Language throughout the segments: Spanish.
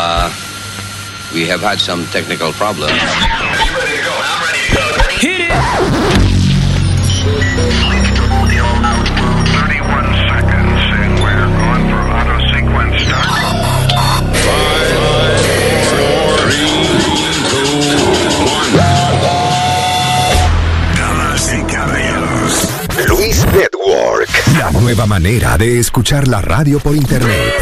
Uh, we have had some technical problems. Hit it! Damas y caballeros, Luis Network, la nueva manera de escuchar la radio por internet.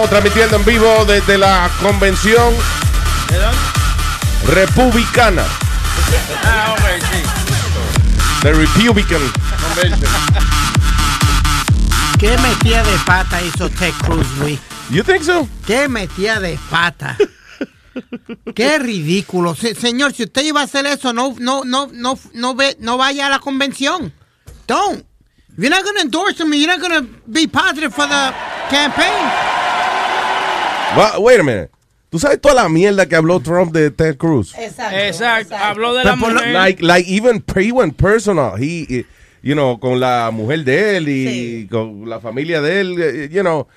Estamos transmitiendo en vivo desde la convención republicana. Ah, sí. The Republican. ¿Qué metía de pata hizo Ted Cruz, Luis? You think so? ¿Qué metía de pata? Qué ridículo. Se, señor, si usted iba a hacer eso, no, no, no, no, no, ve, no vaya a la convención. Don't. You're not going to endorse him, you're not going to be positive for the campaign. Wait a minute. ¿Tú sabes toda la mierda que habló Trump de Ted Cruz? Exacto. Exacto. Habló de la Pero mujer. Like, like even, he went personal. He, you know, con la mujer de él y Sí. con la familia de él, eh, you know,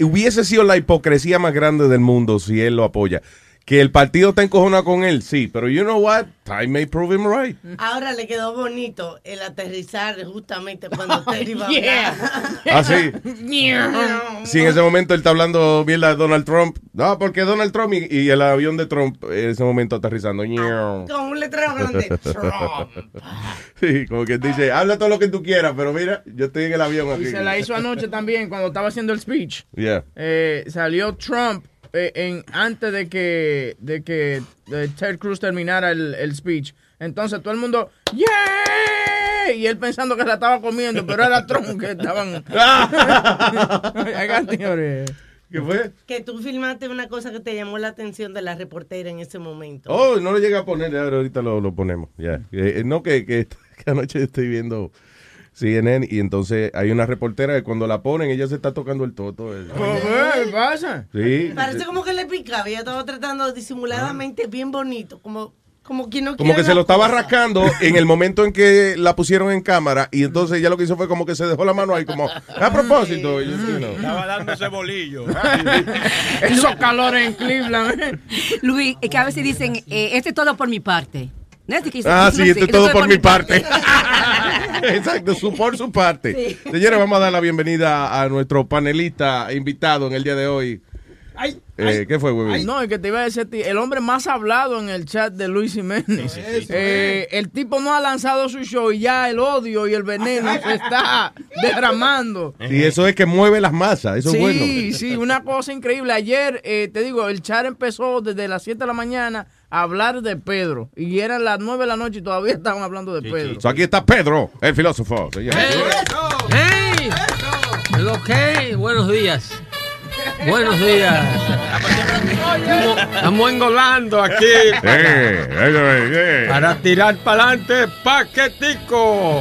hubiese sido la hipocresía más grande del mundo si él lo apoya. Que el partido está encojonado con él, sí, pero you know what? Time may prove him right. Ahora le quedó bonito el aterrizar justamente cuando usted iba a Yeah. hablar. Ah. Sí, en ese momento él está hablando mierda de Donald Trump. No, porque Donald Trump y, y el avión de Trump en ese momento aterrizando. Con un letrero grande. Trump. Sí, como que dice, habla todo lo que tú quieras, pero mira, yo estoy en el avión Y aquí. se la hizo anoche también cuando estaba haciendo el speech. Yeah. Eh, salió Trump eh, en, antes de que, de que Ted Cruz terminara el, el speech. Entonces todo el mundo, ¡yeah! Y él pensando que la estaba comiendo, pero era Trump que estaban. ¿Qué fue? Que tú filmaste una cosa que te llamó la atención de la reportera en ese momento. Oh, no lo llega a poner, ahora ahorita lo, lo ponemos. Ya. Eh, no, que, que, que anoche estoy viendo CNN y entonces hay una reportera que cuando la ponen ella se está tocando el toto. eh. ¿Qué pasa? Sí. Parece como que le picaba. Ella estaba tratando disimuladamente bien bonito. Como, como que no Como que se lo estaba rascando en el momento en que la pusieron en cámara y entonces ella lo que hizo fue como que se dejó la mano ahí como a propósito. you know. Estaba dándose bolillo. Esos calores en Cleveland. Luis, es que a veces dicen, eh, este es todo por mi parte. ¿No es que dicen- Ah, sí, así, esto es todo por mi parte. Exacto, su por su parte. Señores, vamos a dar la bienvenida a nuestro panelista invitado en el día de hoy. Eh, ¿Qué fue, güey? Ay, no, es que te iba a decir, el hombre más hablado en el chat de Luis Jiménez. Eh, el tipo no ha lanzado su show y ya el odio y el veneno se está derramando. Y eso es que mueve las masas, eso sí, es bueno. sí, una cosa increíble. Ayer, eh, te digo, el chat empezó desde las 7 de la mañana hablar de Pedro. Y eran las 9 de la noche y todavía estaban hablando de Pedro. So, aquí está Pedro, el filósofo. ¡Hey! ¿Lo que? Buenos días. Buenos días. Estamos- Estamos engolando aquí eh. para tirar para adelante paquetico.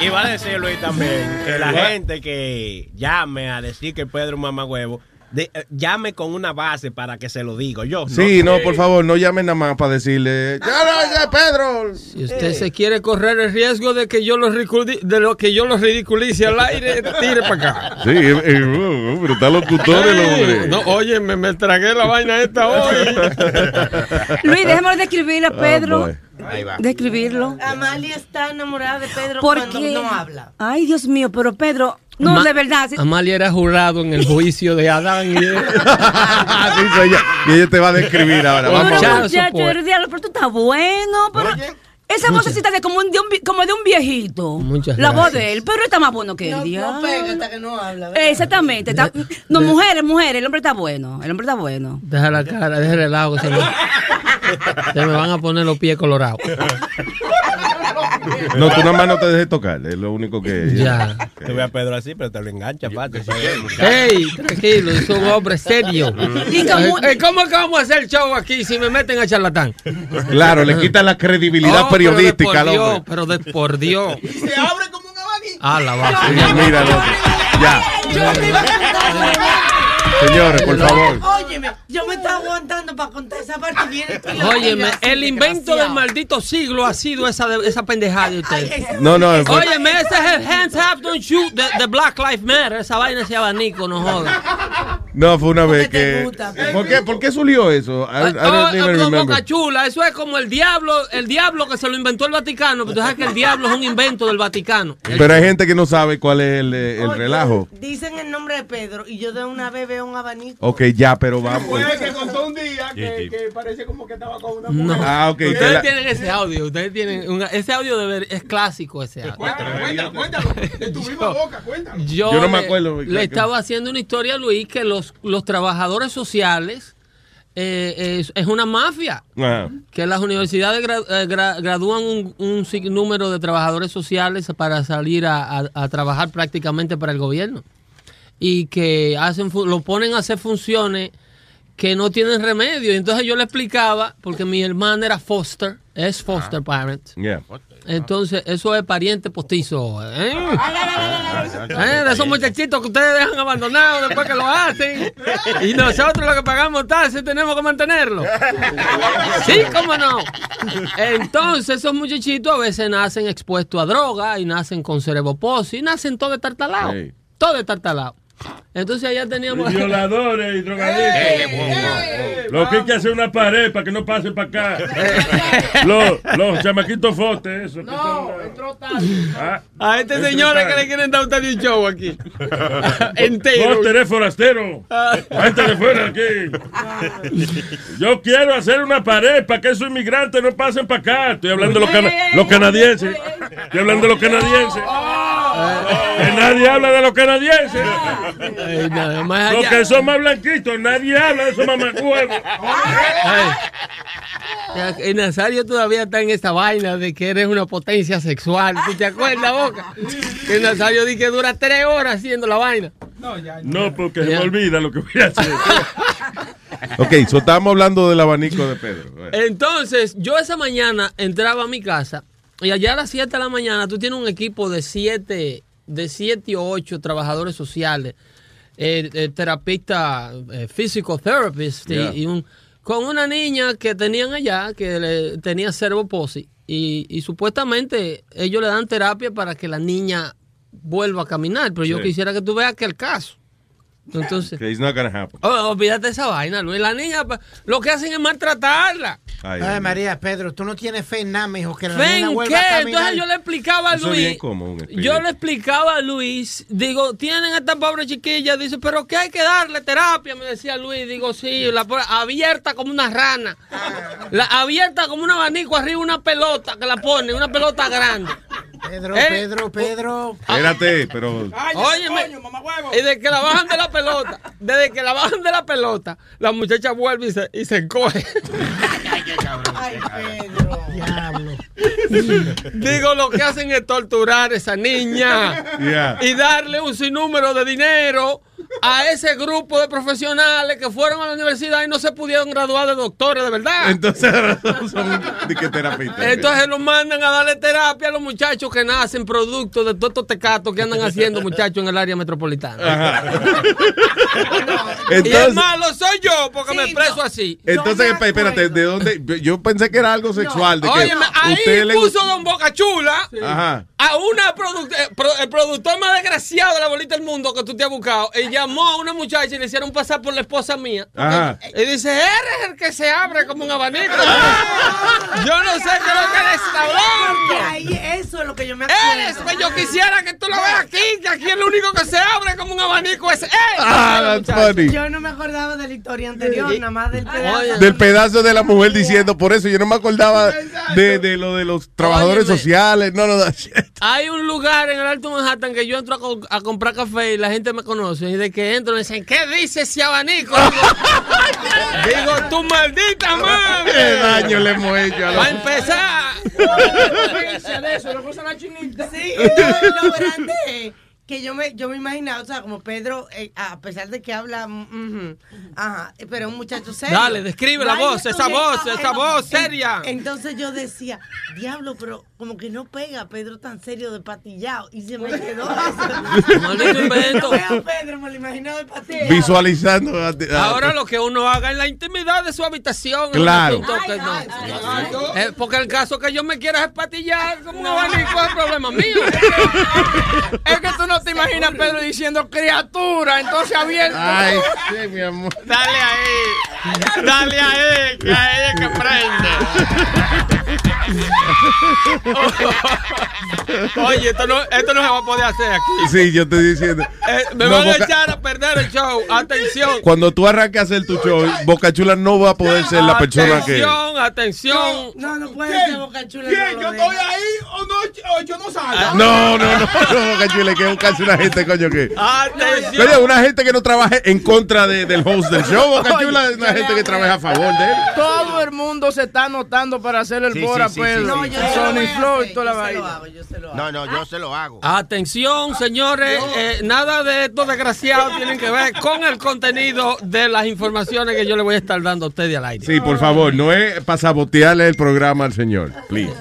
Iba a decir Luis también que la gente que llame a decir que Pedro es un mamagüevo, de- eh, llame con una base para que se lo digo yo. Sí, no, por favor, no llamen nada más para decirle. ¡Ya no, ya, Pedro! Si usted se quiere correr el riesgo de que yo lo riculi- de lo que yo lo ridiculice al aire, tire para acá. Sí, eh, eh, uh, pero está locutor el hombre. No, oye, me, me tragué la vaina esta hoy. Luis, déjame describirle a Pedro. Describirlo. Amalia está enamorada de Pedro ¿Por cuando qué? no habla. Ay, Dios mío, pero Pedro, no, Ma- de verdad. Amalia era jurado en el juicio de Adán y soy. Y ella te va a describir ahora. Vamos a ver. muchacho, eres diablo, pero tú estás bueno. Pero esa vocecita de como, un- de un, como de un viejito. Muchas La voz de él, pero está más bueno que el No, diablo. no pega hasta que no habla. ¿verdad? Exactamente. está- no, mujeres, mujeres, el hombre está bueno. El hombre está bueno. Deja la cara, deja el relajo. que Se me, se me van a poner los pies colorados. No, tú nada más no te dejes tocar. Es lo único que. Ya. Te ve a Pedro así, pero te lo engancha, pate. Hey, tranquilo, es un hombre serio. Y como- Eh, ¿Cómo que vamos a hacer show aquí si me meten a charlatán? Claro, le quita la credibilidad Oh, periodística por al Dios, hombre. Pero de por Dios. Se abre como un abanico. Ah, la va. Mira, no. Ya. Señores, por favor. Óyeme, yo me estaba aguantando para contar esa parte bien. Óyeme, el invento del maldito siglo ha sido esa, de- esa pendejada de ustedes. No, no. Óyeme, ese es el Hands Up, Don't Shoot de, de Black Lives Matter. Esa vaina ese abanico, no joda. No, fue una vez que. gusta, ¿Por qué, ¿Por qué surgió eso? I, I don't Oh, even oh, remember. Boca Chula, eso es como el diablo, el diablo que se lo inventó el Vaticano, pero tú sabes que el diablo es un invento del Vaticano. Pero hay gente que no sabe cuál es el, el Oye, relajo. Dicen el nombre de Pedro y yo de una vez veo un abanico. Ok, ya, pero vamos. que contó un día que, que parece como que estaba con una No. Ah, ok. Ustedes la- tienen ese audio, ustedes tienen una- ese audio de ver, es clásico ese audio. Cuéntalo, cuéntalo. De tu misma boca, cuéntalo. Yo, Yo no me le- acuerdo, Le, claro. estaba haciendo una historia a Luis que los, los trabajadores sociales eh, es, es una mafia. Ajá. Que las universidades gra- eh, gra- gradúan un, un sinnúmero de trabajadores sociales para salir a, a- a trabajar prácticamente para el gobierno. Y que hacen lo ponen a hacer funciones que no tienen remedio. Y entonces yo le explicaba, porque mi hermana era foster, es foster parent. Yeah. Entonces, eso es pariente postizo. ¿eh? ¿Eh? De esos muchachitos que ustedes dejan abandonados después que lo hacen. Y nosotros lo que pagamos taxes tenemos que mantenerlo. Sí, cómo no. Entonces, esos muchachitos a veces nacen expuestos a droga y nacen con cerebroposis y nacen todo destartalados. Sí. Todo destartalado. Entonces allá teníamos... Y violadores y drogadictos. Lo que hay que hacer una pared para que no pasen para acá. los, los chamaquitos fotes, eso. No, entró Ah, A este entró señor es que tarde. le quieren dar usted un show aquí. Entero. Foster es forastero. Gente de fuera aquí. Yo quiero hacer una pared para que esos inmigrantes no pasen para acá. Estoy hablando de los, cana- los canadienses. Estoy hablando de los canadienses. Que nadie habla de los canadienses. Los allá. que son más blanquitos, nadie habla de esos mamacuevos. Ya, Y Nazario todavía está en esta vaina de que eres una potencia sexual. ¿Tú te acuerdas, Boca? Que Nazario dice que dura tres horas haciendo la vaina. No, porque se me olvida lo que voy a hacer. Ok, so estábamos hablando del abanico de Pedro. Entonces, yo esa mañana entraba a mi casa y allá a las 7 de la mañana tú tienes un equipo de 7 de siete o 8 trabajadores sociales, eh, eh, terapista, eh, physical therapist y- Yeah. y, un, con una niña que tenían allá que le, tenía cervoposis y, y supuestamente ellos le dan terapia para que la niña vuelva a caminar, pero yo quisiera que tú veas que el caso. Entonces, Que it's not gonna happen. Oh, olvídate esa vaina, Luis. La niña lo que hacen es maltratarla. Ay, Ay, María, Pedro, tú no tienes fe en nada, mijo, que la ¿Ven nena qué? vuelva a caminar. Entonces yo le explicaba a Eso es bien Luis. común. Yo le explicaba a Luis, digo, tienen esta pobre chiquilla, dice, pero que hay que darle terapia, me decía Luis, digo, sí, la pobre- abierta como una rana, la, abierta como un abanico arriba una pelota que la pone, una pelota grande. Pedro, ¿Eh? Pedro, Pedro. Espérate, pero. Óyeme, y de que la bajan de la pelota, desde que la bajan de la pelota, la muchacha vuelve y se, y se encoge. Ay, Pedro. Diablo. Digo, lo que hacen es torturar a esa niña Yeah. y darle un sinnúmero de dinero a ese grupo de profesionales que fueron a la universidad y no se pudieron graduar de doctores, de verdad. Entonces son de que terapistas. Entonces los mandan a darle terapia a los muchachos que nacen producto de todos estos tecatos que andan haciendo muchachos en el área metropolitana. y el Entonces- malo soy yo porque me expreso así. Entonces, esp- espérate, ¿de dónde? Yo pensé que era algo sexual. De que Óyeme, ahí usted le puso Don Boca Chula a una produc- eh, el productor más desgraciado de la bolita del mundo que tú te has buscado. Y llamó a una muchacha y le hicieron pasar por la esposa mía. Ajá. Y dice, eres el que se abre como un abanico. Yo no sé qué es lo que le está eso es lo que yo me acuerdo. Eres, pues yo quisiera que tú lo veas aquí, que aquí el único que se abre como un abanico es él. Ah, that's funny. Yo no me acordaba de la historia anterior, nada más del pedazo. Del pedazo de la mujer diciendo, por eso yo no me acordaba de, de lo de los trabajadores Óyeme. sociales. No, no, shit. Hay un lugar en el Alto Manhattan que yo entro a, co- a comprar café y la gente me conoce. Y de que entro me dicen, ¿qué dice ese abanico? Digo, tu maldita madre. Qué daño le hemos hecho a los- Para empezar. de eso, lo usan la chinita. Sí, entonces lo grande es que yo me, yo me imaginaba, o sea, como Pedro, eh, a pesar de que habla, mm, ujú, ajá, pero es un muchacho serio. Dale, describe la voz, esa voz, esa voz en- seria. Entonces yo decía, diablo, pero como que no pega Pedro tan serio de patillado. Y se me quedó eso. Maldito invento. Yo veo a Pedro, me lo imaginaba de patillado. Visualizando. a- a- Ahora lo que uno haga en la intimidad de su habitación. es Claro. asunto que no. Eh, porque el caso que yo me quiera espatillar como un abanico es problema mío. Es que tú no te imaginas Pedro diciendo criatura, entonces abierto. Ay, sí, mi amor. Dale ahí. Dale ahí, que ahí es que prende. Oye, esto no, esto no se va a poder hacer aquí. Sí, yo te estoy diciendo. Eh, me No, van a echar a perder el show. Atención. Cuando tú arranques a hacer tu show, Boca Chula no va a poder ser la persona que. Atención, atención. No, no puede ¿Quién? ser Boca Chula. ¿Quién? no ¿Yo estoy ahí o no, o yo no salgo? No, no, no, no, Boca Chula, que es casi una gente, coño, que. Atención. Coño, una gente que no trabaje en contra de- del host del show, Boca Oye, Chula, es una gente que trabaja a favor de él. Todo el mundo se está anotando para hacer el Sí, Bora sí, sí, Pedro. sí, No, sí. yo Sony Flow y toda la vaina. No, no, yo se lo hago. Atención, señores, eh, nada de estos desgraciados tienen que ver con el contenido de las informaciones que yo le voy a estar dando a ustedes al aire. Sí, por favor, no es para sabotearle el programa al señor, please.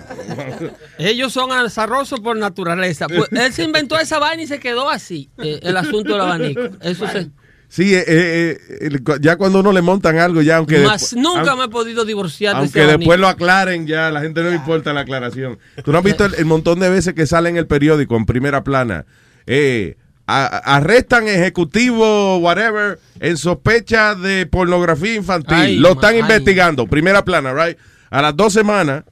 Ellos son azarosos por naturaleza. Pues, él se inventó esa vaina y se quedó así, eh, el asunto del abanico. Eso se... Sí, eh, eh, eh, ya cuando uno le montan algo, ya aunque Más nunca me he podido divorciar de aunque después lo aclaren, ya la gente no le importa la aclaración. ¿Tú no has visto el, el montón de veces que sale en el periódico en primera plana? Eh, a- arrestan ejecutivo, whatever, en sospecha de pornografía infantil. Ay, lo están investigando. Primera plana, right? A las dos semanas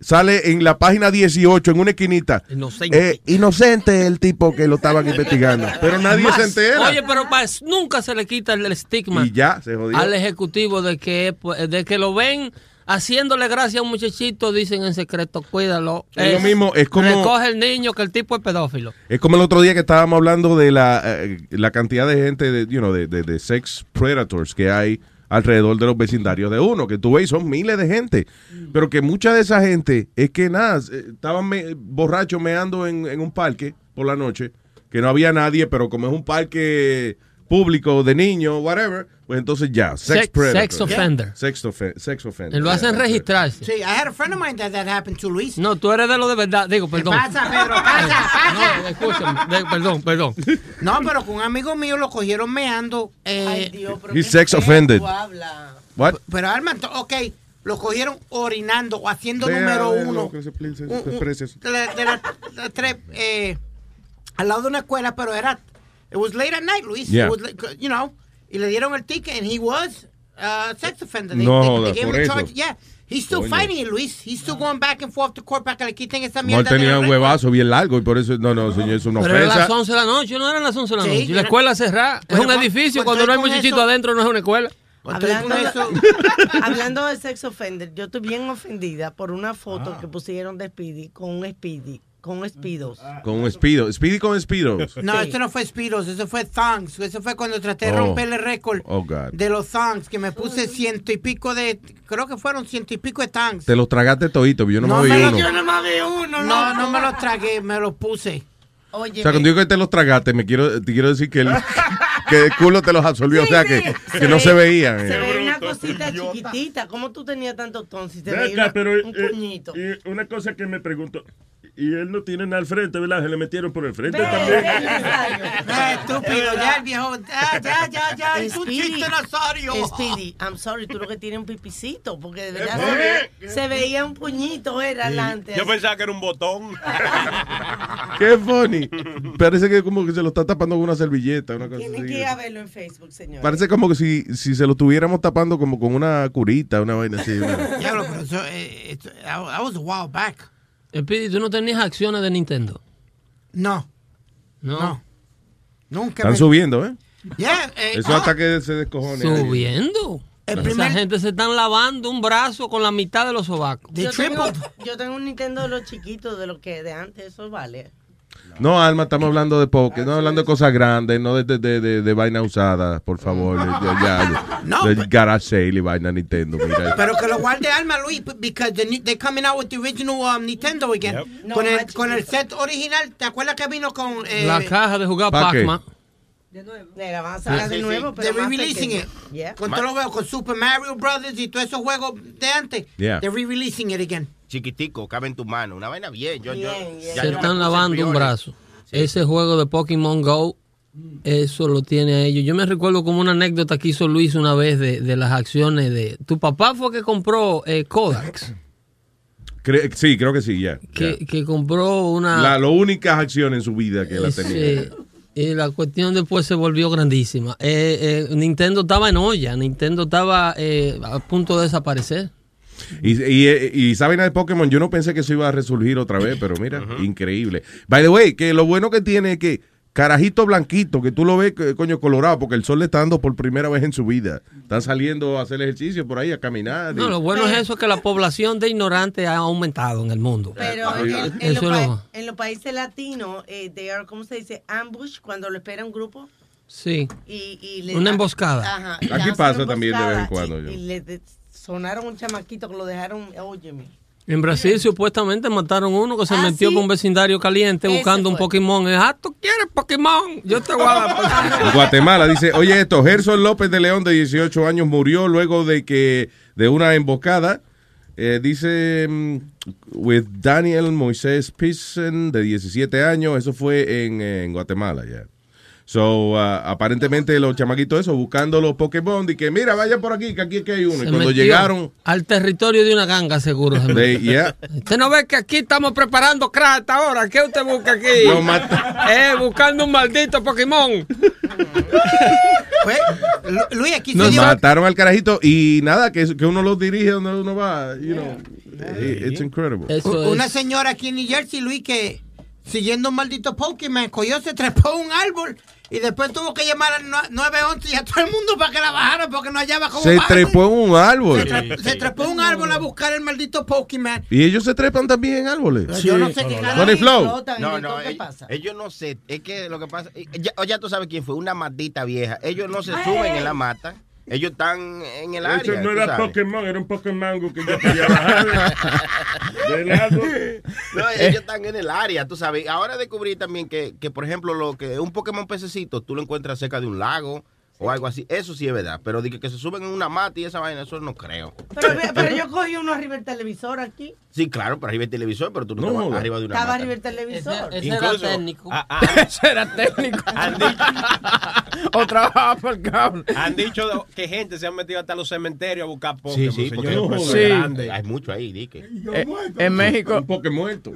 sale en la página 18, en una esquinita. Inocente. eh, inocente el tipo que lo estaban investigando. Pero nadie Más. se entera. Oye, pero nunca se le quita el estigma y ya, se jodió. al ejecutivo de que, pues, de que lo ven haciéndole gracia a un muchachito, dicen en secreto, cuídalo. Es lo mismo, es como- Recoge el niño que el tipo es pedófilo. Es como el otro día que estábamos hablando de la, eh, la cantidad de gente, de, you know, de, de- de sex predators que hay alrededor de los vecindarios de uno, que tú ves, son miles de gente, pero que mucha de esa gente es que nada, eh, estaban me- borrachos meando en, en un parque por la noche, que no había nadie, pero como es un parque público de niños, whatever, pues entonces ya, sex, Sex- predator. sex offender. Sex, offen- sex offender. Lo hacen registrarse. Sí, I had a friend of mine that that happened to Luis. No, tú eres de lo de verdad. Digo, perdón. pasa, Pedro? Pasa, pasa. No, escúchame. de- perdón, perdón. No, pero con un amigo mío lo cogieron meando. Eh, Ay, Dios, pero He's qué sex offended. tú hablas. What? Pero Alma, ento- ok, lo cogieron orinando o haciendo Vea, número uno. se- de la, de la- la tres, eh, al lado de una escuela, pero era, it was late at night, Luis. Yeah. It was like, you know, y le dieron el ticket and he was uh, sex offender. They- No they- they gave por him a eso. charge. Yeah, he's still Coño. fighting it, Luis. He's still going back and forth to court para que le quiten esa No, mierda. él de tenía un huevazo bien largo y por eso, no, no, señor, es una Pero eran ofensa. las 11 de la noche, no eran las 11 de la Sí, noche. Y la escuela cerrada. Es un edificio. Cuando no hay entonces con muchachito eso- adentro, no es una escuela. Hablando eso- hablando de sex offender, yo estoy bien ofendida por una foto que pusieron de Speedy con un Speedy, con un Speedos. Con un Speedo. Speedy con Speedos. No, Sí. eso no fue Speedos, eso fue Thongs. Eso fue cuando traté de Oh. romper el récord Oh, de los Thongs, que me puse ciento y pico de, creo que fueron ciento y pico de Thongs. Te los tragaste todito, yo no, me me vi lo- uno. yo no me vi uno, no, no me los tragué, me los puse. Oye, O sea, cuando digo que te los tragaste, me quiero, te quiero decir que el, que el culo te los absorbió, o sea, que, que no se veían. Se eh. ve una cosita chiquitita. ¿Cómo tú tenías tanto ton si te veía pero un eh, puñito? y una cosa que me pregunto, y él no tiene nada al frente, ¿verdad? Se le metieron por el frente también. Ah, estúpido, ya el viejo, ya, ya, ya, ya, es un chiste, Nazario. Speedy, I'm sorry, tú lo que tienes un pipicito, porque de verdad ¿Qué se, ve- se veía un puñito, era adelante. Yo pensaba que era un botón. Qué funny. Parece que como que se lo está tapando con una servilleta. Una cosa Tienen así. que ir a verlo en Facebook, señor. Parece como que si, si se lo estuviéramos tapando como con una curita, una vaina así. una- pero eso, eh, was a while back. Speedy, ¿tú no tenías acciones de Nintendo? No, No. no. Nunca Están me- subiendo, ¿eh? Yeah, eh, Eso ah, hasta que se descojone. Subiendo. El Esa gente se están lavando un brazo con la mitad de los sobacos. de Yo tengo, yo tengo un Nintendo de los chiquitos, de lo que de antes, eso vale. No, Alma, estamos hablando de poke, no hablando de cosas grandes, no de, de, de, de, de vaina usada, por favor. Ya, ya, No, de garage sale y vaina Nintendo. Mira. Pero que lo guarde Alma Luis, because they're coming out with the original um, Nintendo again. No, con, el, con el set original, ¿te acuerdas que vino con... eh, La caja de jugar ¿pa' qué? Pac-Man. Mira, van a sacar Sí, de sí, nuevo, sí. pero They're re-releasing it. Yeah. Con todo lo veo, con Super Mario Brothers y todos esos juegos de antes. Yeah. They're re-releasing it again. Chiquitico, cabe en tu mano. Una vaina bien. Yo, yo, Bien, ya Se yo están lavando un brazo. Ese juego de Pokémon Go, eso lo tiene a ellos. Yo me recuerdo como una anécdota que hizo Luis una vez de, de las acciones de... Tu papá fue que compró eh, Kodaks, Cre- sí, creo que sí, ya. que, que compró una... La, lo únicas acciones en su vida que la tenía. Sí, y la cuestión después se volvió grandísima. Eh, eh, Nintendo estaba en olla, Nintendo estaba eh, a punto de desaparecer. Y, y, y vaina de Pokémon, yo no pensé que eso iba a resurgir otra vez, pero mira, increíble. By the way, que lo bueno que tiene es que Carajito blanquito, que tú lo ves, que, coño, colorado, porque el sol le está dando por primera vez en su vida. Están saliendo a hacer ejercicio por ahí, a caminar. y- No, lo bueno es eso, que la población de ignorantes ha aumentado en el mundo. Pero en, en lo- en los países latinos, eh, they are, ¿cómo se dice? Ambush, cuando lo espera un grupo. Sí. Y, y le- Una emboscada. Ajá, y le Aquí pasa también de vez en cuando, Y, yo. y le sonaron un chamaquito que lo dejaron, óyeme. En Brasil supuestamente mataron uno que se Ah, metió ¿sí? con un vecindario caliente Ese buscando un. Pokémon. Ah, ¿tú quieres Pokémon? Yo te voy a dar En Guatemala dice, oye esto, Gerson López de León de 18 años murió luego de que de una emboscada. Eh, dice mm, with Daniel Moisés Pissen de 17 años, eso fue en, en Guatemala ya. So, uh, aparentemente los chamaquitos esos buscando los Pokémon y que mira, vaya por aquí, que aquí es que hay uno. y Se cuando llegaron, al territorio de una ganga, seguro. se they- metió. yeah, Usted no ve que aquí estamos preparando craft ahora. ¿Qué usted busca aquí? Eh, buscando un maldito Pokémon. Pues, Lu- Luis, aquí se nos dio... mataron al carajito y nada, que, que uno los dirige donde uno va. You know, it's incredible. Una señora aquí en New Jersey, Luis, que siguiendo un maldito Pokémon, cogió, se trepó a un árbol y después tuvo que llamar al nue- 911 y a todo el mundo para que la bajaran porque no hallaba cómo Se bajarse. trepó en un árbol. Se, tre- se trepó a un árbol a buscar el maldito Pokémon. Y ellos se trepan también en árboles. Yo no sé qué Tony Flow. No, no, ellos, ellos no sé, es que lo que pasa, ya, ya tú sabes quién fue, una maldita vieja. Ellos no se suben en la mata, ellos están en el área. Eso no era sabes. Pokémon, era un Pokémon que yo quería bajar de lado. No, ellos están en el área, tú sabes. Ahora descubrí también que, que, por ejemplo, lo que un Pokémon pececito, tú lo encuentras cerca de un lago o algo así. Eso sí es verdad. Pero de que, que se suben en una mata y esa vaina, eso no creo. Pero, pero yo cogí uno arriba del televisor aquí. Sí, claro, pero arriba del televisor, pero tú no, No, joda. arriba de una Estaba mata. arriba del televisor. Ese Incluso- era técnico. Ah, ah, Ese era técnico. han, dicho, o trabajaba por el cable. han dicho que gente se ha metido hasta los cementerios a buscar Sí, Pokémon. sí, porque señores, no, pero eso sí. grande. hay mucho ahí, Dique. Eh, en México, Un Pokémon muerto.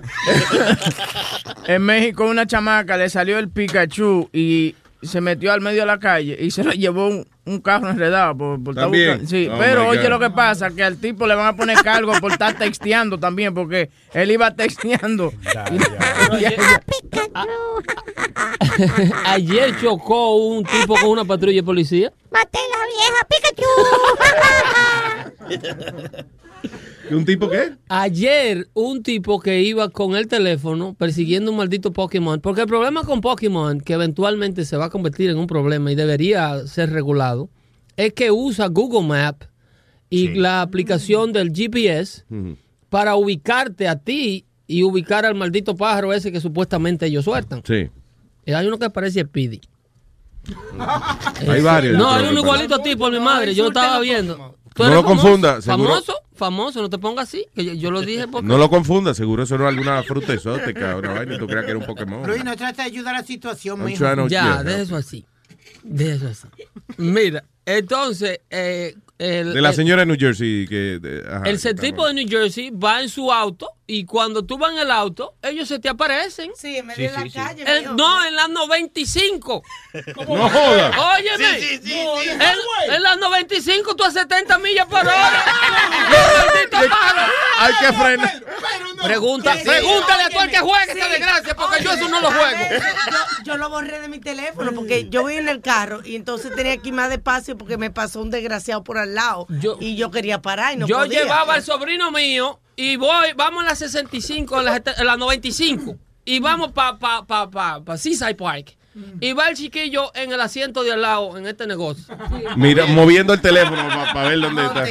en México una chamaca le salió el Pikachu y se metió al medio de la calle y se lo llevó un, un carro enredado por, estar Sí, Oh, pero oye God. lo que pasa, que al tipo le van a poner cargo por estar texteando también, porque él iba texteando. Ayer chocó un tipo con una patrulla de policía. Maté la vieja Pikachu. ¿Un tipo qué? Ayer un tipo que iba con el teléfono persiguiendo un maldito Pokémon. Porque el problema con Pokémon, que eventualmente se va a convertir en un problema y debería ser regulado, es que usa Google Map y la aplicación del GPS para ubicarte a ti y ubicar al maldito pájaro ese que supuestamente ellos sueltan. Sí. Y hay uno que parece Speedy. Hay varios. No, hay un igualito tipo, mi madre. Yo lo estaba viendo. ¿Tú No lo famoso? confunda, seguro- Famoso, famoso, no te pongas así. Que yo, yo lo dije porque. No lo confundas, seguro eso era alguna fruta exótica, una vaina y tú creas que era un Pokémon. Luis, no trata de ayudar a la situación, mijo. Ya, de eso así. De eso así. Mira, entonces, eh, el, De la el- señora de New Jersey que... de- ajá, el que tipo de New Jersey va en su auto y cuando tú vas en el auto, ellos se te aparecen. Sí, en medio Sí, de la sí, calle. Eh, no, en las 95. No joda. Óyeme, Sí, sí, sí, sí. en, en las 95 tú a 70 millas por hora. Hay que frenar. Pregunta, Sí, pregúntale a todo el que juegue sí. esta desgracia, porque yo eso no lo juego. Yo, yo lo borré de mi teléfono porque yo voy en el carro y entonces tenía que ir más despacio porque me pasó un desgraciado por al lado Yo- y yo quería parar y no yo podía. llevaba al sobrino mío y voy, vamos a las 65, en las, en las 95 y vamos para pa, pa, pa, pa Seaside Park. Y va el chiquillo en el asiento de al lado en este negocio. Mira, moviendo el teléfono para ver dónde está.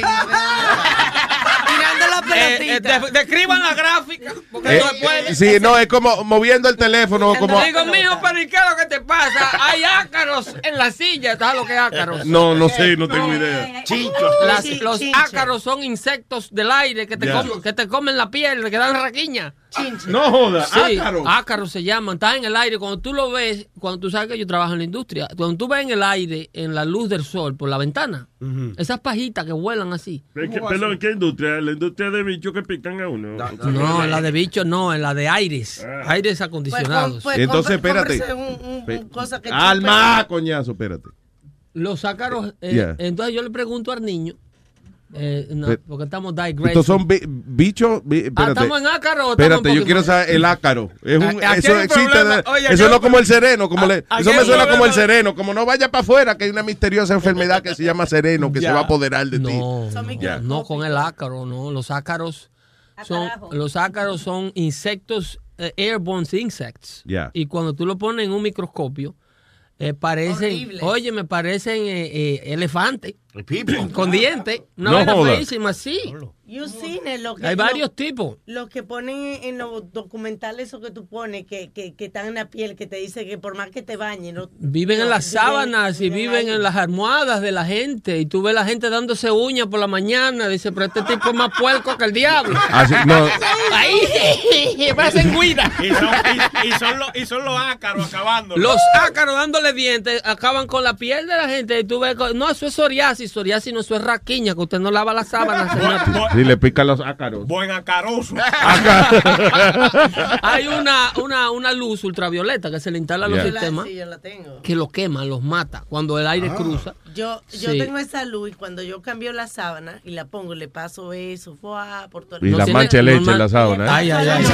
Eh, eh, de- describan la gráfica, porque Eh, no se puede. sí, no, es como moviendo el teléfono, como... Digo, mijo, pero ¿y qué es lo que te pasa? Hay ácaros en la silla. ¿Sabes lo que es ácaros? No, no sé, no tengo idea. Chinchos. Sí, los ácaros son insectos del aire que te, comen, que te comen la piel, que dan raquiña. Chinche. No joda, Sí, ácaro. ácaros se llaman, están en el aire. Cuando tú lo ves, cuando tú sabes que yo trabajo en la industria, cuando tú ves en el aire, en la luz del sol, por la ventana, esas pajitas que vuelan así. ¿Qué- qué- Perdón, ¿qué industria? La industria de bichos que pican a uno. No, en la de bichos no, en la de aires, aires Pues, acondicionados. pues, Entonces, compre- espérate. un- un- un cosa que Alma, coñazo, espérate. Los ácaros, eh, Yeah. entonces yo le pregunto al niño, Eh, no, porque estamos digressing. Estos son bi- bichos. bi- Ah. ¿estamos en ácaro o estamos Espérate, en yo quiero saber el ácaro. Es un, A- aquí eso existe. Oye, eso no como el sereno. Como le- aquí eso me suena como el sereno. Como no vaya para afuera, que hay una misteriosa enfermedad que se llama sereno que se va a apoderar de ti. No, Ya. no con el ácaro, no. Los ácaros son, los ácaros son insectos, eh, airborne insects. Ya. Y cuando tú lo pones en un microscopio, eh, parecen, oye, me parecen eh, elefantes con dientes. Una No vaina joda. feísima, sí. You seen it, lo que, Hay lo- varios tipos. Los que ponen en los documentales, eso que tú pones, que, que, que están en la piel, que te dice que por más que te bañen, no, Viven en no, las sábanas y viven en las almohadas de la gente. Y tú ves la gente dándose uñas por la mañana. Dice, pero este tipo es más puerco que el diablo. Así, no. Ahí, parecen guida. Y son, y, y son los, y son los ácaros acabando. Los ácaros dándole dientes acaban con la piel de la gente. Y tú ves, no, eso es psoriasis. Psoriasis no, eso es raquiña, que usted no lava las sábanas. Si le pican los ácaros. Buen acaroso. Hay una, una, una luz ultravioleta que se le instala a los Yeah. sistemas Sí, yo la tengo. que los quema, los mata cuando el aire cruza. Yo, yo Sí. tengo esa luz y cuando yo cambio la sábana y la pongo, le paso eso, fuá, por todo el Y No la mancha de leche normal- en la sábana. ¿eh? Ay, ay, ay.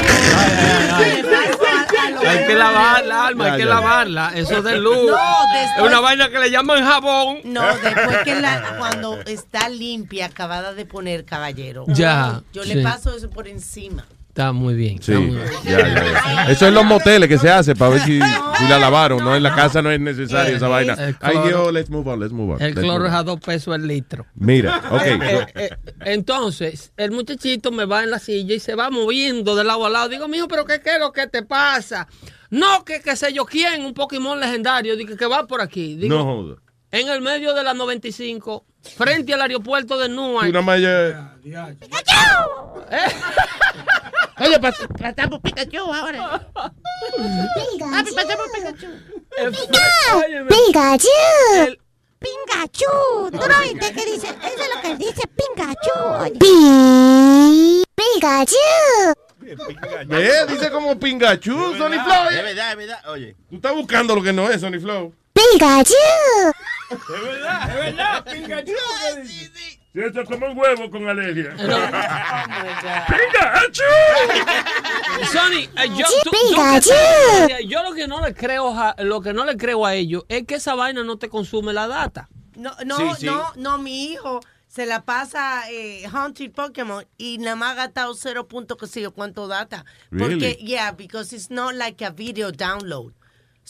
Hay que lavarla, alma, hay que ya. lavarla. Eso de luz. No, es una vaina que le llaman jabón. No, después que la, cuando está limpia, acabada de poner, caballero. Ya, Yo sí. le paso eso por encima. Está muy bien. Sí, muy bien. ya, ya, ya. Eso en los moteles que se hace para ver si, si la lavaron. No, en la casa no es necesario esa vaina. Ay, yo, let's move on, let's move on. El cloro es a dos pesos el litro. Mira, ok. Eh, eh, entonces, el muchachito me va en la silla y se va moviendo de lado a lado. Digo, mijo, pero ¿qué, qué es lo que te pasa? No, que qué sé yo quién, un Pokémon legendario, digo, que va por aquí. Digo, no joda. En el medio de la 95, frente al aeropuerto de Newark. nada más ya- Oye, pasamos Pikachu ahora. Papi, pasamos Pikachu. Pikachu. Pikachu. ¿Tú no viste que dice? Eso es lo que dice Pikachu. Pi- Pikachu. Ve, dice como Pingachu, Sony Flow. Es verdad, es verdad. Oye. Tú estás buscando lo que no es, Sony Flow. Pikachu. Es verdad, es verdad. Pikachu. Si esto es como un huevo con alergia. Sony, eh, yo, tú- tú Pikachu. que sabes, yo lo que no le creo a, lo que no le creo a ellos es que esa vaina no te consume la data. No, no, Sí, sí. no, no, mi hijo se la pasa eh, hunting Pokémon y nada más ha gastado cero punto que sé yo cuánto data. Porque, Really? yeah, because it's not like a video download.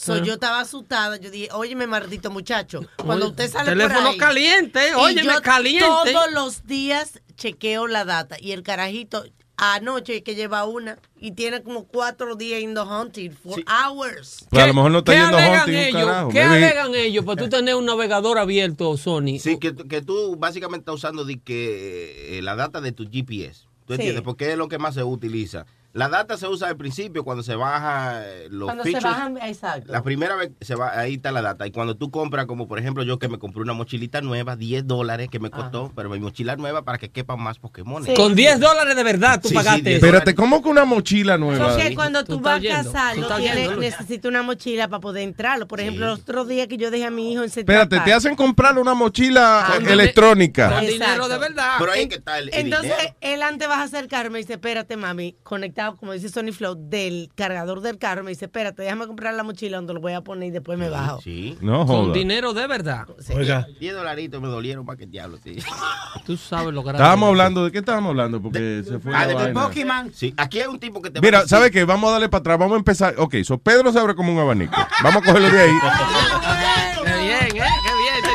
So Ah. yo estaba asustada, yo dije, óyeme, maldito muchacho, cuando Oye, usted sale teléfono por ahí, caliente, óyeme, yo caliente. Todos los días chequeo la data y el carajito anoche que lleva una y tiene como cuatro días yendo hunting for hours. Pues a lo mejor no está ¿Qué yendo hunting un ellos? carajo. ¿Qué alegan ellos? Pues tú tener un navegador abierto, Sony. Sí, que, que tú básicamente estás usando de que, eh, la data de tu GPS. ¿Tú Sí. entiendes? Porque es lo que más se utiliza. La data se usa al principio cuando se baja eh, los Cuando se bajan, exacto. La primera vez se va, ahí está la data. Y cuando tú compras, como por ejemplo yo que me compré una mochilita nueva, 10 dólares que me costó, pero mi mochila nueva para que quepan más Pokémon. Con 10 dólares de verdad tú Sí, sí, pagaste 10 eso. Espérate, ¿cómo que una mochila nueva? Porque cuando tú, Tú vas a estás yendo, casar, tú lo estás tienes- yendo, Luis. necesito una mochila para poder entrarlo. Por ejemplo, los otros días que yo dejé a mi hijo en Espérate, te hacen comprar una mochila eh, electrónica. Con dinero de verdad. Pero ahí que está el, el Entonces, dinero. él antes vas a acercarme y dice, espérate, mami, conectado, como dice Sony Flow, del cargador del carro. Me dice, espérate, déjame comprar la mochila donde lo voy a poner y después me bajo. Sí. No Con joda. dinero de verdad. Oiga. 10 dolaritos me dolieron para que diablo, sí. Tú sabes lo que Estábamos hablando, ¿de qué estábamos hablando? Porque se fue Ah, de. Pokémon. Sí, aquí hay un tipo que te va a Mira, decir- ¿sabe qué? Vamos a darle para atrás, vamos a empezar. Ok, so Pedro se abre como un abanico. Vamos a cogerlo de ahí.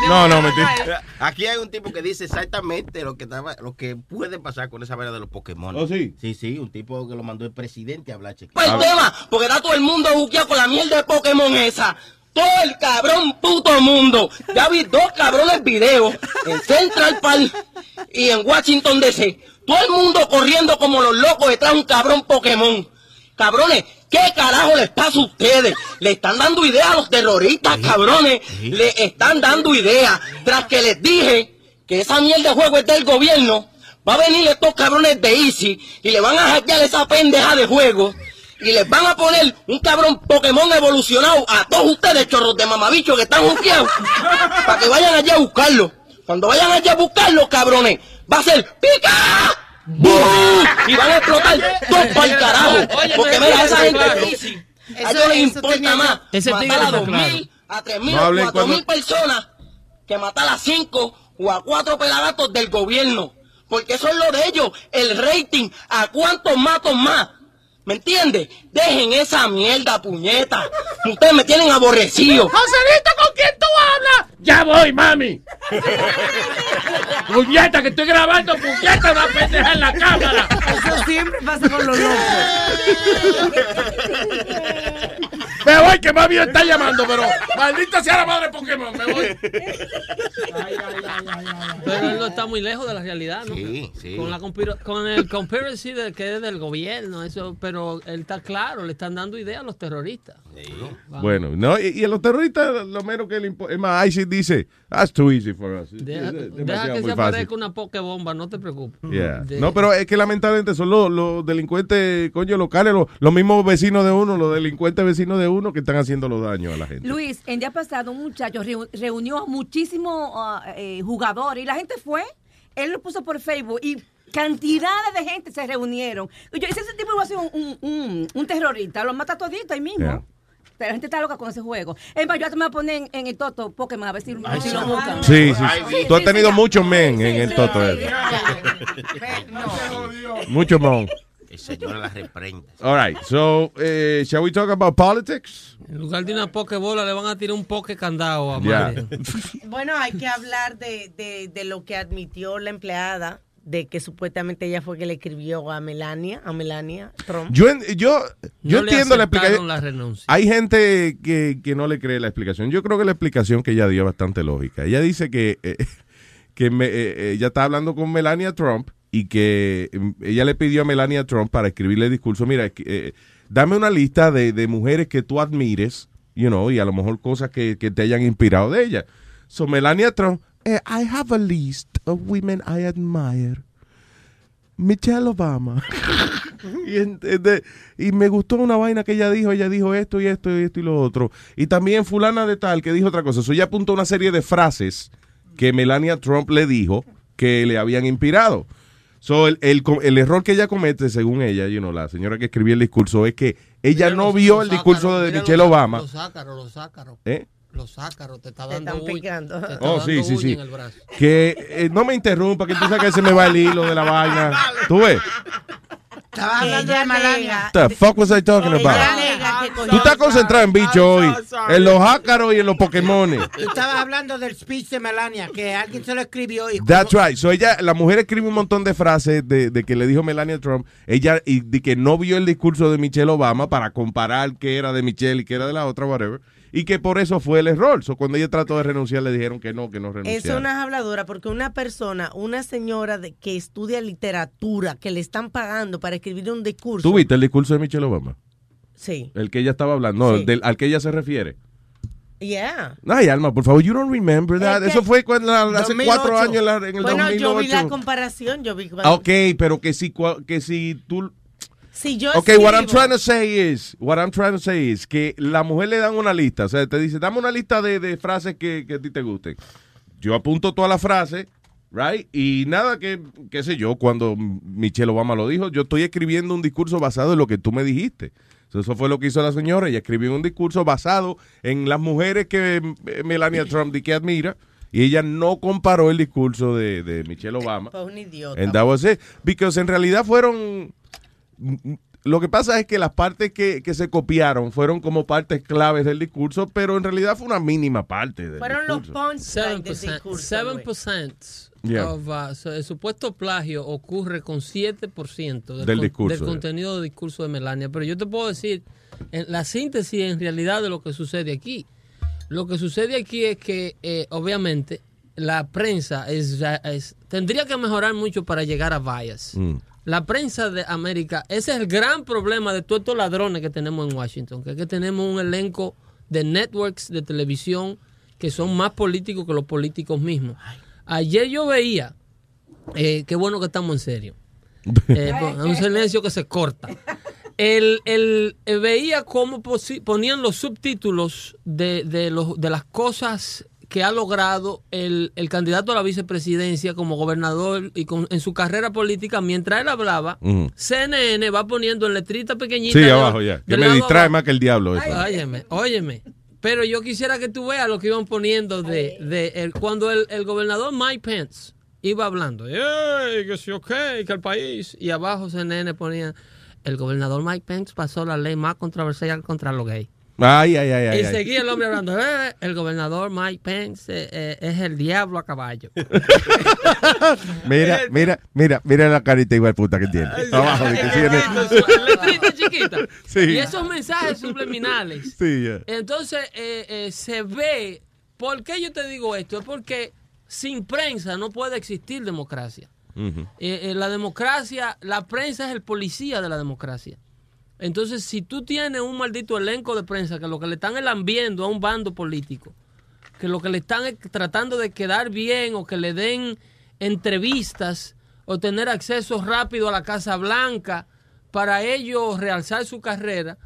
No, no, mentira. Aquí hay un tipo que dice exactamente lo que estaba, lo que puede pasar con esa vaina de los Pokémon. ¿Oh, sí? Sí, sí, un tipo que lo mandó el presidente a hablar, cheque. Pues el tema, porque está todo el mundo buqueado con la mierda de Pokémon esa. Todo el cabrón puto mundo. Ya vi dos cabrones videos en Central Park y en Washington DC. Todo el mundo corriendo como los locos detrás de un cabrón Pokémon. Cabrones, ¿qué carajo les pasa a ustedes? Le están dando ideas a los terroristas, cabrones. Le están dando ideas. Tras que les dije que esa mierda de juego es del gobierno, va a venir estos cabrones de Easy y le van a hackear esa pendeja de juego y les van a poner un cabrón Pokémon evolucionado a todos ustedes, chorros de mamabicho que están juqueados, para que vayan allá a buscarlo. Cuando vayan allá a buscarlo, cabrones, va a ser pica. ¡Bum! Y van a explotar todo para el carajo. Porque me- mira, esa gente. A Eso- ellos les importa más matar a está dos claro. mil, a tres mil, No o hablen cuatro mil cuando- personas que matar a cinco o a cuatro pelagatos del gobierno. Porque eso es lo de ellos, el rating, a cuántos matos más. ¿Me entiendes? Dejen esa mierda, puñeta. Ustedes me tienen aborrecido. Joselito, ¿con quién tú hablas? Ya voy, mami. Puñeta, que estoy grabando, puñeta, una pendeja en la cámara. Eso siempre pasa con los locos. Me voy, que mami está llamando, pero maldita sea la madre Pokémon, me voy. Pero él no está muy lejos de la realidad, ¿no? Sí, sí. Con, la con el conspiracy de, que es del gobierno, eso, pero él está claro, le están dando ideas a los terroristas. Bueno, no, y, y a los terroristas lo menos que le importa. Es más, ISIS dice, that's too easy for us. Deja, Es deja demasiado que se fácil. aparezca una pokebomba, no te preocupes. Yeah. No, pero es que lamentablemente son los, los delincuentes, coño, locales, los, los mismos vecinos de uno, los delincuentes vecinos de uno que están haciendo los daños a la gente. Luis, el día pasado un muchacho reu- reunió a muchísimos eh, jugadores y la gente fue. Él lo puso por Facebook y cantidades de gente se reunieron. Y yo, ese tipo va a ser un, un, un- un terrorista, lo mata todito ahí mismo. Yeah. La gente está loca con ese juego. Es más, yo hasta me voy a poner en, en el Toto Pokémon a ver si, si lo buscan. Sí, sí. Sí, Tú has sí, tenido sí, muchos sí, men sí, en el sí, toto. sí. No. Muchos men. El señor la reprenda. All right, so, eh, shall we talk about politics? En lugar de una pokebola le van a tirar un poke candado a. Mario. Bueno, hay que hablar de, de, de lo que admitió la empleada, de que supuestamente ella fue que le escribió a Melania, a Melania Trump. Yo, yo, yo No le entiendo la explicación. la renuncia. Hay gente que, que no le cree la explicación. Yo creo que la explicación que ella dio es bastante lógica. Ella dice que, eh, que me- eh, ella está hablando con Melania Trump y que mm, ella le pidió a Melania Trump para escribirle el discurso, mira, eh, dame una lista de, de mujeres que tú admires, you know, y a lo mejor cosas que, que te hayan inspirado de ella. So Melania Trump, eh, I have a list of women I admire. Michelle Obama. y, en- de- y me gustó una vaina que ella dijo, ella dijo esto y esto y esto y lo otro. Y también fulana de tal que dijo otra cosa. So ella apuntó una serie de frases que Melania Trump le dijo que le habían inspirado. So el, el, el error que ella comete, según ella, you know, la señora que escribió el discurso, es que ella no vio el discurso de Michelle los- Obama. Los ácaros, los ácaros. ¿Eh? Los ácaros, te está Te dando están picando. te está Oh, dando sí, sí, sí. en el brazo. Que eh, no me interrumpa, que tú sabes que se me va el hilo de la vaina. ¿Tú ves? Estaba hablando ella de Melania. nega- What the fuck was I talking ella about? nega que cogió- Tú estás concentrado en bicho hoy, en los ácaros y en los Pokémon. Tú estabas hablando del speech de Melania, que alguien se lo escribió y That's right. So ella, la mujer escribe un montón de frases de, de que le dijo Melania Trump, ella y de que no vio el discurso de Michelle Obama para comparar qué era de Michelle y qué era de la otra, whatever, y que por eso fue el error. So cuando ella trató de renunciar le dijeron que no, que no Es renunciara. una habladora porque una persona, una señora de, que estudia literatura, que le están pagando para escribir un discurso. ¿Tú viste el discurso de Michelle Obama? Sí. El que ella estaba hablando, no, Sí. del, al que ella se refiere. Yeah. Ay, Alma, por favor, you don't remember that. Es que- Eso fue cuando, hace 2008. cuatro años, en el bueno, 2008. yo vi la comparación, yo vi ok, pero que si, que si tú Si yo Ok, what I'm escribo- trying to say is, what I'm trying to say is que la mujer le dan una lista, o sea, te dice, dame una lista de, de frases que, que a ti te gusten. Yo apunto todas las frases, right? Y nada que, qué sé yo, cuando Michelle Obama lo dijo, yo estoy escribiendo un discurso basado en lo que tú me dijiste. So, Eso fue lo que hizo la señora, ella escribió un discurso basado en las mujeres que eh, Melania Trump que admira. Y ella no comparó el discurso de, de Michelle Obama. Pues un idiota. And that was it. Because en realidad fueron. Lo que pasa es que las partes que, que se copiaron fueron como partes claves del discurso, pero en realidad fue una mínima parte del Fueron los discurso. punchlines del 7%, discurso. 7% Yeah. of, uh, so, el supuesto plagio ocurre con 7% del, Del con- discurso, del yeah. contenido del discurso de Melania. Pero yo te puedo decir, en la síntesis en realidad de lo que sucede aquí. Lo que sucede aquí es que, eh, obviamente, la prensa es- tendría que mejorar mucho para llegar a bias. Mm. La prensa de América, ese es el gran problema de todos estos ladrones que tenemos en Washington, que es que tenemos un elenco de networks de televisión que son más políticos que los políticos mismos. Ayer yo veía, eh, qué bueno que estamos en serio, Eh, pues, es un silencio que se corta. El, el- eh, veía cómo ponían los subtítulos de, de, los, de las cosas que ha logrado el, el candidato a la vicepresidencia como gobernador y con- en su carrera política, mientras él hablaba, Ujú. CNN va poniendo en letrita pequeñita. Sí, de- abajo ya. Que me distrae abajo. más que el diablo. eso. Óyeme, óyeme. Pero yo quisiera que tú veas lo que iban poniendo de, de el- cuando el, el gobernador Mike Pence iba hablando. "Ey, que sí, ok, que el país. Y abajo CNN ponía, el gobernador Mike Pence pasó la ley más controversial contra los gays. Ay, ay, ay, ay. y seguía el hombre hablando, "Eh, el gobernador Mike Pence eh, eh, es el diablo a caballo. Mira, mira, mira, mira la carita igual puta que tiene. Abajo de que tiene. letrita chiquita. Sí. Y esos mensajes subliminales. Sí. Entonces eh, eh, se ve, ¿por qué yo te digo esto? Es porque sin prensa no puede existir democracia. Eh, eh, la democracia, la prensa es el policía de la democracia. Entonces, si tú tienes un maldito elenco de prensa que lo que le están elambiendo a un bando político, que lo que le están es tratando de quedar bien o que le den entrevistas o tener acceso rápido a la Casa Blanca para ellos realzar su carrera,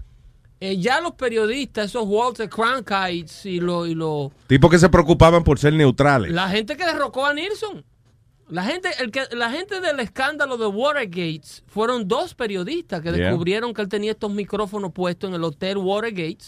eh, ya los periodistas, esos Walter Cronkites y los... Y los Tipos que se preocupaban por ser neutrales. la gente que derrocó a Nilsson. La gente, el que, la gente del escándalo de Watergate fueron dos periodistas que Yeah. descubrieron que él tenía estos micrófonos puestos en el hotel Watergate,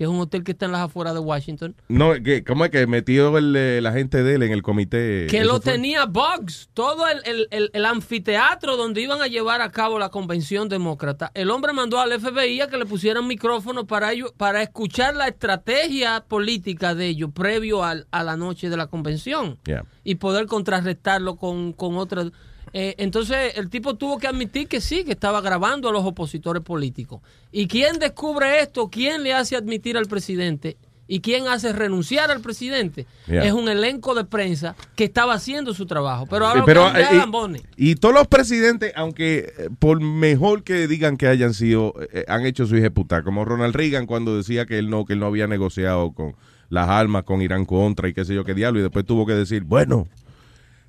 que es un hotel que está en las afueras de Washington, No, que, ¿cómo es que metió el, eh, la gente de él en el comité? que lo fue. tenía Bugs, todo el, el- el- el anfiteatro donde iban a llevar a cabo la convención demócrata. El hombre mandó al FBI a que le pusieran micrófonos para ellos, para escuchar la estrategia política de ellos previo al- a la noche de la convención Yeah. y poder contrarrestarlo con, con otras. Eh, entonces el tipo tuvo que admitir que sí, que estaba grabando a los opositores políticos. ¿Y quién descubre esto? ¿Quién le hace admitir al presidente? ¿Y quién hace renunciar al presidente? Yeah. Es un elenco de prensa que estaba haciendo su trabajo. Pero ahora pero, lo que eh, y-. Y todos los presidentes, aunque eh, por mejor que digan que hayan sido, eh, han hecho su ejecutar, como Ronald Reagan cuando decía que él no, que él no había negociado con las armas con Irán contra y qué sé yo qué diablo, y después tuvo que decir, bueno,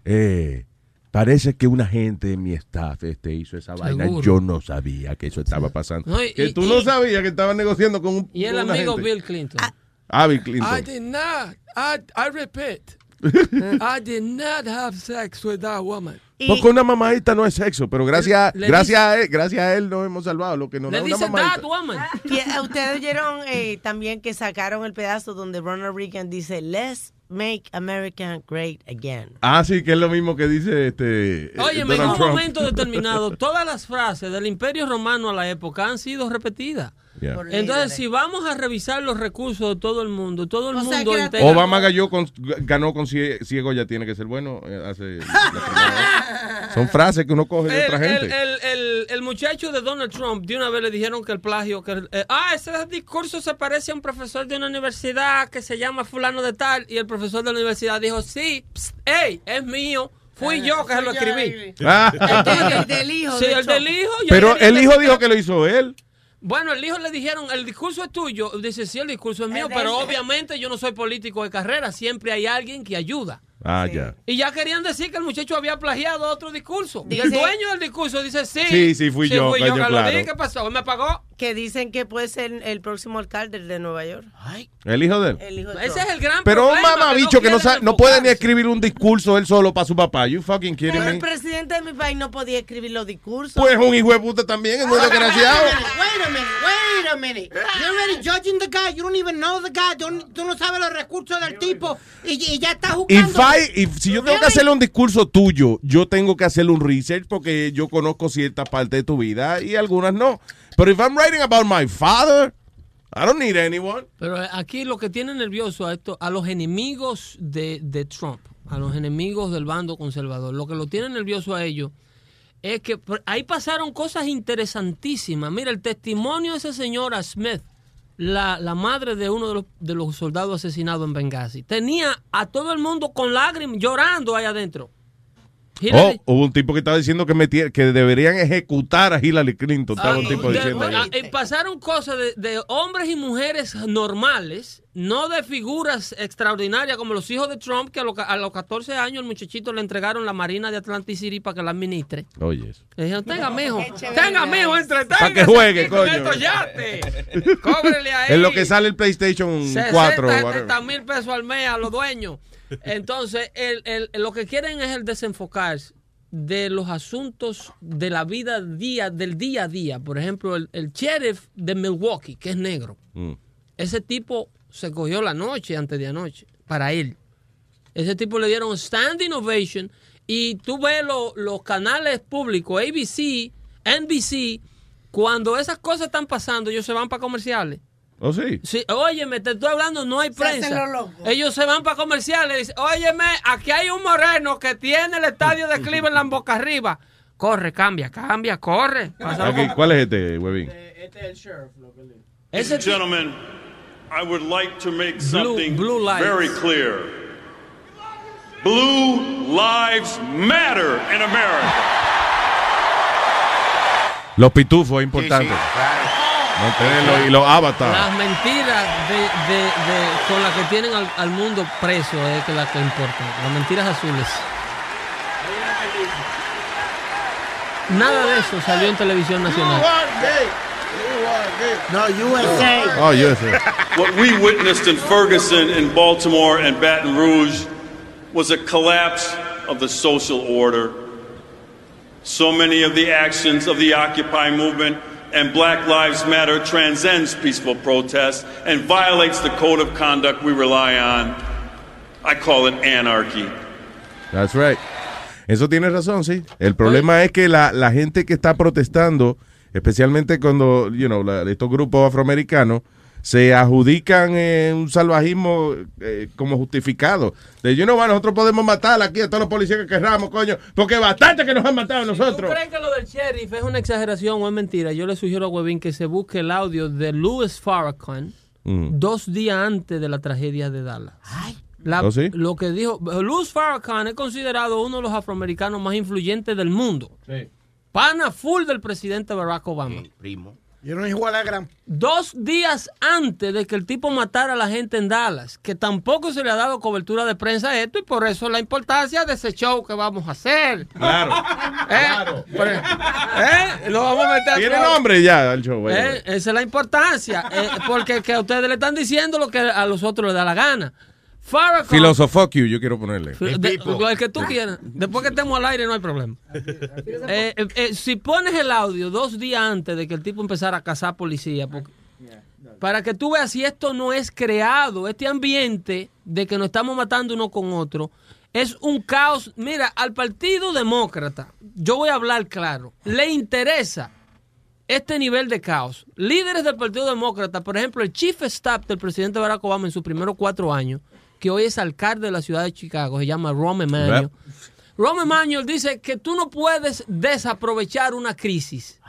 eh, parece que una gente de mi staff este, hizo esa vaina. Yo no sabía que eso estaba pasando. No, y- que y- tú no y- sabías que estaban negociando con un Y el amigo gente. Bill Clinton. Ah, Bill Clinton. did not. I, I repeat. I did not have sex with that woman. Porque una mamadita no es sexo, pero gracias, Le- le gracias, a él, gracias a él nos hemos salvado. Lo que nos Le da una dice mamadita. that woman. Eh, Ustedes oyeron eh, también que sacaron el pedazo donde Ronald Reagan dice, let's make America great again. Ah, sí, que es lo mismo que dice este. eh, Oye, en un Trump. momento determinado, todas las frases del Imperio Romano a la época han sido repetidas. Yeah. Entonces, si vamos a revisar los recursos de todo el mundo, todo el mundo entero. Obama ganó con, ganó con cie- ciego, ya tiene que ser bueno. eh, hace. Son frases que uno coge de el, otra gente. el- el- el muchacho de Donald Trump de una vez le dijeron que el plagio, que el- eh, ah, ese discurso se parece a un profesor de una universidad que se llama fulano de tal, y el profesor de la universidad dijo, sí, pst, hey, es mío, fui yo que se lo escribí. Ah. Entonces, El del hijo Sí, de el del hijo. yo Pero el hijo dijo que lo hizo él. Bueno, el hijo le dijeron, el discurso es tuyo. Dice, sí, el discurso es mío, pero obviamente yo no soy político de carrera. Siempre hay alguien que ayuda. Ah, ya. Y ya querían decir que el muchacho había plagiado otro discurso. El sí. dueño del discurso dice, sí. Sí, sí, fui yo, fui yo que claro. ¿Qué pasó? ¿Me pagó? Que dicen que puede ser el próximo alcalde de Nueva York. El hijo de él. El hijo de Ese es el gran Pero un problema. mamabicho que no, quieren sabe, no puede ni escribir un discurso él solo para su papá. You fucking kidding Pero el me. presidente de mi país no podía escribir los discursos. Pues un hijo de puta también, es muy desgraciado. Wait a minute, wait a minute. You're already judging the guy. You don't even know the guy. Tú, tú no sabes los recursos del tipo y, y ya está jugando. If I- if- si yo tengo que hacerle un discurso tuyo, yo tengo que hacerle un research porque yo conozco cierta parte de tu vida y algunas no. Pero if I'm writing about my father, I don't need anyone. Pero aquí lo que tiene nervioso a esto, a los enemigos de, de Trump, a los enemigos del bando conservador, lo que lo tiene nervioso a ellos es que ahí pasaron cosas interesantísimas. Mira, el testimonio de esa señora Smith, la, la madre de uno de los, de los soldados asesinados en Benghazi, tenía a todo el mundo con lágrimas, llorando ahí adentro. Oh, Hillary- hubo un tipo que estaba diciendo que, deberían ejecutar a Hillary Clinton. Estaba un tipo de- diciendo. ahí. ah, eh, pasaron cosas de, de hombres y mujeres normales no de figuras extraordinarias como los hijos de Trump, que a los, ca- a los 14 años el muchachito le entregaron la Marina de Atlantic City para que la administre. Oye, eso. Le dijeron, tenga, mijo, tenga, mijo, entreténgase Pa' que juegue, coño. estos yates. Cóbrele ahí. En lo que sale el PlayStation 60, 4. 70 mil pesos al mes a los dueños. Entonces, el, el- lo que quieren es el desenfocarse de los asuntos de la vida día, del día a día. Por ejemplo, el, el sheriff de Milwaukee, que es negro. Mm. Ese tipo se cogió la noche antes de anoche para él. Ese tipo le dieron standing ovation y tú ves lo- los canales públicos, ABC, NBC, cuando esas cosas están pasando, ellos se van para comerciales. ¿Oh, sí? Sí, óyeme, te estoy hablando, no hay prensa. Ellos se van para comerciales y dicen, óyeme, aquí hay un moreno que tiene el estadio de Cleveland boca arriba. Corre, cambia, cambia, corre. ¿Cuál es este, huevín? Este es el sheriff, lo que le Ese gentlemen, I would like to make something blue very clear. Blue lives matter in America. Los pitufos es importante. Mantenerlo y los avatars. Las mentiras de, de- de- con las que tienen al, al mundo preso es que las que importan. Las mentiras azules. Nada de eso salió en televisión nacional. No, USA. Oh, USA. What we witnessed in Ferguson, in Baltimore, and Baton Rouge was a collapse of the social order. So many of the actions of the Occupy movement and Black Lives Matter transcends peaceful protest and violates the code of conduct we rely on. I call it anarchy. That's right. Eso tiene razón, sí. El problema es que la, la gente que está protestando, especialmente cuando, you know, la- estos grupos afroamericanos, se adjudican eh, un salvajismo eh, como justificado. De, you know, what, nosotros podemos matar aquí a todos los policías que querramos, coño, porque bastante que nos han matado a ¿Tú nosotros. crees que lo del sheriff es una exageración o es mentira? Yo le sugiero a Webin que se busque el audio de Louis Farrakhan Mm. dos días antes de la tragedia de Dallas. La- ¿Oh, sí? Lo que dijo Louis Farrakhan es considerado uno de los afroamericanos más influyentes del mundo. Pana full del presidente Barack Obama. Primo. Yo no igual a la gran. Dos días antes de que el tipo matara a la gente en Dallas, que tampoco se le ha dado cobertura de prensa a esto y por eso la importancia de ese show que vamos a hacer. Claro. ¿Eh? Por- ¿Eh? Lo vamos a meter Tiene nombre ya el show. Eh, Esa es la importancia. eh, porque que a ustedes le están diciendo lo que a los otros les da la gana. Farrakhan. Philosophuck you, yo quiero ponerle. de- el que tú quieras. Después que estemos al aire no hay problema. Eh, eh, eh, si pones el audio dos días antes de que el tipo empezara a cazar policía, porque- para que tú veas si esto no es creado, este ambiente de que nos estamos matando uno con otro, es un caos. Mira, al Partido Demócrata, yo voy a hablar claro, le interesa este nivel de caos. Líderes del Partido Demócrata, por ejemplo, el chief staff del presidente Barack Obama en sus primeros cuatro años, que hoy es alcalde de la ciudad de Chicago, se llama Ron Emanuel. Yep. Ron Emanuel dice que tú no puedes desaprovechar una crisis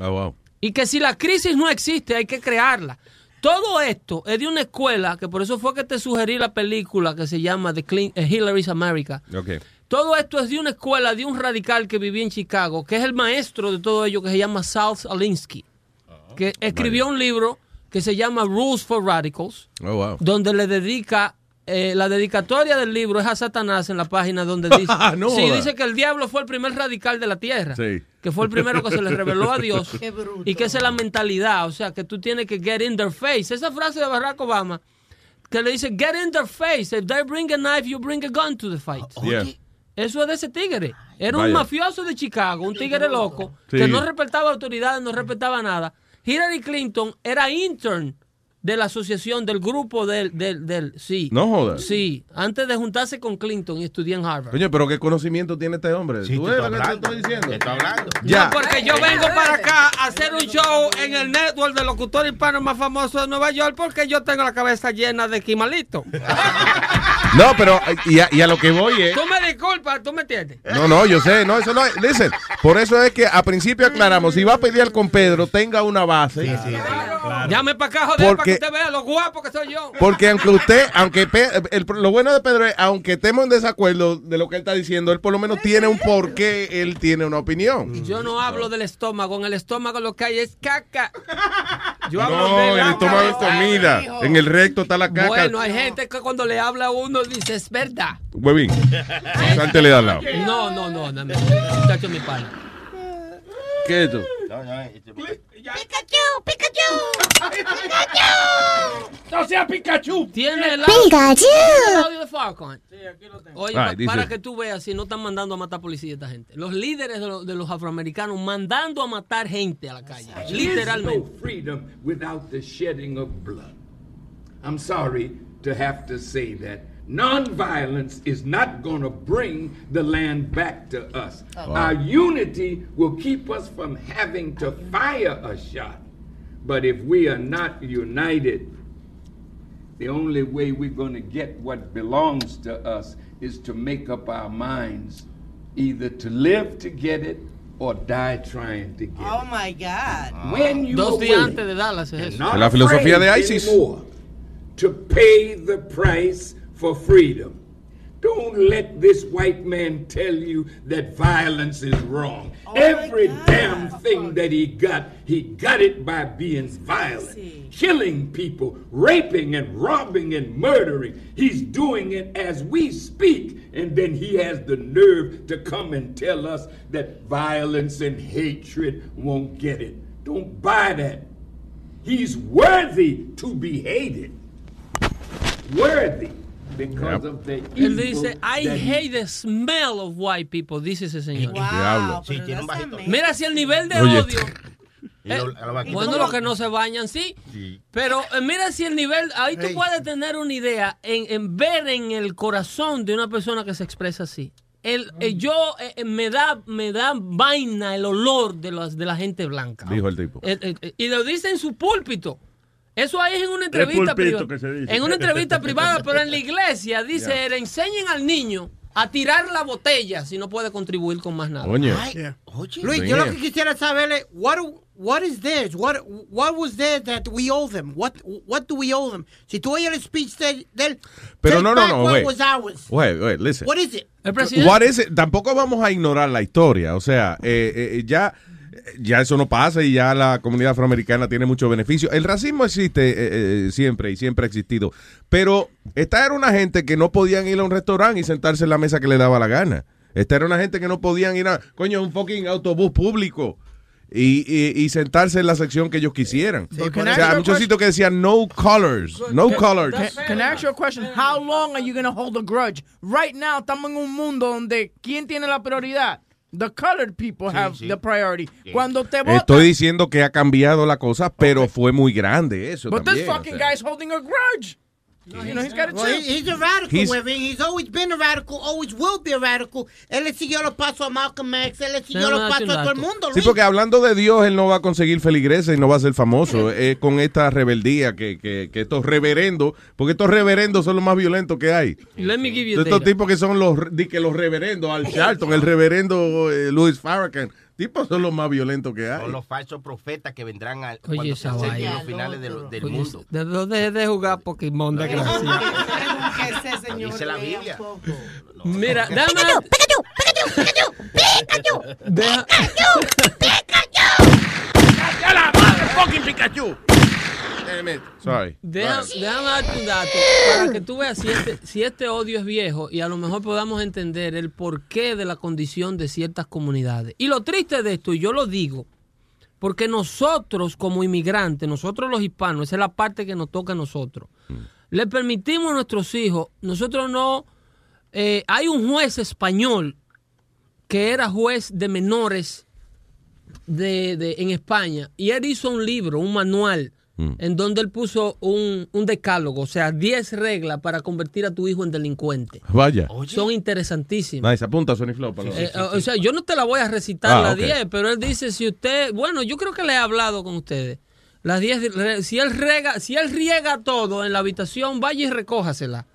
Oh, wow. y que si la crisis no existe hay que crearla. Todo esto es de una escuela, que por eso fue que te sugerí la película que se llama The Clean, eh, Hillary's America. Todo esto es de una escuela, de un radical que vivía en Chicago, que es el maestro de todo ello, que se llama Sal Alinsky, que escribió un libro que se llama Rules for Radicals, Oh, wow. donde le dedica, eh, la dedicatoria del libro es a Satanás en la página donde dice, No sí, joda. dice que el diablo fue el primer radical de la tierra, Sí. que fue el primero que se le reveló a Dios, Qué bruto. y que esa es la mentalidad, o sea, que tú tienes que get in their face. Esa frase de Barack Obama, que le dice, get in their face, if they bring a knife, you bring a gun to the fight. Yeah. Eso es de ese tigre. Era un mafioso de Chicago, un tigre loco, Sí. que no respetaba autoridades, no respetaba nada. Hillary Clinton era intern de la asociación, del grupo del, del, del sí. No jodas. Sí, antes de juntarse con Clinton y estudiar en Harvard. Coño, pero qué conocimiento tiene este hombre. Sí, ¿Tú te ves estoy lo que te estoy diciendo? Te estoy hablando. Ya. No, porque yo vengo para acá a hacer un show en el network de locutor hispano más famoso de Nueva York porque yo tengo la cabeza llena de quimalito. No, pero y a, y a lo que voy es. Tú me disculpas, ¿tú me entiendes? No, no, yo sé, no, eso no es. Listen, por eso es que a principio aclaramos, si va a pelear con Pedro, tenga una base. Llame para acá, joder, para Porque- que usted vea lo guapo que soy yo. Porque aunque usted, aunque Pe- el- lo bueno de Pedro es, aunque estemos en desacuerdo de lo que él está diciendo, él por lo menos tiene un porqué, él tiene una opinión. Yo no hablo del estómago, en el estómago lo que hay es caca. Yo hablo No, de el estómago es comida. En el recto está la caca. Bueno, hay gente que cuando le habla a uno dice, es verdad. Huevín. Al lado. No, no, no, no, no. Muchacho, mi pana. ¿Qué es esto? Pikachu, Pikachu, Pikachu. No sea Pikachu. Tiene el Pikachu. ¿Tiene el audio de Falcon. Oye, Ay, pa- dice- para que tú veas si no están mandando a matar policía esta gente. Los líderes de, los- de los afroamericanos mandando a matar gente a la calle. There Literalmente. no freedom without the shedding of blood. I'm sorry to have to say that. Nonviolence is not going to bring the land back to us. Oh. Our unity will keep us from having to fire a shot. But if we are not united, the only way we're going to get what belongs to us is to make up our minds either to live to get it or die trying to get oh it. Oh my God. it. When you Dos días antes de Dallas es eso. La filosofía de ISIS. anymore To pay the price for freedom. Don't let this white man tell you that violence is wrong. Every damn thing that he got, he got it by being violent, killing people, raping and robbing and murdering. He's doing it as we speak. And then he has the nerve to come and tell us that violence and hatred won't get it. Don't buy that. He's worthy to be hated. Worthy because of the Él dice, I hate the smell of white people, dice ese señor. Diablo. Sí, tiene un bajito. Mira si el nivel de Oye. odio. Lo- Eh, bueno, los que no se bañan, sí. Pero eh, mira si el nivel, ahí tú puedes tener una idea en, en ver en el corazón de una persona que se expresa así. El, eh, yo eh, eh, me da me da vaina el olor de las de la gente blanca. Dijo el tipo. Eh, eh, eh, y lo dice en su púlpito. Eso ahí es en una entrevista privada. En una entrevista privada, pero en la iglesia dice, le enseñen al niño a tirar la botella si no puede contribuir con más nada. Luis, yo lo que quisiera saber es, what, what is theirs? What, what was theirs that we owe them? What, what do we owe them? Si tú oyes el speech de, del... Pero no, no, no, what wait. was ours. Wait, wait, listen. What is it? El presidente. What is it? Tampoco vamos a ignorar la historia. O sea, eh, eh, ya, ya eso no pasa y ya la comunidad afroamericana tiene mucho beneficio. El racismo existe eh, eh, siempre y siempre ha existido. Pero esta era una gente que no podían ir a un restaurante y sentarse en la mesa que le daba la gana. Esta era una gente que no podían ir a, coño, un fucking autobús público. Y, y- y sentarse en la sección que ellos quisieran. O sea, muchos sitios que decían no colors, no colors. Can, can I ask you a question? How long are you going to hold a grudge? Right now, estamos en un mundo donde ¿quién tiene la prioridad? The colored people have the priority. Cuando te votan, Estoy diciendo que ha cambiado la cosa, pero fue muy grande eso but también. this o fucking sea. guy's holding a grudge. You know, he's got to Well, he- he's a radical, He's- Webby. He's always been a radical, always will be a radical. Él le siguió los pasos a Malcolm X, él le siguió los pasos a todo el mundo, Sí, Luis. porque hablando de Dios, él no va a conseguir feligreses y no va a ser famoso. Es con esta rebeldía que, que, que estos reverendos, porque estos reverendos son los más violentos que hay. Let me give you Estos data. tipos que son los, que los reverendos, Al Sharpton, el reverendo eh, Louis Farrakhan, tipos son los más violentos que hay. Son los falsos profetas que vendrán al, Oye, cuando se esa acerquen vaina. los finales de lo- del Oye, mundo. de- de- de jugar Pokémon, desgracia. Dice la Biblia. Mira, dame. Deja- ¡A la madre, fucking Pikachu! Sorry. Deja- déjame darte un dato para que tú veas si este, si este odio es viejo y a lo mejor podamos entender el porqué de la condición de ciertas comunidades. Y lo triste de esto, y yo lo digo, porque nosotros como inmigrantes, nosotros los hispanos, esa es la parte que nos toca a nosotros, le permitimos a nuestros hijos, nosotros no, eh, hay un juez español que era juez de menores de, de- en España y él hizo un libro, un manual, en donde él puso un, un decálogo, o sea, 10 reglas para convertir a tu hijo en delincuente. Vaya. Son interesantísimas. Nice, apunta Sony Flow. para los- Eh, O sea, yo no te la voy a recitar Ah, las ok. 10, pero él dice si usted, bueno, yo creo que le he hablado con ustedes. Las 10, re- si él rega, si él riega todo en la habitación, vaya y recójasela.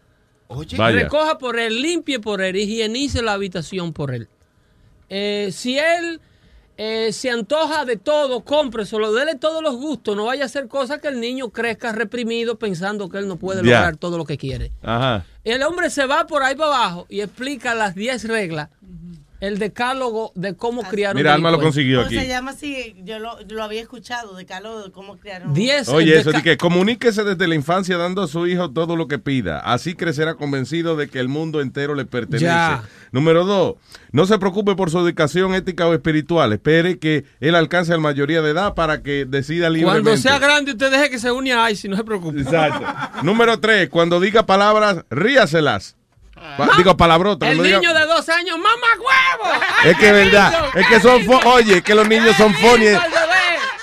Vaya. Recoja por él, limpie por él, higienice la habitación por él. Eh, si él eh, se antoja de todo, cómpreselo, dele todos los gustos, no vaya a hacer cosas que el niño crezca reprimido pensando que él no puede lograr todo lo que quiere. Ajá. El hombre se va por ahí para abajo y explica las 10 reglas. El decálogo de cómo criar un Mira, Alma lo consiguió aquí. se llama así, yo lo, lo había escuchado, de Carlos, de cómo criaron. Oye, eso de que comuníquese desde la infancia dando a su hijo todo lo que pida. Así crecerá convencido de que el mundo entero le pertenece. Ya. Número dos, no se preocupe por su educación ética o espiritual. Espere que él alcance la mayoría de edad para que decida libremente. Cuando sea grande, usted deje que se une a ICE, no se preocupe. Exacto. Número tres, cuando diga palabras, ríaselas. Pa- digo palabrotas. El diga- niño de dos años, ¡mamá huevo! Es que es verdad. Es que son. Oye, que los niños son funny.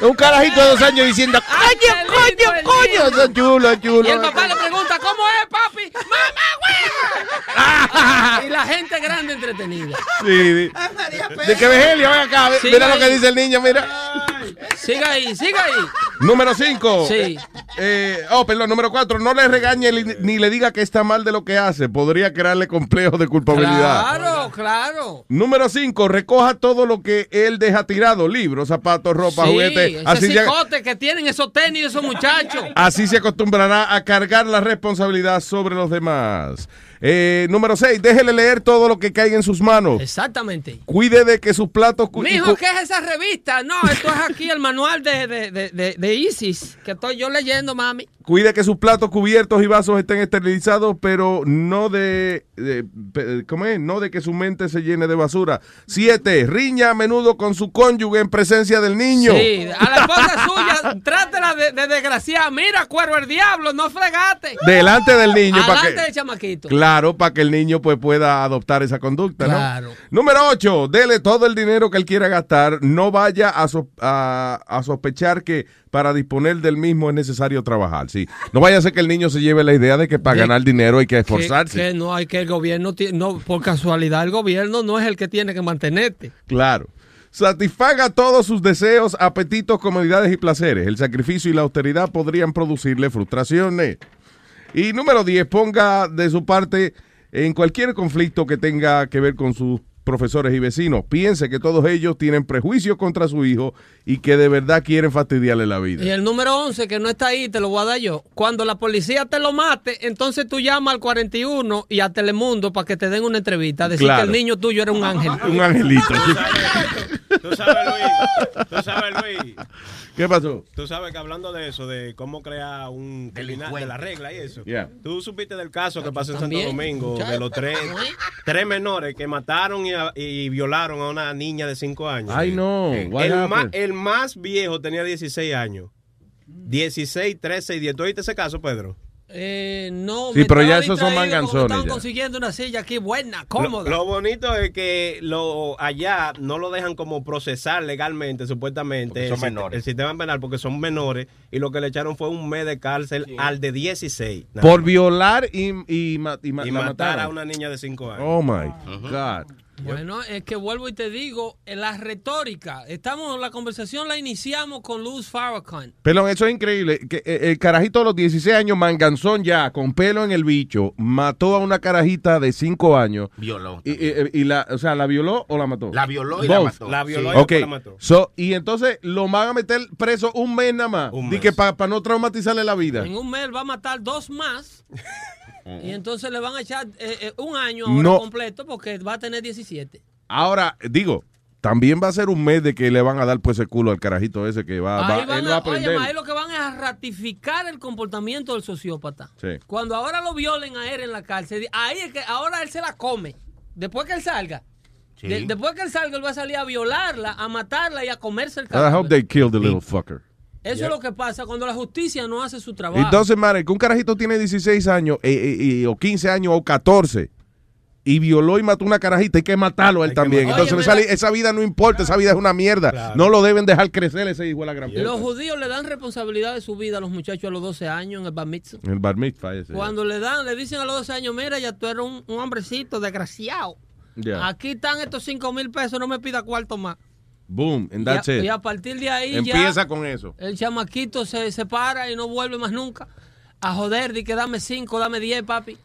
Un carajito de dos años diciendo, coño, coño, coño. Eso es chulo, es chulo. Y el papá le pregunta, ¿cómo es, papi? ¡Mamá huevo! y la gente grande entretenida. Sí, di- de que Vegelio, ven acá. Siga Mira lo que dice el niño, mira. Siga ahí, siga ahí. Número 5. Sí. Oh, perdón, número 4. No le regañe ni le diga que está mal de lo que hace. Podría crearle complejo de culpabilidad. Claro, claro. Número 5. Recoja todo lo que él deja tirado. Libros, zapatos, ropa, Sí, juguetes. ese Así, ya- cicote que tienen esos tenis, esos muchachos. así se acostumbrará a cargar la responsabilidad sobre los demás. Eh, número 6. Déjele leer todo lo que caiga en sus manos. Exactamente. Cuide de que sus platos... Mijo, ¿qué es esa revista? No, esto es aquí el manual de, de, de, de, ISIS, que estoy yo leyendo, mami. Cuide que sus platos cubiertos y vasos estén esterilizados, pero no de, ¿cómo es? No de que su mente se llene de basura. Siete, riña a menudo con su cónyuge en presencia del niño. Sí, a la esposa suya, trátela de, de desgraciada. Mira, cuero el diablo, no fregate. Delante del niño que del chamaquito. Claro, para que el niño pues pueda adoptar esa conducta, ¿no? Claro. Número 8, dele todo el dinero que él quiera gastar, no vaya a, so- a- a sospechar que para disponer del mismo es necesario trabajar, sí. No vaya a ser que el niño se lleve la idea de que para De- ganar dinero hay que esforzarse. que no hay que el gobierno, no, por casualidad, el gobierno no es el que tiene que mantenerte. Claro. Satisfaga todos sus deseos, apetitos, comodidades y placeres. El sacrificio y la austeridad podrían producirle frustraciones. Y número 10, ponga de su parte en cualquier conflicto que tenga que ver con sus profesores y vecinos. Piense que todos ellos tienen prejuicios contra su hijo y que de verdad quieren fastidiarle la vida. Y el número 11, que no está ahí, te lo voy a dar yo. Cuando la policía te lo mate, entonces tú llamas al 41 y a Telemundo para que te den una entrevista. Decir Claro. que el niño tuyo era un ángel. Un angelito. Tú sabes, Luis. Tú sabes, Luis. ¿Qué pasó? Tú sabes que hablando de eso, de cómo crear un criminal, de la regla y eso. Yeah. Tú supiste del caso que pasó en Santo Domingo, de los tres, tres menores que mataron y, y violaron a una niña de 5 años. Ay, no. El más, el más viejo tenía 16 años. 16, 13 y 10. ¿Tú oíste ese caso, Pedro? Eh, no, Sí, me pero ya esos son manganzones ya. consiguiendo una silla aquí buena, cómoda. lo bonito es que lo allá no lo dejan como procesar legalmente, supuestamente. Porque son el, menores. El sistema penal, porque son menores. Y lo que le echaron fue un mes de cárcel al de 16. nada Por violar y, y, y y matar a una niña de 5 años. Oh my God. Bueno, es que vuelvo y te digo, en la retórica, estamos, la conversación la iniciamos con Luz Farrakhan. Pelón, eso es increíble. Que eh, el carajito de los 16 años, manganzón ya, con pelo en el bicho, mató a una carajita de 5 años. Violó. Y, y- y la, o sea, ¿la violó o la mató? La violó y la mató. La violó Sí. y la mató. so, y entonces lo van a meter preso un mes nada más. Un que para no traumatizarle la vida. En un mes va a matar dos más. y entonces le van a echar eh, eh, un año ahora No. completo porque va a tener 17. Ahora, digo, también va a ser un mes de que le van a dar pues el culo al carajito ese que va, va- ahí, van él va a a, oye, aprender. ma, ahí lo que van es a ratificar el comportamiento del sociópata. Sí. Cuando ahora lo violen a él en la cárcel, ahí es que ahora él se la come. Después que él salga. Sí. De- después que él salga, él va a salir a violarla, a matarla y a comerse el I cadáver. hope they kill the little fucker. Eso es lo que pasa cuando la justicia no hace su trabajo. Entonces, madre, que un carajito tiene 16 años eh, eh, y- o 15 años o 14 y violó y mató una carajita, hay que matarlo a él Hay también. Entonces, Oye, esa, mira- esa vida no importa, esa vida es una mierda. Claro. No lo deben dejar crecer ese hijo de la gran puta. Los judíos le dan responsabilidad de su vida a los muchachos a los 12 años en el bar mitzvah. El bar mitzvah ese. Cuando le dan, le dicen a los 12 años, mira, ya tú eres un, un hombrecito desgraciado. Yeah. Aquí están estos 5 mil pesos, no me pida cuarto más. Boom, and Y that's a, it. y a partir de ahí Empieza ya con eso. el chamaquito se separa y no vuelve más nunca a joder, di que dame 5, dame 10, papi.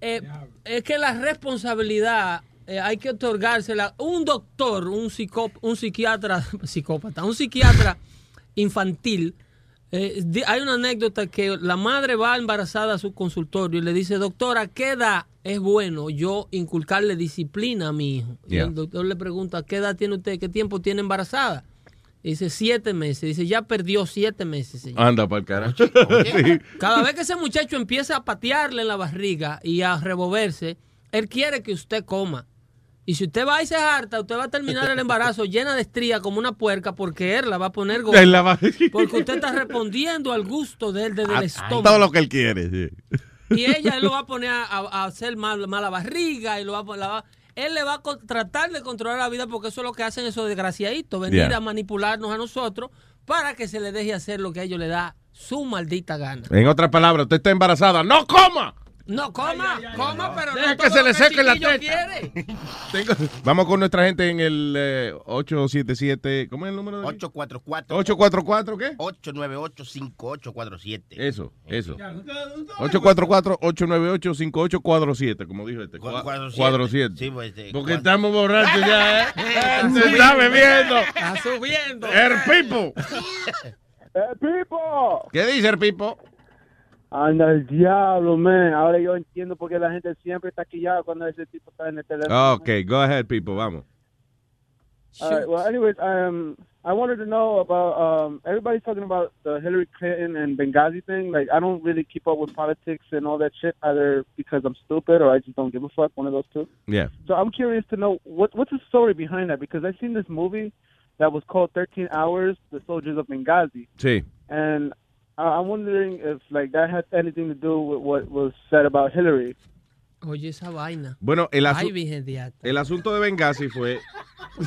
Eh, es que la responsabilidad eh, hay que otorgársela. Un doctor, un, psicó, un psiquiatra, psicópata, un psiquiatra infantil. eh, hay una anécdota que la madre va embarazada a su consultorio y le dice, doctora, ¿qué edad es bueno yo inculcarle disciplina a mi hijo. Y el doctor le pregunta, ¿qué edad tiene usted? ¿Qué tiempo tiene embarazada? Y dice, siete meses. Dice, ya perdió siete meses, señor. Anda para el carajo. Sí. Cada vez que ese muchacho empieza a patearle en la barriga y a revolverse, él quiere que usted coma. Y si usted va y se harta, usted va a terminar el embarazo llena de estría como una puerca porque él la va a poner gorda. Porque usted está respondiendo al gusto de él desde el estómago. Todo lo que él quiere. sí. Y ella él lo va a poner a, a hacer mal, mala barriga y lo va a, la va- él le va a con- tratar de controlar la vida porque eso es lo que hacen esos desgraciaditos, venir Yeah. a manipularnos a nosotros para que se le deje hacer lo que a ellos le da su maldita gana. En otras palabras, usted está embarazada. ¡No coma! No, coma, coma, pero Deja no que se le seque la teta. quiere. Vamos con nuestra gente en el eh, 877. ¿Cómo es el número? de- 844. 844, ¿qué? 898-5847. Eso, eso. 844-898-5847, como dijo este. Cua- Cuadro siete. Cuadro siete. Sí, pues, este, Porque cuatro. estamos borrachos ya, ¿eh? Está Se está bebiendo. Está subiendo. El Pipo. ¡Eh, Pipo! ¿Qué dice el Pipo? Anda el diablo, man. Ahora yo entiendo por qué la gente siempre está quillada cuando ese tipo está en el teléfono. Ok, go ahead, Pipo, vamos. All right, well, anyways, I um, I wanted to know about um, everybody's talking about the Hillary Clinton and Benghazi thing. Like, I don't really keep up with politics and all that shit, either because I'm stupid or I just don't give a fuck. One of those two. Yeah. So I'm curious to know what what's the story behind that because I've seen this movie that was called 13 Hours: The Soldiers of Benghazi, Sí. and I- I'm wondering if like that has anything to do with what was said about Hillary. Oye, esa vaina. Bueno, el, asu- Ay, el asunto de Benghazi fue...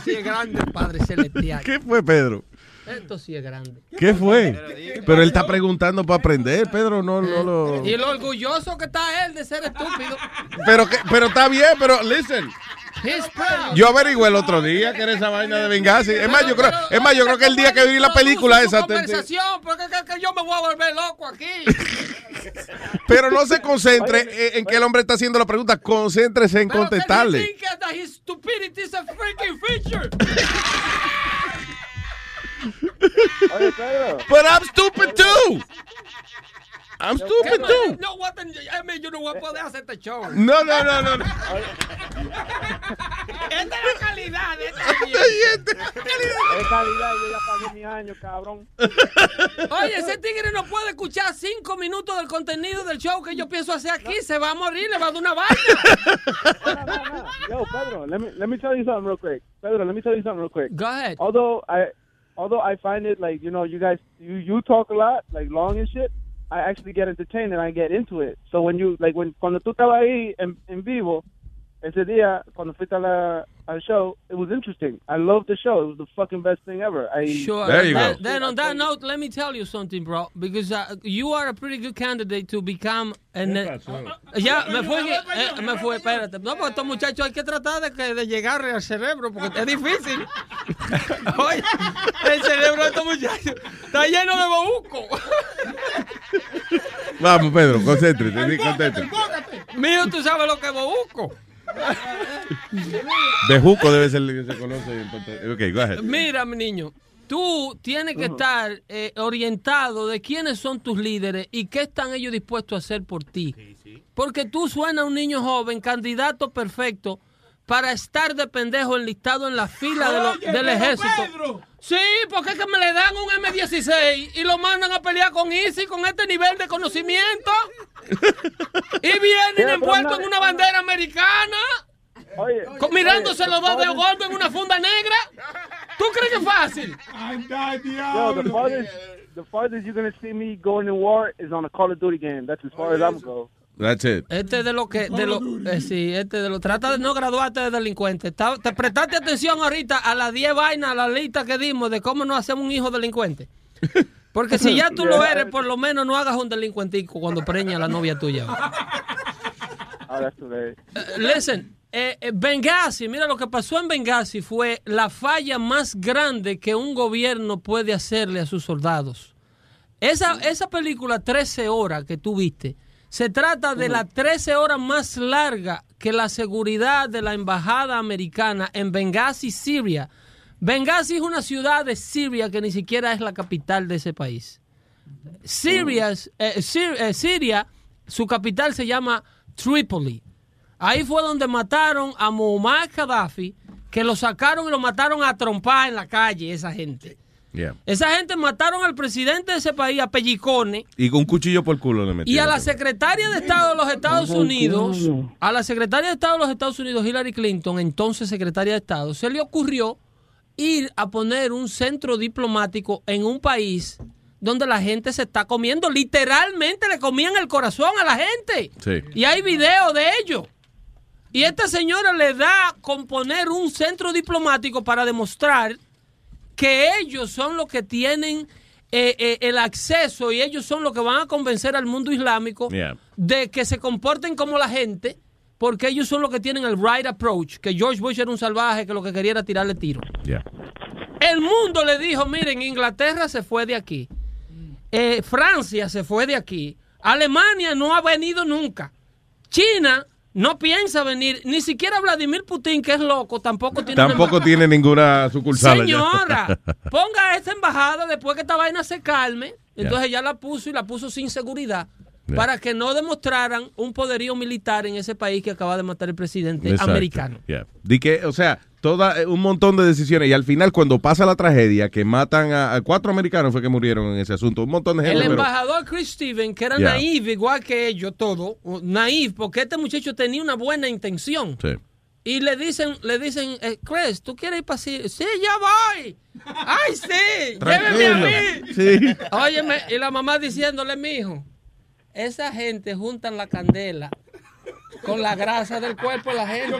Sí es grande, Padre Celestial. ¿Qué fue, Pedro? Esto sí es grande. ¿Qué fue? Pero él está preguntando para aprender, Pedro, no, no lo... Y lo orgulloso que está él de ser estúpido. Pero, que- pero está bien, pero listen. Yo averigué el otro día que era esa vaina de Benghazi. Es más, yo creo, es más, yo creo que el día que vi la película esa... conversación, porque es que yo me voy a volver loco aquí. Pero no se concentre en- que el hombre está haciendo la pregunta, concéntrese en contestarle. But I'm stupid too. I'm stupid too. No, what the, I mean, yo no voy a poder hacer este show. No, no, no, no. no. Esta es la calidad esta Es calidad, yo ya pagué mi año, cabrón. Oye, ese tigre no puede escuchar cinco minutos del contenido del show que yo pienso hacer aquí. Se va a morir, le va a dar una vaina. Yo, Pedro, let me let me tell you something real quick. Pedro, let me tell you something real quick. Go ahead. Although I although I find it like, you know, you guys you, you talk a lot, like long and shit, I actually get entertained and I get into it. So when you like when cuando tú estabas ahí en, en vivo, ese día cuando fuiste a la al show, it was interesting. I loved the show. It was the fucking best thing ever. I Sure. then, then on that note, let me tell you something, bro. Because uh, you are a pretty good candidate to become an. ya, me fue, eh, me fue, espérate. No, porque estos muchachos hay que tratar de, que, de llegarle al cerebro, porque es difícil. Oye, el cerebro de estos muchachos está lleno de bobuco. Vamos, Pedro, concéntrate, concéntrate. Mío, tú sabes lo que es bobuco. Bejuco debe ser el que se conoce. en Puerto- Ok, go ahead. Mira, mi niño, tú tienes que estar eh, orientado de quiénes son tus líderes y qué están ellos dispuestos a hacer por ti. Porque tú suenas a un niño joven, candidato perfecto, para estar de pendejo enlistado en la fila de lo- Oye, del ejército. Pedro. Sí, porque es que me le dan un M16 y lo mandan a pelear con Easy con este nivel de conocimiento. y vienen envueltos en una bandera americana. Oye, con- mirándose oye, los dos de golpe en una funda negra. ¿Tú crees que es fácil? The farthest, the farthest you're gonna see me going to war is on a Call of Duty game. That's as far as I'm gonna go. That's it. Este de lo que, de lo, eh, sí, este de lo, trata de no graduarte de delincuente. Está- te prestaste atención ahorita a las 10 vainas, a la lista que dimos de cómo no hacemos un hijo delincuente. Porque si ya tú lo eres, por lo menos no hagas un delincuentico cuando preña a la novia tuya. Eh, listen, eh, eh, Benghazi, mira lo que pasó en Benghazi fue la falla más grande que un gobierno puede hacerle a sus soldados. Esa, esa película 13 horas que tú viste, se trata de la 13 horas más larga que la seguridad de la embajada americana en Benghazi, Siria. Benghazi es una ciudad de Siria que ni siquiera es la capital de ese país. Siria, eh, Sir- eh, Siria, su capital se llama Tripoli. Ahí fue donde mataron a Muammar Gaddafi, que lo sacaron y lo mataron a trompar en la calle, esa gente. Yeah. Esa gente mataron al presidente de ese país, a Pellicones, Y con un cuchillo por el culo le y metieron. a la secretaria de Estado de los Estados Unidos, a la secretaria de Estado de los Estados Unidos, Hillary Clinton, entonces secretaria de Estado, se le ocurrió ir a poner un centro diplomático en un país donde la gente se está comiendo, literalmente le comían el corazón a la gente. Sí. Y hay video de ello. Y esta señora le da con poner un centro diplomático para demostrar que ellos son los que tienen eh, eh, el acceso y ellos son los que van a convencer al mundo islámico Yeah. de que se comporten como la gente, porque ellos son los que tienen el right approach, que George Bush era un salvaje que lo que quería era tirarle tiro. Yeah. El mundo le dijo, miren, Inglaterra se fue de aquí, Eh, Francia se fue de aquí, Alemania no ha venido nunca, China no piensa venir, ni siquiera Vladimir Putin, que es loco, tampoco tiene una Tampoco tiene ninguna sucursal allá. Señora, ponga esta embajada después que esta vaina se calme. Entonces ya la puso y la puso sin seguridad para que no demostraran un poderío militar en ese país que acaba de matar el presidente Exacto. americano. Yeah. Di que, o sea, toda, eh, un montón de decisiones. Y al final, cuando pasa la tragedia, que matan a, a cuatro americanos fue que murieron en ese asunto. Un montón de gente. El pero- embajador Chris Steven, que era Yeah. naive igual que ellos todo, naive porque este muchacho tenía una buena intención. Sí. Y le dicen, le dicen, eh, Chris, ¿tú quieres ir para? Sí, ya voy. Ay, sí, lléveme a mí. Sí. Óyeme, y la mamá diciéndole, mijo, esa gente juntan la candela con la grasa del cuerpo de la gente.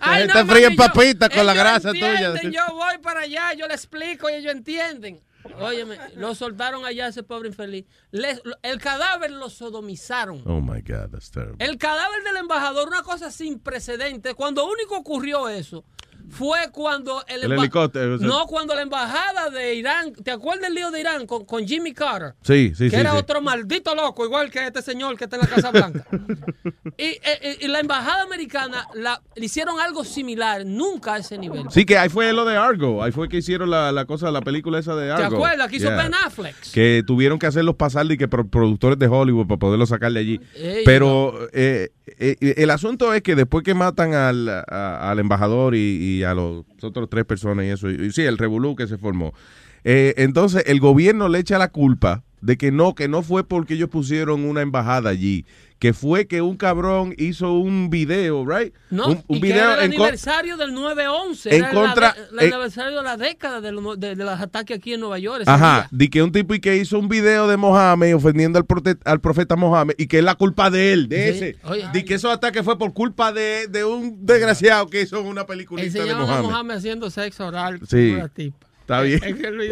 La gente fríe mami, papitas con la grasa tuya. Yo voy para allá, yo le explico y ellos entienden. Óyeme, lo soltaron allá ese pobre infeliz. Les- el cadáver lo sodomizaron. Oh my God, that's terrible. El cadáver del embajador, una cosa sin precedentes. Cuando único ocurrió eso fue cuando el, El helicóptero, No, cuando la embajada de Irán, ¿te acuerdas del lío de Irán con, con Jimmy Carter? Sí, sí, que sí. era sí. otro maldito loco, igual que este señor que está en la Casa Blanca. y, eh, eh, y la embajada americana la, le hicieron algo similar, nunca a ese nivel. Sí, que ahí fue lo de Argo. Ahí fue que hicieron la, la cosa, la película esa de ¿Te Argo. acuerdas que hizo Yeah. Ben Affleck? Que tuvieron que hacerlos pasar de que pro- productores de Hollywood para poderlos sacar de allí. Ey, Pero eh, el asunto es que después que matan al, a- al embajador y, y a los otros tres personas y eso, y sí, el revolú que se formó. eh, entonces el gobierno le echa la culpa de que no, que no fue porque ellos pusieron una embajada allí, que fue que un cabrón hizo un video, right? No, un, un y que era el en aniversario del 9-11. en era la contra- el en- aniversario de la década de, los- de- de los ataques aquí en Nueva York. Ajá, di que un tipo y que hizo un video de Mohammed ofendiendo al, prote- al profeta Mohammed y que es la culpa de él, de Sí, ese. oye. Di que esos ataques fue por culpa de, de un desgraciado que hizo una peliculita de Mohammed. Mohammed haciendo sexo oral Sí. con una tipa. Está bien.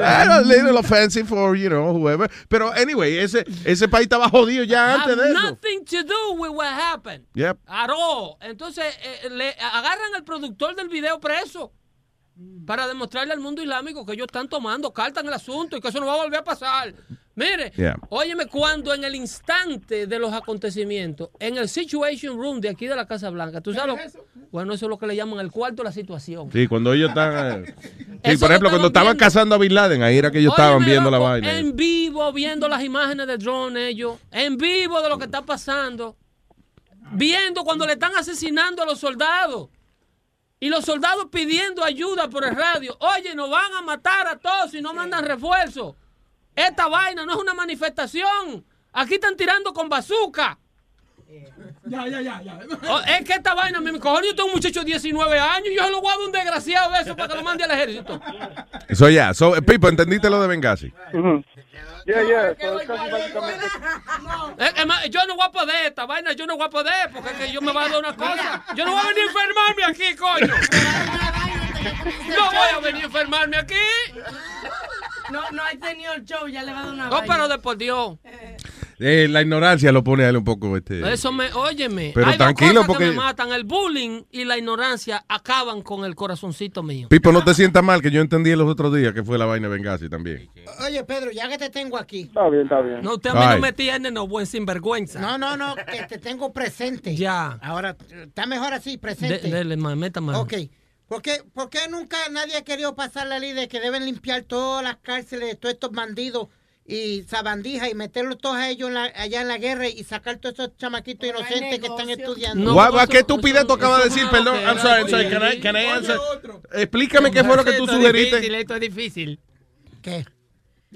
A little offensive for, you know, whoever. Pero, anyway, ese, ese país estaba jodido ya antes de eso. nothing to do with what happened. Yep. At all. Entonces, eh, le agarran al productor del video preso para demostrarle al mundo islámico que ellos están tomando carta en el asunto y que eso no va a volver a pasar. Mire, Yeah. óyeme, cuando en el instante de los acontecimientos, en el Situation Room de aquí de la Casa Blanca, ¿tú sabes? lo- Bueno, eso es lo que le llaman el cuarto de la situación. Sí, cuando ellos están... eh, sí, por ejemplo, lo cuando estaban viendo. cazando a Bin Laden, ahí era que ellos estaban viendo la vaina. En vivo, viendo las imágenes de drone ellos. En vivo de lo que está pasando. Viendo cuando le están asesinando a los soldados. Y los soldados pidiendo ayuda por el radio. Oye, nos van a matar a todos si no mandan refuerzo. Esta vaina no es una manifestación. Aquí están tirando con bazooka. Ya, ya, ya, ya. Oh, es que esta vaina, mi cojones, yo tengo un muchacho de 19 años y yo se lo voy a dar a un desgraciado de eso para que lo mande al ejército. Eso ya. So, eh, Pipo, ¿entendiste lo de Benghazi? Yeah, yeah. So. Es que, ma- yo no voy a poder, esta vaina yo no voy a poder, porque es que yo me voy a dar una cosa. Yo no voy a venir a enfermarme aquí, coño. No voy a venir a enfermarme aquí. No, no ha tenido el show, ya le va a dar una pero de por Dios. Eh, la ignorancia lo pone a él un poco... Este, Eso me, óyeme. Pero hay dos tranquilo, cosas porque- que me matan. El bullying y la ignorancia acaban con el corazoncito mío. Pipo, no te sientas mal, que yo entendí los otros días que fue la vaina de Benghazi también. Oye, Pedro, ya que te tengo aquí. Está bien, está bien. No, usted a mí Ay. no me tiene, no, buen sinvergüenza. No, no, no, que te tengo presente. Ya. Ahora, está mejor así, presente. De- dele, ma, meta mano. Ok. ¿Por qué, por qué nunca nadie ha querido pasar la ley de que deben limpiar todas las cárceles de todos estos bandidos y sabandija y meterlos todos a ellos en la- allá en la guerra y sacar todos esos chamaquitos inocentes que están estudiando. Guau, guau, ¿Qué estupidez tú acabas de decir? Perdón, I'm sorry, I'm sorry. Can I, can I answer? Explícame qué fue lo que tú sugeriste. difícil, Esto es difícil. ¿Qué?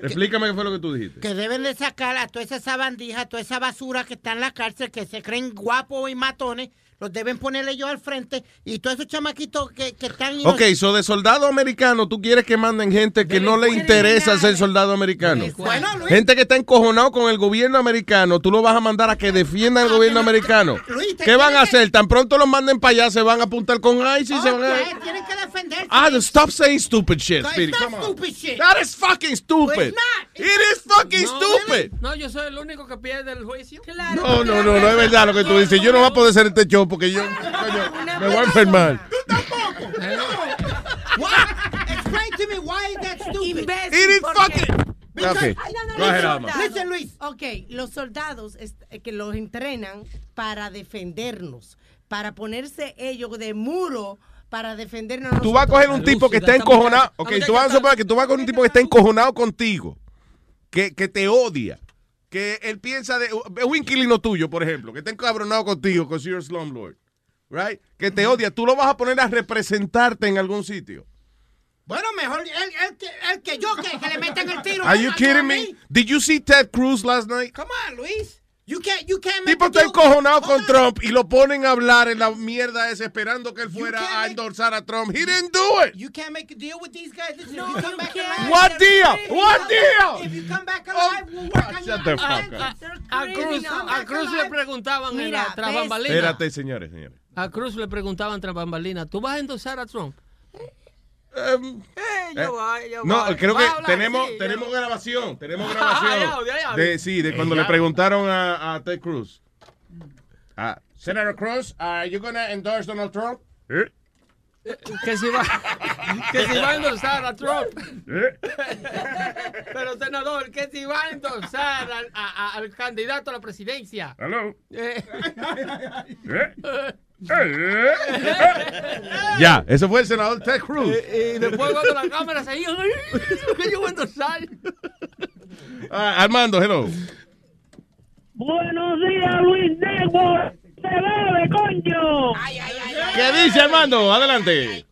Explícame qué fue lo que tú dijiste. Que deben de sacar a toda esa sabandija, toda esa basura que está en la cárcel, que se creen guapos y matones, los deben ponerle yo al frente y todos esos chamaquitos que, que están... Ok, so de soldado americano, tú quieres que manden gente que no le interesa ser soldado americano. Bueno, Luis. Gente que está encojonado con el gobierno americano, tú lo vas a mandar a que defiendan el gobierno americano. Luis, ¿Qué van a hacer? Tan pronto los manden para allá, se van a apuntar con ICE y se van a... Tienen que defenderse. Ah, stop saying stupid shit, No, Speedy. Come on. stupid shit. That is fucking stupid. It's not. It is fucking No, stupid. No, yo soy el único que pierde el juicio. No, no, no, no es verdad lo que tú dices. Yo no voy a poder hacer este show porque yo coño, me voy a enfermar. Explain to me why is that stupid. Imbécil, It is ¿por fucking- no, no, no, soldados- Listen, Luis. Ok, los soldados eh, que los entrenan para defendernos, para ponerse ellos de muro para defendernos. Tú vas a coger un tipo que está encojonado. Ok, tú vas a suponer que tú vas a coger un tipo que está encojonado contigo, que, que te odia, que él piensa de. Un inquilino tuyo, por ejemplo, que está encabronado contigo, con a slumlord, right? Que te odia. Tú lo vas a poner a representarte en algún sitio. Bueno, mejor el, el que- el que yo, que, que le metan el tiro. Are you kidding me? Did you see Ted Cruz last night? Come on, Luis. You can't, you can't make tipo a está deal- encojonado con Trump y lo ponen a hablar en la mierda esa esperando que él fuera a endosar a Trump. He didn't do it. You can't make a deal with these guys. Listen, if you come back alive, What deal? What deal? If you come back alive, we'll work on your the fuck up. A Cruz, a Cruz le preguntaban en Mira, la tras bambalina. Espérate, señores, señores. A Cruz le preguntaban tras bambalina, ¿tú vas a endosar a Trump? Em, Eh, eh, yo voy, yo No, voy. creo que hablar, tenemos, sí, yo- tenemos grabación, tenemos Ah, grabación. De, sí, de cuando Ya. le preguntaron a, a Ted Cruz. Ah, Senator Cruz, are you gonna endorse Donald Trump? ¿Eh? Que si va, que si va a endosar a Trump. ¿Eh? Pero senador, que si va a endosar al, a- a- al candidato a la presidencia. Hello. Eh. Ya, ese fue el senador Ted Cruz. Eh, Y después cuando la cámara se iba, "Ay, que yo voy a endosar. Ah, Armando, hello. Buenos días, Luis Network. Se bebe, coño. ¿Qué dice Armando? Adelante.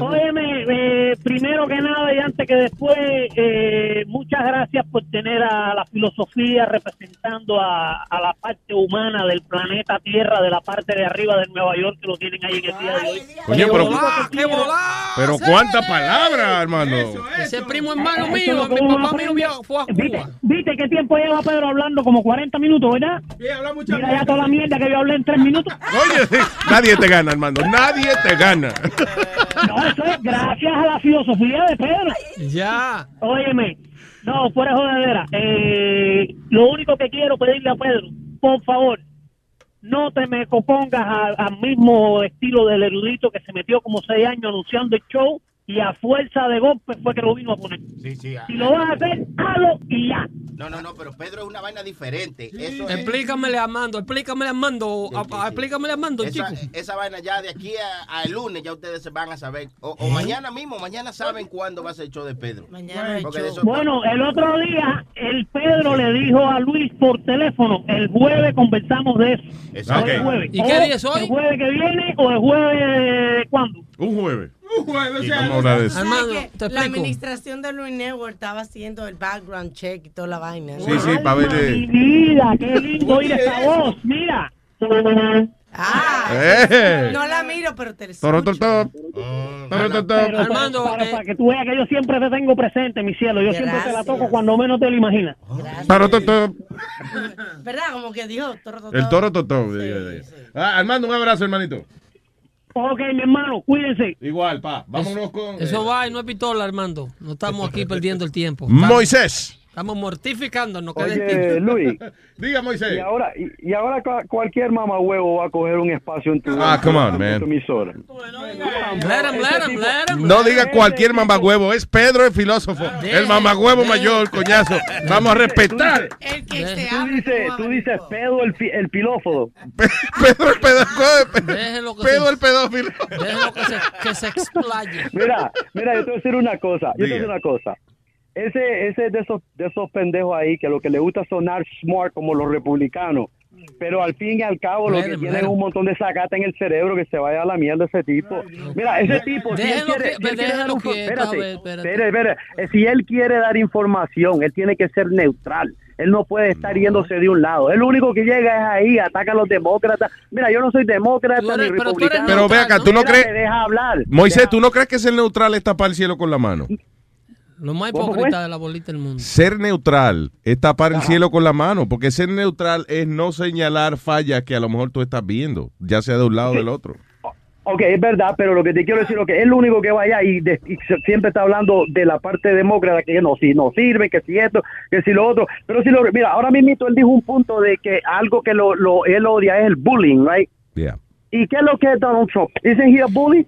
Óyeme, eh, primero que nada y antes que después, eh, muchas gracias por tener a la filosofía representando a, a la parte humana del planeta Tierra, de la parte de arriba de Nueva York, que lo tienen ahí en el día de hoy. Coño, pero, ¡Qué volá! pero cuántas palabras, Armando. Ese primo hermano mío, mi papá mío fue a ¿Viste, Cuba. ¿Viste qué tiempo lleva Pedro hablando? Como 40 minutos, ¿verdad? Mira ya toda la mierda que yo hablé en 3 minutos. Oye, nadie te gana, Armando. Nadie te gana. No, eso es gracias a la filosofía de Pedro. Ya. Óyeme, no, fuera de jodedera. Eh, lo único que quiero pedirle a Pedro, por favor, no te me compongas al mismo estilo del erudito que se metió como seis años anunciando el show y a fuerza de golpe fue que lo vino a poner. Sí, sí. Si lo vas a hacer, hazlo y ya. No, no, no, pero Pedro es una vaina diferente. Eso es- Explícamele a Mando, explícamele a Mando, a- a- explícamele a Mando, esa, chico. esa vaina ya de aquí a, a el lunes ya ustedes se van a saber. O, o mañana mismo, mañana saben cuándo va a ser el show de Pedro. Mañana eso- Bueno, el otro día el Pedro le dijo a Luis por teléfono, el jueves conversamos de eso. Exacto. El jueves. ¿Y qué día es hoy? ¿El jueves que viene o el jueves de cuándo? Un jueves. Un jueves, Y vamos a hablar de eso. Armando, ¿Sabes te que La administración de Luis Network estaba haciendo el background check y toda la vaina. Sí, sí, para ver de- Mi vida, qué lindo oír esa voz, mira. Ah, Eh. no la miro, pero te. Pero Armando, para, para- eh, para que tú veas que yo siempre te tengo presente, mi cielo. Yo siempre te la toco cuando menos te lo imaginas. ¿Verdad? Como que dijo. toro, toro, El toro, toro. Sí, sí. Ah, Armando, un abrazo, hermanito. Ok, mi hermano, cuídense. Igual, pa. Vámonos con. Eso eh, va y no es pistola, Armando. No estamos aquí perdiendo el tiempo. Moisés. Estamos mortificándonos. que Oye. Luis. Diga, Moisés. Y ahora, y, y ahora cua- cualquier mamahuevo va a coger un espacio en tu, Ah, come on, man. tu emisora. Let him, let him, let him. No diga cualquier mamagüevo, es Pedro el filósofo, el mamagüevo mayor, coñazo. Vamos a respetar. El que se Tú dices, tú dices pedo el, fi- el pilófodo. Pedro el pedófilo. Pedro se- el pedófilo. Déjelo que se, que se explaye. Mira, mira, yo te voy a decir una cosa. Yo te voy a decir una cosa. Ese, ese es de esos, de esos pendejos ahí que lo que le gusta es sonar smart como los republicanos. Pero al fin y al cabo lo que tiene es un montón de sacata en el cerebro que se vaya a la mierda ese tipo. Mira, ese tipo, si él quiere, que- si él quiere dar un- quieto, espérate, a ver, espérate. espérate, espérate. Si él quiere dar información, él tiene que ser neutral. Él no puede estar yéndose de un lado. El único que llega es ahí, ataca a los demócratas. Mira, yo no soy demócrata ni republicano. Pero ve acá, ¿tú no Espérate, crees? Deja hablar. Moisés, ¿tú no crees que ser neutral es tapar el cielo con la mano? Lo más ¿Cómo hipócrita fue? de la bolita del mundo. Ser neutral es tapar el cielo con la mano, porque ser neutral es no señalar fallas que a lo mejor tú estás viendo, ya sea de un lado o del otro. Ok, es verdad, pero lo que te quiero decir es que es el único que vaya y, de- y se- siempre está hablando de la parte demócrata que no, si no sirve, que si esto, que si lo otro. Pero si lo, mira, ahora mismo él dijo un punto de que algo que lo, lo él odia es el bullying, right? Yeah. ¿Y qué es lo que es Donald Trump? ¿Isn't he a bully?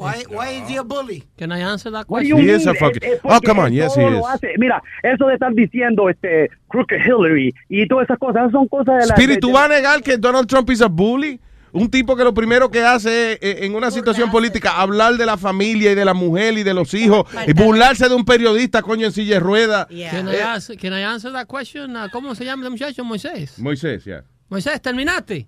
Why, why is he a bully? Can I answer that question? He is a fucking- Es- es Oh, come on, yes, he is. hace. Mira, eso de estar diciendo este Crooked Hillary y todas esas cosas, esas son cosas de la Spirit, ¿tú vas a negar que Donald Trump es a bully? Un tipo que lo primero que hace es, eh, en una situación política, hablar de la familia y de la mujer y de los hijos, y burlarse de un periodista, coño, en silla de ruedas. Can, I Eh, ask- can I answer that question? Uh, ¿Cómo se llama el muchacho? Moisés. Moisés, ya. Moisés, ¿terminaste?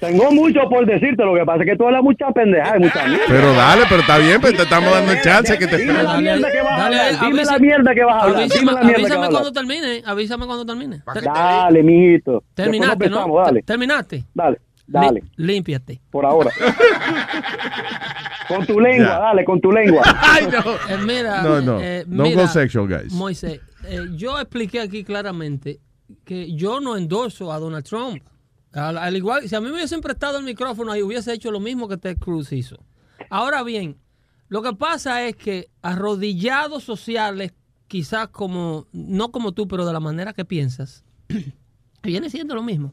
Tengo mucho por decirte, lo que pasa es que tú hablas mucha pendejada y mucha mierda. Pero dale, pero está bien, pero te estamos dando chance que te... Dime la mierda que vas a hablar, dime la mierda que vas a hablar, avísame- cuando termine, avísame cuando termine. Ter- Dale, mijito. Terminaste, ¿no? Dale, Terminaste. dale, dale, Lí- límpiate. por ahora. con tu lengua, Ya. dale, con tu lengua. Eh, mira, No, no. eh, Don't mira, go sexual, guys. Moisés, eh, yo expliqué aquí claramente que yo no endorso a Donald Trump. Al, al igual, si a mí me hubiesen prestado el micrófono ahí, hubiese hecho lo mismo que Ted Cruz hizo. Ahora bien, lo que pasa es que arrodillados sociales, quizás como, no como tú, pero de la manera que piensas, viene siendo lo mismo.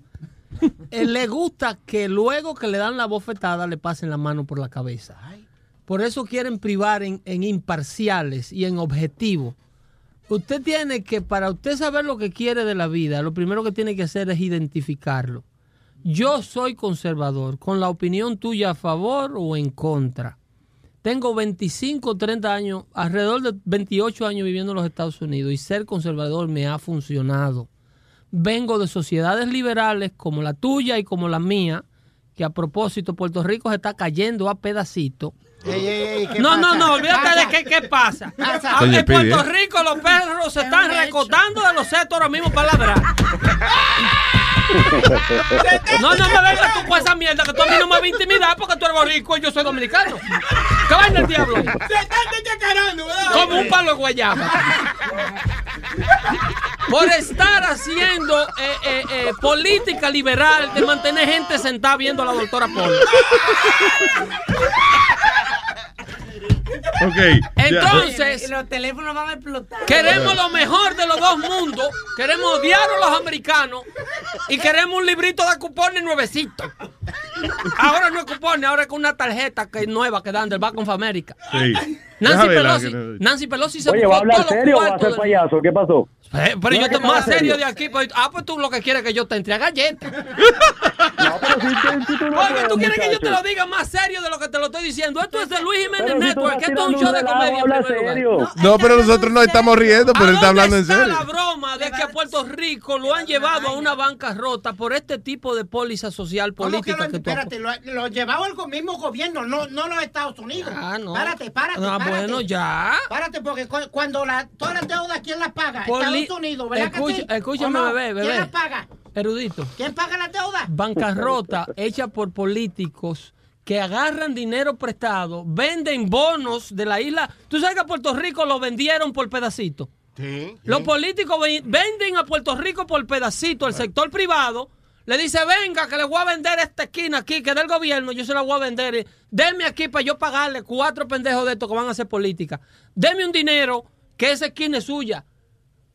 Eh, le gusta que luego que le dan la bofetada le pasen la mano por la cabeza. Por eso quieren privar en, en imparciales y en objetivos. Usted tiene que, para usted saber lo que quiere de la vida, lo primero que tiene que hacer es identificarlo. Yo soy conservador, con la opinión tuya a favor o en contra. Tengo 25, 30 años, alrededor de 28 años viviendo en los Estados Unidos y ser conservador me ha funcionado. Vengo de sociedades liberales como la tuya y como la mía, que a propósito Puerto Rico se está cayendo a pedacitos. Ey, ey, ey, ¿qué No, no, pasa? no, olvídate de qué, qué pasa. Pasa. En Puerto ¿eh? Rico los perros se están recortando de los setos ahora mismo para ladrar. No, no me vengas tú con esa mierda que tú a mí no me vas a intimidar porque tú eres boricua y yo soy dominicano. ¿Qué vaina el diablo? ahí? Como un palo de guayaba. Por estar haciendo eh, eh, eh, política liberal de mantener gente sentada viendo a la doctora Paul. Ok. Entonces, los teléfonos van a explotar. Queremos lo mejor de los dos mundos. Queremos odiar a los americanos. Y queremos un librito de cupones nuevecito. Ahora no es cupones, ahora es con una tarjeta que es nueva que dan del Bank of America. Sí. Nancy la Pelosi, que no- Nancy Pelosi se Oye, buscó ¿va a hablar todos los serio o va a cuartos ser del- payaso? ¿Qué pasó? Eh, pero yo No, estoy más serio de aquí. pues, ah, pues tú lo que quieres es que yo te entre galletas. No, pero si, si- si tú no puedes, tú quieres que yo te muchacho. lo diga más serio de lo que te lo estoy diciendo. Esto es de Luis Jiménez Pero si Network. Esto es un show de comedia. en lugar. serio. No, pero nosotros nos estamos riendo, pero él está hablando en serio. la broma de que a Puerto Rico lo han llevado a una bancarrota por este tipo de póliza social ¿Cómo que política lo, que tú espérate, lo, llevaba el mismo gobierno, no, no los Estados Unidos. Ah, no. Párate, párate, párate. bueno, ya. Párate, porque cu- cuando la, todas las deudas, ¿quién las paga? Poli- Estados Unidos, ¿verdad Escucha- que sí? escúchame, ¿O no? bebé, bebé. ¿Quién las paga? Erudito. ¿Quién paga las deudas? Bancarrota hecha por políticos que agarran dinero prestado, venden bonos de la isla. ¿Tú sabes que a Puerto Rico lo vendieron por pedacito? Los políticos ven- venden a Puerto Rico por pedacito, el sector privado. Le dice, venga, que le voy a vender esta esquina aquí, que del gobierno, yo se la voy a vender. Deme aquí para yo pagarle cuatro pendejos de estos que van a hacer política. Deme un dinero, que esa esquina es suya.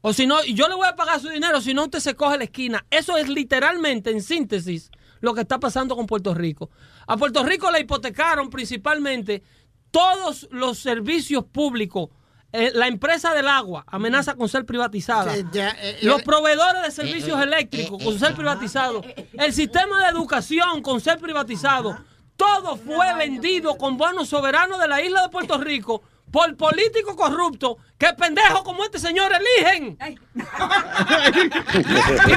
O si no, yo le voy a pagar su dinero, si no usted se coge la esquina. Eso es literalmente, en síntesis, lo que está pasando con Puerto Rico. A Puerto Rico le hipotecaron principalmente todos los servicios públicos. Eh, la empresa del agua amenaza con ser privatizada. Eh, eh, Los proveedores de servicios eléctricos con ser privatizados. El sistema de educación con ser privatizado. Todo fue vendido con bonos soberanos de la isla de Puerto Rico por políticos corruptos que pendejos como este señor eligen. y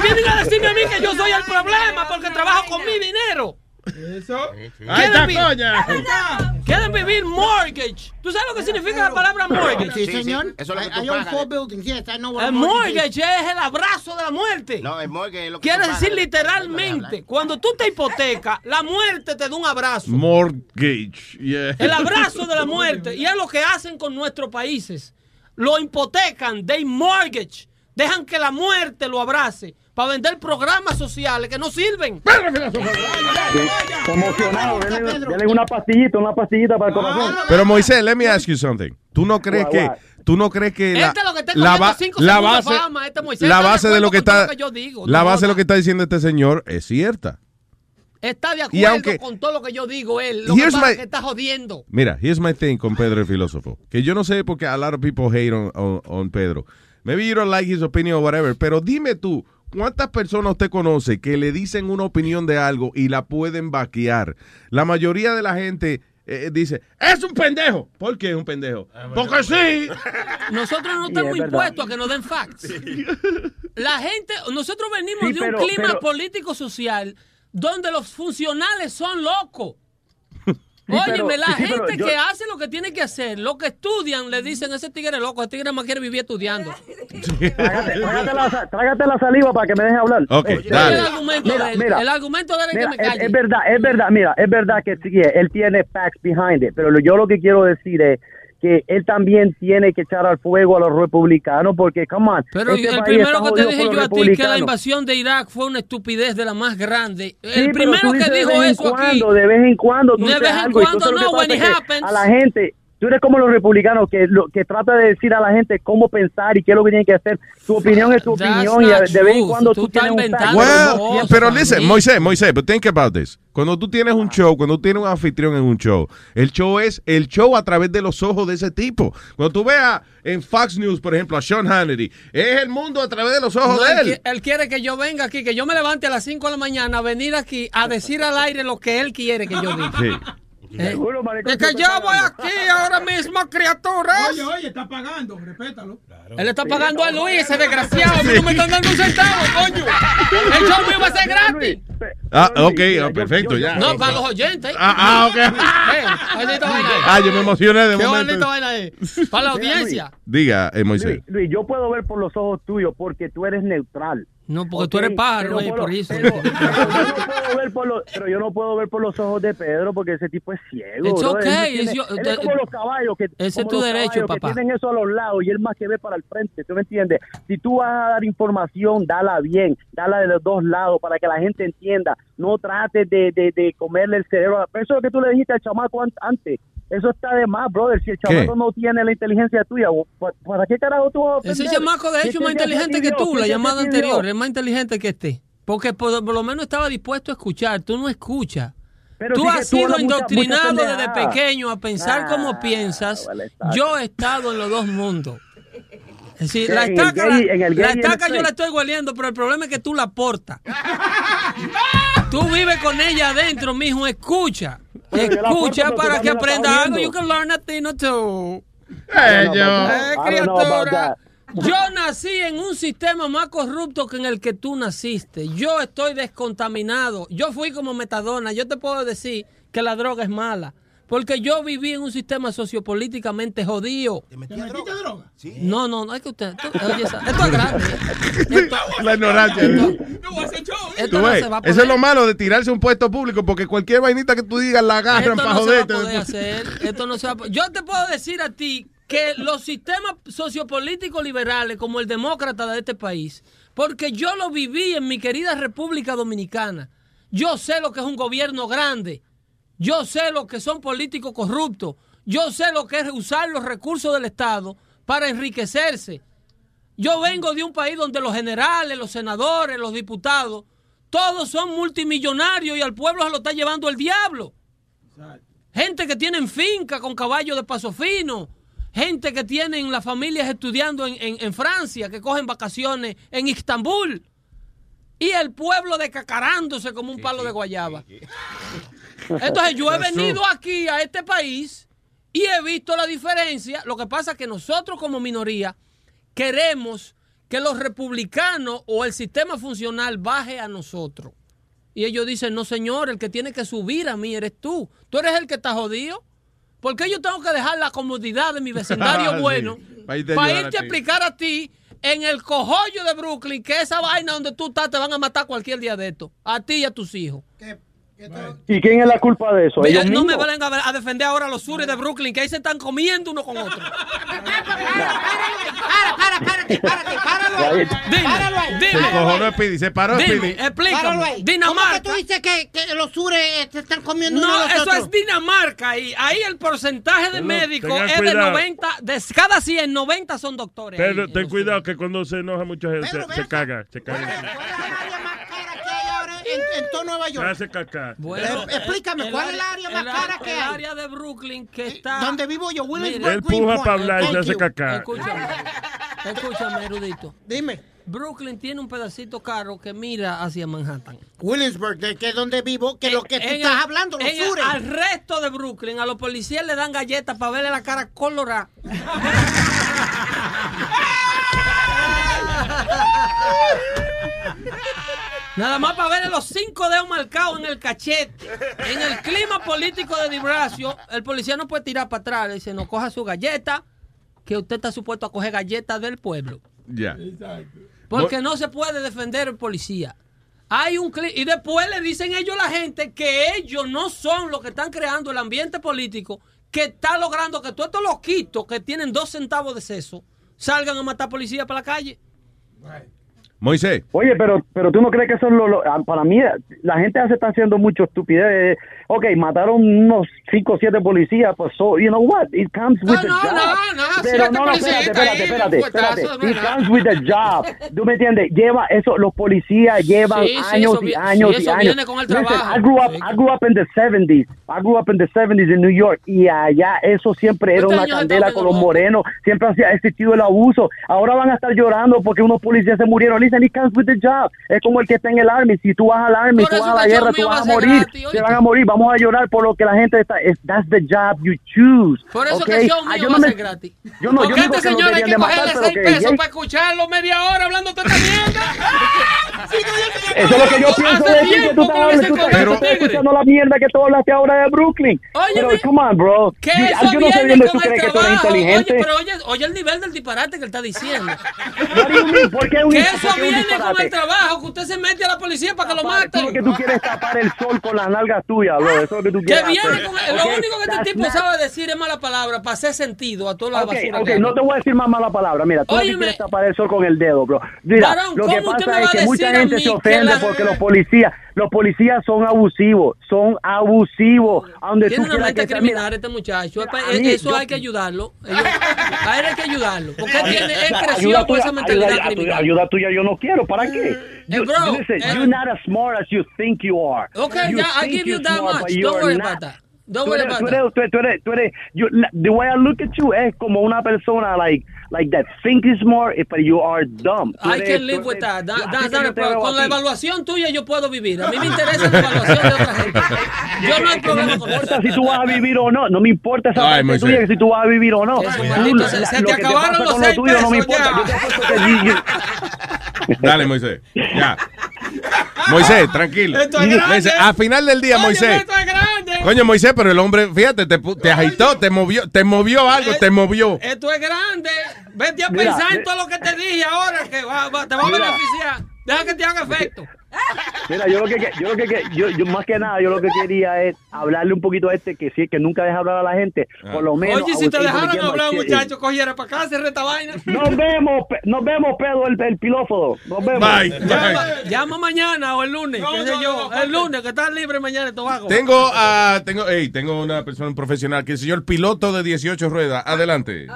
vienen a decirme a mí que yo soy el problema porque trabajo con mi dinero. Eso. Ahí está, coña. Quieren vivir mortgage. ¿Tú sabes lo que significa la palabra mortgage? Sí, señor. Eso es lo que I, own four buildings. Yes, I know what a El mortgage es el abrazo de la muerte. No, el mortgage es lo que Quiere decir literalmente, cuando tú te hipotecas, la muerte te da un abrazo. Mortgage. Yeah. El abrazo de la muerte. Y es lo que hacen con nuestros países. Lo hipotecan, they mortgage. Dejan que la muerte lo abrace para vender programas sociales que no sirven. Emocionado. Denle, una pastillita, una pastillita para el corazón. Pero Moisés, let me ask you something. ¿Tú no crees que tú no crees que la, Este es lo que está la, cogiendo ba- cinco la segundos de base fama, este Moisés la base de lo que está lo que yo digo, la base de lo que está diciendo este señor es cierta. Está de Y acuerdo aunque- con todo lo que yo digo él. Lo que pasa my- es que está jodiendo. Mira, here's my thing con Pedro el filósofo. Que yo no sé porque a lot of people hate on, on- on Pedro. Maybe you don't like his opinion or whatever. Pero dime tú, ¿cuántas personas usted conoce que le dicen una opinión de algo y la pueden vaquear? La mayoría de la gente eh, dice, es un pendejo. ¿Por qué es un pendejo? Porque sí. Nosotros no Sí, estamos es impuestos a que nos den facts. La gente, nosotros venimos Sí, de un pero- clima pero- político social donde los funcionales son locos. Sí, Óyeme, pero- la sí, gente yo- que hace lo que tiene que hacer, lo que estudian, le dicen ese tigre es loco, ese tigre más quiere vivir estudiando. Trágate, trágate la, sa- trágate la saliva para que me deje hablar. Ok, Este, dale. El argumento Mira, de él, mira. el argumento de él es Mira, que me es, calle. es verdad, es verdad, mira, es verdad que sí, él tiene facts behind it, pero yo lo que quiero decir es que él también tiene que echar al fuego a los republicanos porque, come on, Pero este el primero que te dije yo a ti que la invasión de Irak fue una estupidez de la más grande. Sí, El primero que dices de dijo vez en eso aquí. cuando, De vez en cuando tú De vez en algo, cuando no, when it happens. A la gente, tú eres como los republicanos que lo, que trata de decir a la gente cómo pensar y qué es lo que tienen que hacer. Tu opinión es tu That's opinión y de vez en cuando Tú tú, tienes un Well, pero listen, Moisés, Moisés, but think about this. Cuando tú tienes un show, cuando tú tienes un anfitrión en un show, el show es el show a través de los ojos de ese tipo. Cuando tú veas en Fox News, por ejemplo, a Sean Hannity, es el mundo a través de los ojos No, de él, él. él quiere que yo venga aquí, que yo me levante a las 5 de la mañana a venir aquí a decir al aire lo que él quiere que yo diga. Sí. Eh, Seguro, maricón, Es tú que yo voy aquí ahora mismo, criaturas. Oye, oye, está pagando, respétalo. Él está pagando a Luis, ese desgraciado. A mí no me están dando un centavo, coño. El show mío va a ser gratis. Ah, ok, ah, perfecto, ya. No, para los oyentes. Ah, ah, ok. Eh. Ah, yo me emocioné de Qué momento. bonita vaina es. Para la audiencia. Diga, eh, Moisés. Luis, Luis, yo puedo ver por los ojos tuyos porque tú eres neutral. No, porque tú Ok, eres pájaro, pero eh, por eso. Pero, pero yo no puedo ver por los, pero yo no puedo ver por los ojos de Pedro porque ese tipo es ciego. It's bro. Él okay, tiene- it's your- él es como los caballos que ese es tu derecho, caballos que papá. tienen eso a los lados y él más que ve para el frente, ¿tú me entiendes? Si tú vas a dar información, dala bien, dala de los dos lados para que la gente entienda. No trates de, de, de comerle el cerebro. Eso es lo que tú le dijiste al chamaco an- antes. Eso está de más, brother. Si el chamaco no tiene la inteligencia tuya, ¿para, qué carajo tú vas a Ese aprender? chamaco, de ¿Qué hecho, es más inteligente que tú, ¿Qué la llamada anterior. Es más inteligente que este. Porque por, por lo menos estaba dispuesto a escuchar. Tú no escuchas. Pero tú sí has sido mucha- indoctrinado mucha desde pequeño a pensar Ah, como piensas. vale. Yo he estado en los dos mundos. Es decir, Sí, la estaca, gay- la- la yo la estoy hueliendo, pero el problema es que tú la portas. Tú vives con ella adentro, mijo. Escucha. Yo Escucha para que aprenda algo. You can learn a thing or two. I don't know about Eh, criatura. Yo nací en un sistema más corrupto que en el que tú naciste. Yo estoy descontaminado. Yo fui como metadona. Yo te puedo decir que la droga es mala. Porque yo viví en un sistema sociopolíticamente jodido. ¿Te metiste droga? No, no, no es que usted. esto- oye, esa- esto es grande. Esto, La ignorancia. esto no ves, se va a Eso es poder. lo malo de tirarse a un puesto público porque cualquier vainita que tú digas la agarran Esto para no se va a poder hacer. Esto no se va a Yo te puedo decir a ti que los sistemas sociopolíticos liberales, como el demócrata de este país, porque yo lo viví en mi querida República Dominicana. Yo sé lo que es un gobierno grande. Yo sé lo que son políticos corruptos. Yo sé lo que es usar los recursos del Estado para enriquecerse. Yo vengo de un país donde los generales, los senadores, los diputados, todos son multimillonarios y al pueblo se lo está llevando el diablo. Gente que tienen finca con caballos de paso fino. Gente que tienen las familias estudiando en, en- en Francia, que cogen vacaciones en Istambul. Y el pueblo decacarándose como un palo de guayaba. Entonces yo he venido aquí a este país Y he visto la diferencia. Lo que pasa es que nosotros como minoría queremos que los republicanos o el sistema funcional baje a nosotros. Y ellos dicen, no señor, el que tiene que subir a mí eres tú. Tú eres el que está jodido. ¿Por qué yo tengo que dejar la comodidad de mi vecindario Sí, bueno para irte a para ayudar irte a a ti. explicar a ti en el cojollo de Brooklyn que esa vaina donde tú estás te van a matar cualquier día de esto? A ti y a tus hijos. ¿Y quién es la culpa de eso? Mira, ¿Ellos no me valen a, a defender ahora a los sures de Brooklyn, que ahí se están comiendo uno con otro. Para, para, párate, párate, páralo. Dime, Páralo ahí. Se cojonó Speedy, se paró Dime, Speedy. Páralo explícame. ahí. Dinamarca. ¿Cómo que tú dices que, que los sures se están comiendo uno No, a los eso es Dinamarca. Y ahí el porcentaje de médicos es de cuidado. 90. De cada 100, 90 son doctores. ahí. Pero ten cuidado que cuando se enoja mucha gente se, se caga, se en, en todo Nueva York? hace caca. Bueno, Eh, explícame, el ¿cuál es el área más el cara que el hay? área de Brooklyn que está. Donde vivo yo, Williamsburg, Él puja para hablar y se hace caca. Escúchame, escúchame, erudito. Dime. Brooklyn tiene un pedacito caro que mira hacia Manhattan. Williamsburg, de que es donde vivo, que lo que tú En estás el- hablando, los en el- sures. Al resto de Brooklyn, a los policías le dan galletas para verle la cara colorada. Nada más para verle los cinco dedos marcados en el cachete. En el clima político de Dibracio, el policía no puede tirar para atrás. Le dice, no coja su galleta, que usted está supuesto a coger galletas del pueblo. Ya. Porque no se puede defender el policía. Hay un cli- y después le dicen ellos a la gente que ellos no son los que están creando el ambiente político que está logrando que todos estos loquitos que tienen dos centavos de seso salgan a matar policías para la calle. Moisés. Oye, pero pero tú no crees que eso es lo, lo- ah, para mí la gente se está haciendo mucho estupidez. Ok, mataron unos 5 o 7 policías, pues so, you know what? It comes with the no, job. no, no, pero siete no, no, espérate, espérate, espérate, espérate. It comes with the job. ¿Tú me entiendes? Lleva eso, los policías llevan Sí, sí, años eso y años sí, y años. viene con el Listen, trabajo. I grew up, I grew up in the 70s. I grew up in the 70s in New York y allá eso siempre era ¿Cuántos una candela con los morenos. Siempre ha existido el abuso. Ahora van a estar llorando porque unos policías se murieron. Listen, it comes with the job. Es como el que está en el army. Si tú vas al army, Por tú vas a la guerra, tú mío vas va a a morir. gratis, oíste. van a morir. Vamos a llorar por lo que la gente está. es- That's the job you choose. Por eso okay? que el show Ah, mío yo va no a me- ser gratis. Yo no, yo digo este que no señor hay que de matar, cogerle pero 6 que pesos para escucharlo media hora hablando toda esta mierda. Eso es lo que yo pienso de ti, que tú estás, hablando, tú estás- escuchando la mierda que tú hablaste ahora de Brooklyn. pero, come on, bro. Que Yo- no sé tú crees que tú eres inteligente. Oye, pero oye, oye el nivel del disparate que él está diciendo. ¿Por qué un- eso viene con el trabajo, que usted se mete a la policía para que lo Tú maten. lo que tú quieres es tapar el sol con las nalgas tuyas, bro. Eso es lo que tú Que quieres viene lo único que este tipo not- sabe decir es mala palabra para hacer sentido a toda la Ok, basura. ok, no te voy a decir más mala palabra. Mira, tú Óyeme. quieres tapar el sol con el dedo, bro. Mira, Varón, lo que ¿cómo usted me pasa es que mucha gente se ofende la- porque los policías, los policías son abusivos, son abusivos. A donde Tiene tú una mente criminal mira, este muchacho. Eh, mí, eso yo- hay que ayudarlo. Ellos- a él hay que ayudarlo. Porque él, tiene, él creció con esa mentalidad criminal. ayuda tuya yo no quiero. ¿Para qué? You, bro, listen, eh, you're not as smart as you think you are. Okay, You yeah, I think give you that smart, much. Don't worry not. about that. Don't Tú worry about tú that. eres- tú eres- tú eres- tú eres- you- la- the way I look at you es como una persona like like that think is smart, eh, but you are dumb. Tú I eres- can tú live with eres- that. That- problem. veo Con la evaluación tuya yo puedo vivir. A mí me interesa la evaluación de otra gente. Yo no hay problema No con me eso. importa si tú vas a vivir o no, no me importa esa Ay, parte tuya que si tú vas a vivir o no. Eso, Tú, maldito, se- la- se lo te que acabaron los con lo seis tuyo no me pesos importa. Dale, Moisés. Ya. Moisés, tranquilo. Esto es grande. Moisés, a final del día, Oye, Moisés. esto es grande. Coño, Moisés, pero el hombre, fíjate, te, pu- te agitó, te movió, te movió algo, te movió. Esto es grande. Vete a Mira, pensar en mi- todo lo que te dije ahora que va- va- te va a beneficiar. Deja que te haga efecto. Mira, yo lo que, yo lo que, yo, yo más que nada, yo lo que quería es hablarle un poquito a este que sí, que nunca deja hablar a la gente, por lo menos. Oye, si te dejaran hablar, shit in. muchacho, cogiera para acá, cerré esta vaina. Nos vemos, pe- nos vemos, Pedro, el, el pilófono. Nos vemos. Llama, llama mañana o el lunes, qué sé yo. el lunes, que estás libre mañana Tobago. Tengo, a tengo, hey, tengo una persona profesional, que el señor piloto de 18 ruedas. Adelante.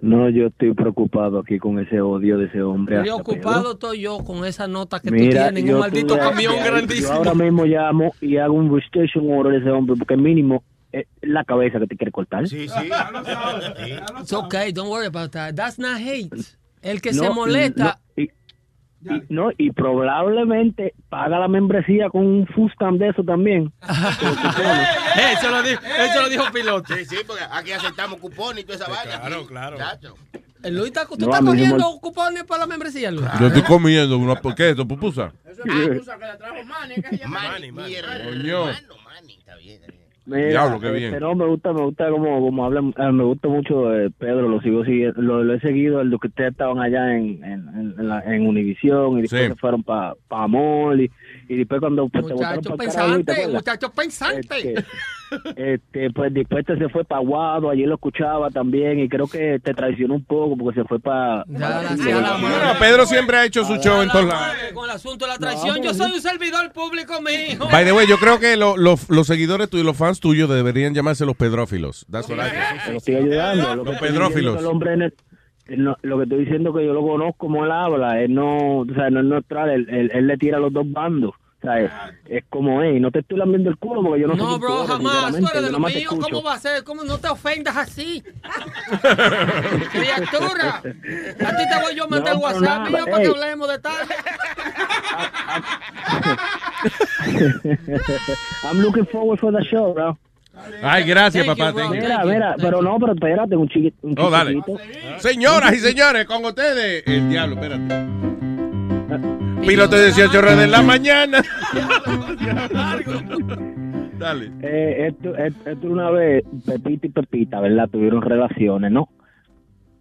No, yo estoy preocupado aquí con ese odio de ese hombre. Preocupado estoy yo con esa nota que Pedro. tú Mira, tienes un maldito tuve- camión yo- grandísimo. Yo ahora mismo llamo y hago un restriction order de ese hombre porque mínimo es la cabeza que te quiere cortar. Sí, sí. It's okay, don't worry about that. That's not hate. El que No, se molesta. no, y- Y, no, y probablemente paga la membresía con un Fustam de eso también. Eso lo dijo, eso lo dijo piloto. Sí, sí, porque aquí aceptamos cupones y toda esa vaina. Claro, claro. Eh, Luis, ¿tú No, estás me- cogiendo cupones para la membresía, Luis? Yo estoy comiendo una... ¿Por qué? ¿Esto pupusa? Eso es excusa que le trajo Manny, llama Manny, mierda. Coño. Mira, Diablo, qué bien. este, no, me gusta, me gusta como, como hablan, eh, me gusta mucho eh, Pedro, lo sigo siguiendo, lo, lo he seguido, el de que ustedes estaban allá en, en, en, en, Univision y después Sí. se fueron para pa Amor y, y después cuando pues, te botaron Muchacho para carajo, ¿te pensante, acuerdas? muchacho pensante. Este, pues después te se fue para Aguado, allí lo escuchaba también y creo que te traicionó un poco porque se fue para... Bueno, Pedro siempre ha hecho su show en todos lados. Con el asunto de la traición, yo soy un servidor público, mi hijo. By the way, yo creo que lo- lo- los seguidores tuyos, los fans tuyos deberían llamarse los pedrófilos. That's what I Los pedrófilos. el hombre en el- no- lo que estoy diciendo que yo lo conozco como él habla, él no, o sea, no es neutral, él, él- él le tira a los dos bandos. O sea, es, es como es, y no te estoy lambiendo el culo porque yo no, sé No, quién tú bro, eres, jamás. Tú eres de lo mío. ¿Cómo va a ser? ¿Cómo no te ofendas así? Criatura. A ti te voy yo a mandar No, WhatsApp nada, mío para que ey. hablemos de tal. I'm looking forward for the show, bro. Ay, gracias, papá. Mira, mira, pero no, pero espérate, un chiquito. Un Oh, dale. Señoras y señores, con ustedes, el diablo, espérate. Piloto de 18 horas de la mañana. Dale. Eh, esto, esto, esto una vez, Pepita y Pepita, ¿verdad? Tuvieron relaciones, ¿no?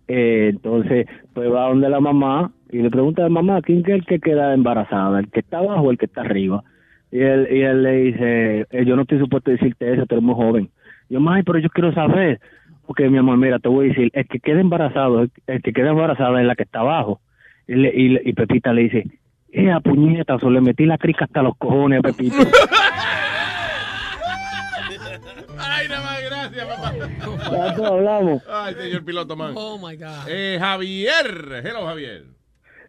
Eh, entonces, pues va donde la mamá y le pregunta a la mamá, ¿quién es el que queda embarazada? ¿El que está abajo o el que está arriba? Y él, y él le dice, "Eh, yo no estoy supuesto a decirte eso, tú eres muy joven. Y yo, ay, pero yo quiero saber. Porque mi amor, mira, te voy a decir, el que queda embarazado, el, el que queda embarazada es la que está abajo. Y, le- y, le- y Pepita le dice, eh, a puñeta, o le metí la crica hasta los cojones a Pepita. Ay, nada más, gracias, papá. Ya hablamos. Ay, señor piloto, man. Oh my God. Eh, Javier. Hello, Javier.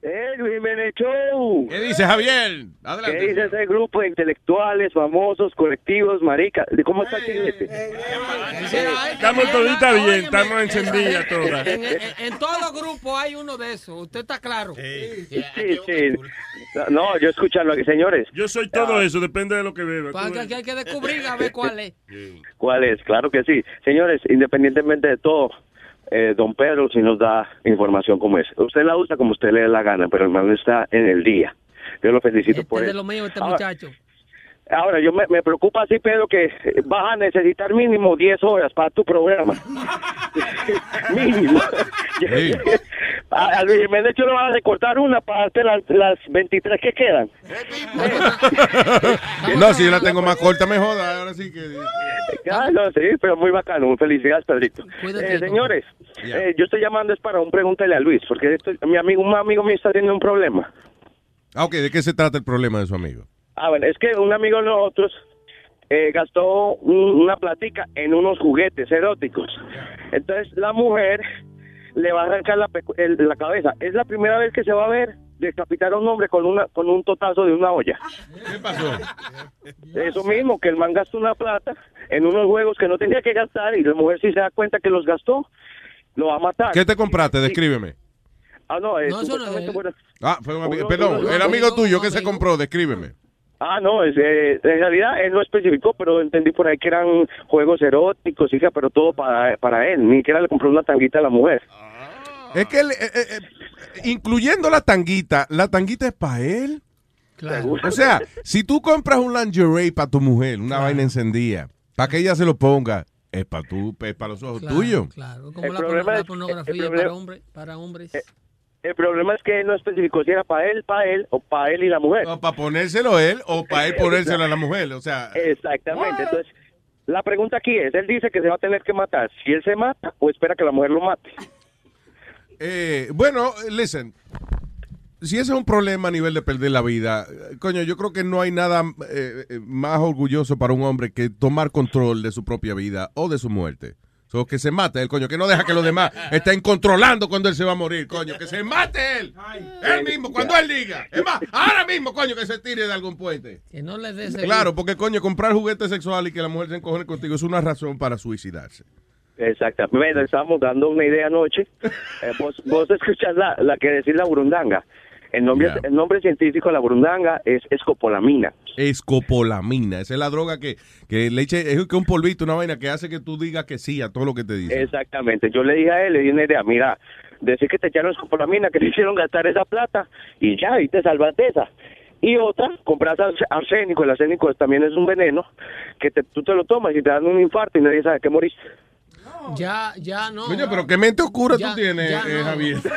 ¡Eh, Luis Jiménez Show! ¿Qué dice Javier? ¿Qué Adelante. dice ese grupo de intelectuales, famosos, colectivos, marica? ¿De ¿Cómo está este? Estamos toditas bien, estamos encendidas todas. En, en- en todo grupo hay uno de esos. ¿Usted está claro? Sí, sí. No, yo escucharlo aquí, señores. Yo soy todo eso, depende de lo que que, que hay que descubrir a ver cuál es. ¿Cuál es? Claro que sí. Señores, independientemente de todo, eh, don Pedro sí nos da información como es. Usted la usa como usted le dé la gana, pero el man está en el día. Yo lo felicito por Es de lo mío este Ahora- muchacho. Ahora, yo me, me preocupa así, Pedro, que vas a necesitar mínimo 10 horas para tu programa. mínimo. A, a Luis Jiménez yo le van a recortar una para hacer las, las 23 que quedan. No, si yo la tengo más corta, me joda. Ahora sí que. Ah, no, sí, pero muy bacano. Felicidades, Pedrito. Eh, señores, eh, yo estoy llamando es para un pregúntale a Luis, porque esto- mi amigo, un amigo mío está teniendo un problema. Ah, ok, ¿de qué se trata el problema de su amigo? Ah, bueno, es que un amigo de nosotros eh, gastó un- una platica en unos juguetes eróticos. Entonces la mujer le va a arrancar la, pecu- el- la cabeza. Es la primera vez que se va a ver decapitar a un hombre con una con un totazo de una olla. ¿Qué pasó? Eso mismo, que el man gastó una plata en unos juegos que no tenía que gastar y la mujer si se da cuenta que los gastó, lo va a matar. ¿Qué te compraste? Descríbeme. Ah, no, eh, No, eso no es fuera- Ah, fue un amigo. Perdón, el amigo tuyo que se compró, descríbeme. Ah, no, es, eh, en realidad él no especificó, pero entendí por ahí que eran juegos eróticos, hija, pero todo para, para él. Ni siquiera le compró una tanguita a la mujer. Es que, él, eh, eh, incluyendo la tanguita, la tanguita es para él. O sea, si tú compras un lingerie para tu mujer, una vaina encendida, para que ella se lo ponga, es para tú, es para los ojos Claro, tuyos. Claro, como El la, problema la es- pornografía el problema- para hombres. Para hombres. El problema es que él no especificó si era para él, para él o para él y la mujer. Para ponérselo él o para él ponérselo a la mujer. O sea, Exactamente. Entonces, la pregunta aquí es, él dice que se va a tener que matar. Si él se mata o espera que la mujer lo mate. Eh, bueno, listen. Si ese es un problema a nivel de perder la vida, coño, yo creo que no hay nada eh, eh, más orgulloso para un hombre que tomar control de su propia vida o de su muerte. So, que se mate el coño, que no deja que los demás estén controlando cuando él se va a morir, coño, que se mate él. Él mismo, cuando él diga. Es más, ahora mismo, coño, que se tire de algún puente. Que no le des Claro, porque coño, comprar juguete sexual y que la mujer se encojone contigo es una razón para suicidarse. Exactamente. Estamos dando una idea anoche. Eh, vos, vos escuchas la, la que decir la burundanga. El nombre, Yeah. el nombre científico de la burundanga es escopolamina. Escopolamina. Esa es la droga que, que le eche, es que un polvito, una vaina que hace que tú digas que sí a todo lo que te dice. Exactamente. Yo le dije a él, le di una idea, mira, decir que te echaron escopolamina, que te hicieron gastar esa plata y ya, y te salvas de esa. Y otra, compras ars- arsénico, el arsénico también es un veneno, que te- tú te lo tomas y te dan un infarto y nadie sabe que moriste. Ya, ya no. Coño, pero qué mente oscura Ya, tú tienes, ya eh, no. Javier.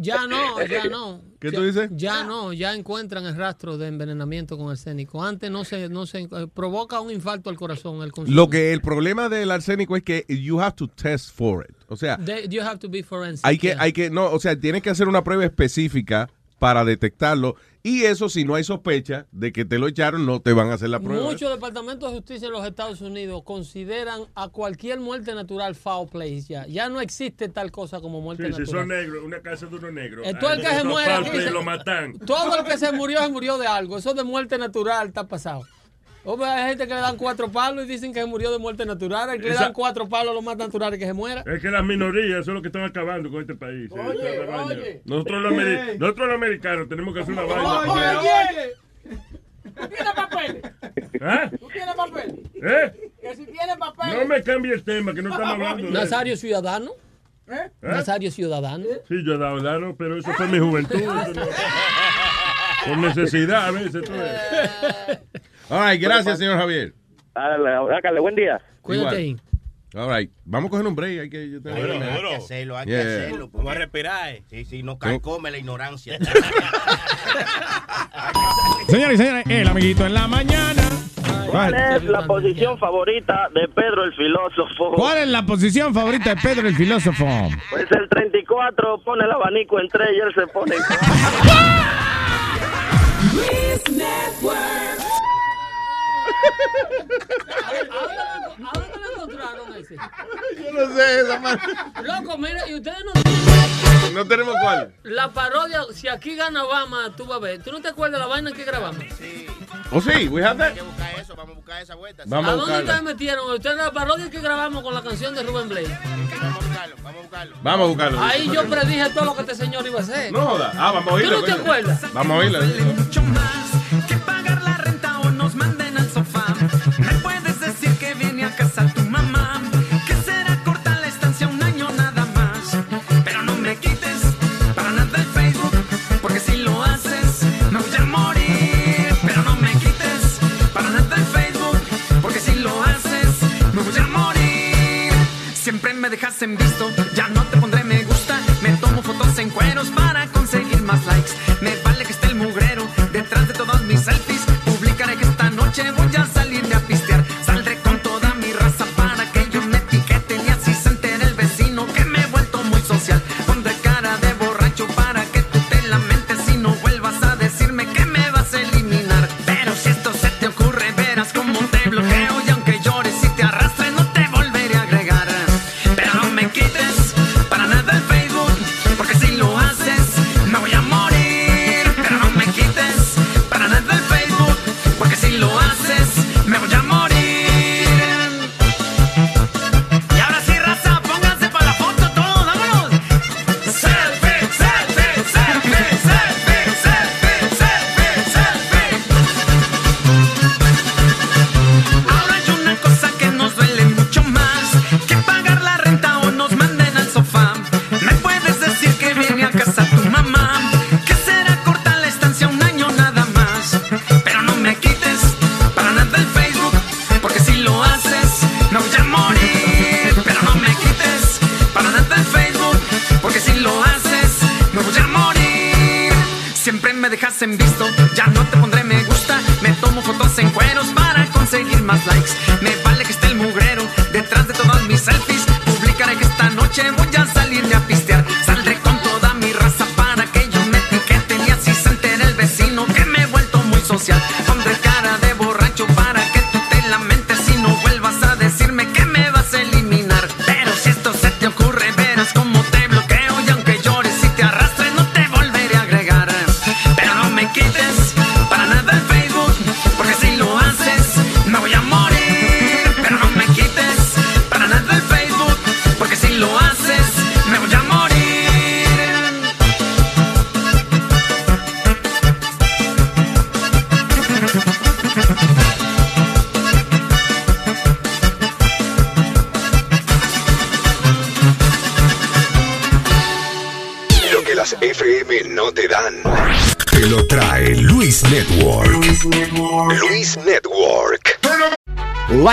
Ya no, ya no. ¿Qué Ya- tú dices? Ya no, ya encuentran el rastro de envenenamiento con arsénico. Antes no se, no se eh, provoca un infarto al corazón el consumo. Lo que el problema del arsénico es que you have to test for it. O sea, They- you have to be forensic. hay que, yeah. hay que, no, o sea, tienes que hacer una prueba específica para detectarlo. Y eso, si no hay sospecha de que te lo echaron, no te van a hacer la prueba. Muchos departamentos de justicia en los Estados Unidos consideran a cualquier muerte natural foul place ya. Ya no existe tal cosa como muerte Sí, si natural. son negros, una casa de unos negros. Entonces el que se muere lo matan. Todo el que se murió se murió de algo. Eso de muerte natural está pasado. Hombre, hay gente que le dan cuatro palos y dicen que se murió de muerte natural. El que le dan cuatro palos lo más natural es que se muera. Es que las minorías son los que están acabando con este país. eh, Oye, vaina. oye. Nosotros, los, nosotros los americanos tenemos que hacer una vaina. oye. ¿Tú tienes papel? ¿Ah? ¿Tú tienes papel? ¿Eh? Que si tienes papel. No me cambie el tema, que no estamos hablando de Nazario Ciudadano. ¿Eh? Nazario Ciudadano. Sí, yo he dado dano, pero eso fue mi juventud. eso Por necesidad a veces. tú ves. All right, gracias, señor Javier. Hágale, buen día. Cuídate ahí. All right, vamos a coger un break. Hay que, yo tengo Bueno, que- hay que hacerlo, hay Yeah. que hacerlo. Vamos a respirar. Sí, sí, no calcome la ignorancia. Señores y señores, el amiguito en la mañana. ¿Cuál es la posición favorita de Pedro el filósofo? ¿Cuál es la posición favorita de Pedro el filósofo? Pues el 34 pone el abanico en tres y él se pone en ¿A dónde lo encontraron ese? Yo no sé, esa man- Loco, mira, y ustedes no No tenemos cuál. La parodia, si aquí gana Obama, tú vas a ver. ¿Tú no te acuerdas la vaina que grabamos? ¿Oh, sí? We have that? Vamos a buscar esa vuelta. Vamos a ¿A dónde ustedes metieron? Ustedes la parodia que grabamos con la canción de Rubén Blade. Vamos a buscarlo. Ahí yo predije todo lo que este señor iba a hacer. No joda. Ah, vamos a oírla. ¿Tú no te acuerdas? Vamos a oírla. pagar la renta o nos manden me dejas en visto, ya no te pondré me gusta. Me tomo fotos en cueros para conseguir más likes. Me vale que esté el mugrero detrás de todas mis selfies. Publicaré que esta noche voy a a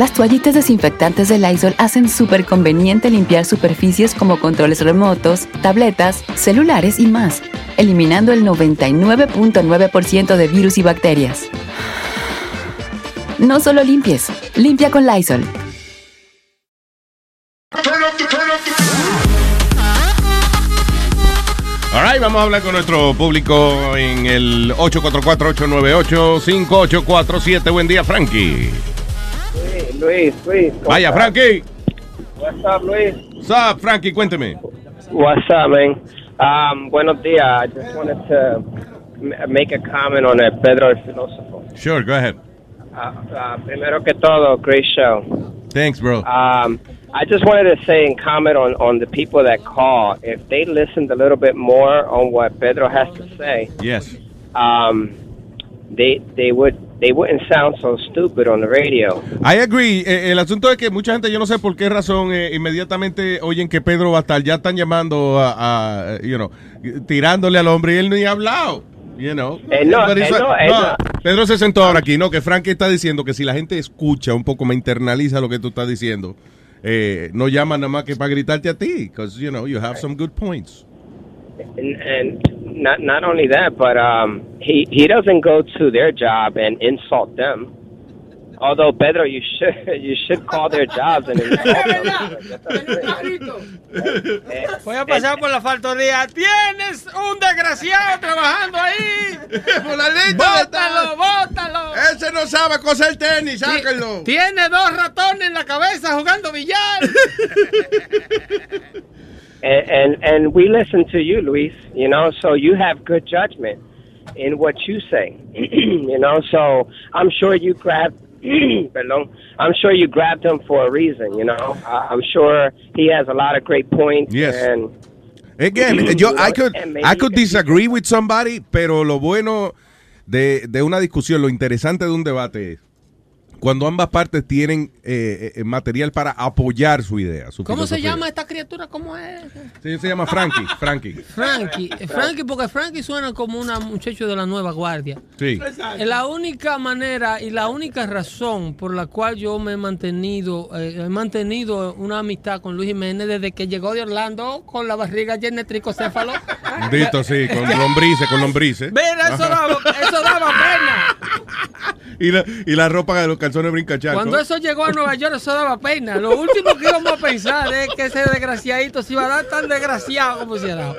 Las toallitas desinfectantes de Lysol hacen súper conveniente limpiar superficies como controles remotos, tabletas, celulares y más, eliminando el 99.9% de virus y bacterias. No solo limpies, limpia con Lysol. All right, vamos a hablar con nuestro público en el 844-898-5847. Buen día, Frankie. Luis, Luis. ¿cómo Vaya? Frankie. What's up, Luis? What's up, Frankie? Cuénteme. What's up, man? Um, buenos días. I just wanted to make a comment on el Pedro el Filósofo. Sure, go ahead. Uh, uh, primero que todo, great show. Thanks, bro. Um, I just wanted to say and comment on, on the people that call. If they listened a little bit more on what Pedro has to say, Yes. um, they they would they wouldn't sound so stupid on the radio. I agree. Eh, el asunto es que mucha gente, yo no sé por qué razón, eh, inmediatamente oyen que Pedro estar, ya están llamando a, a, you know, tirándole al hombre y él ni ha hablado. You know. Eh, no, eh, no, eh, no, no. Pedro se sentó ahora aquí, ¿no? Que Frankie está diciendo que si la gente escucha un poco, me internaliza lo que tú estás diciendo, eh, no llama nada más que para gritarte a ti, because, you know, you have some good points. And, and not not only that, but um, he he doesn't go to their job and insult them. Although Pedro, you should you should call their jobs and insult them. Voy a pasar por la factoría. Tienes un desgraciado trabajando ahí. Por la lista de Bótalo, bótalo. Ese no sabe coser tenis, sáquenlo. Tiene dos ratones en la cabeza jugando billar. And, and and we listen to you, Luis. You know, so you have good judgment in what you say. you know, so I'm sure you grabbed. perdón, I'm sure you grabbed him for a reason. You know, I'm sure he has a lot of great points. Yes. And Again, yo, I could, I could disagree with somebody, pero lo bueno de, de una discusión, lo interesante de un debate es cuando ambas partes tienen eh, eh, material para apoyar su idea. Su ¿Cómo se llama esta criatura? ¿Cómo es? Sí, se llama Frankie. Frankie. Frankie. Frankie, porque Frankie suena como un muchacho de la nueva guardia. Sí. La única manera y la única razón por la cual yo me he mantenido, eh, he mantenido una amistad con Luis Jiménez desde que llegó de Orlando con la barriga llena de tricocéfalo. Dito, sí, con lombrices, con lombrices. Mira, eso daba, eso daba pena. Y la, y la ropa de los calzones. Cuando eso llegó a Nueva York, eso daba pena. Lo último que íbamos a pensar es que ese desgraciadito se iba a dar tan desgraciado como se ha dado.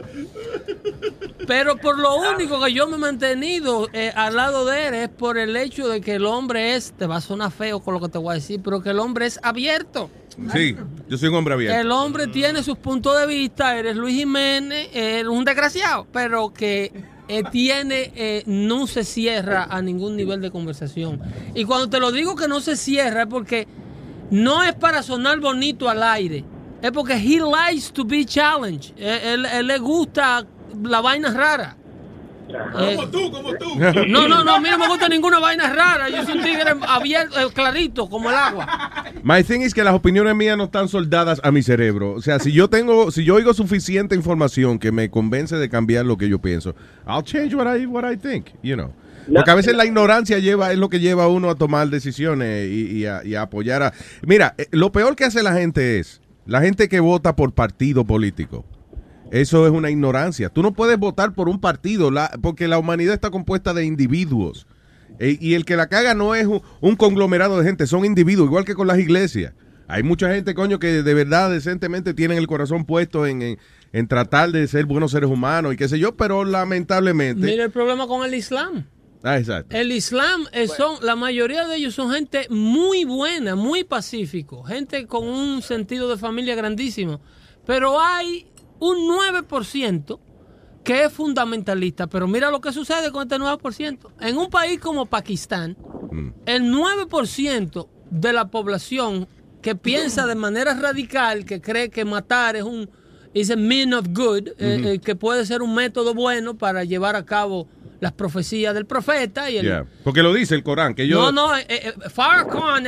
Pero por lo único que yo me he mantenido eh, al lado de él es por el hecho de que el hombre es, te va a sonar feo con lo que te voy a decir, pero que el hombre es abierto. Sí, yo soy un hombre abierto. El hombre tiene sus puntos de vista, eres Luis Jiménez, eres un desgraciado, pero que eh, tiene, eh, no se cierra a ningún nivel de conversación. Y cuando te lo digo que no se cierra es porque no es para sonar bonito al aire, es porque he likes to be challenged. Él- él le gusta la vaina rara. Eh, Como tú, como tú. no, no, no, a mí no me gusta ninguna vaina rara. Yo soy un tigre abierto, eh, clarito, como el agua. My thing is que las opiniones mías no están soldadas a mi cerebro. O sea, si yo tengo, si yo oigo suficiente información que me convence de cambiar lo que yo pienso, I'll change what I, what I think, you know. Porque a veces la ignorancia lleva, es lo que lleva a uno a tomar decisiones y, y a, y a apoyar a... Mira, eh, lo peor que hace la gente es, la gente que vota por partido político. Eso es una ignorancia. Tú no puedes votar por un partido, la- porque la humanidad está compuesta de individuos. E- y el que la caga no es un, un conglomerado de gente, son individuos, igual que con las iglesias. Hay mucha gente, coño, que de verdad, decentemente, tienen el corazón puesto en, en- en tratar de ser buenos seres humanos y qué sé yo, pero lamentablemente... Mira el problema con el Islam. Ah, exacto. El Islam eh, son, la mayoría de ellos son gente muy buena, muy pacífico, gente con un sentido de familia grandísimo. Pero hay un 9% que es fundamentalista, pero mira lo que sucede con este 9%. En un país como Pakistán, el 9% de la población que piensa de manera radical, que cree que matar es un is a mean of good, eh, eh, que puede ser un método bueno para llevar a cabo las profecías del profeta y el, Yeah. Porque lo dice el Corán, que yo... no, no, eh, eh,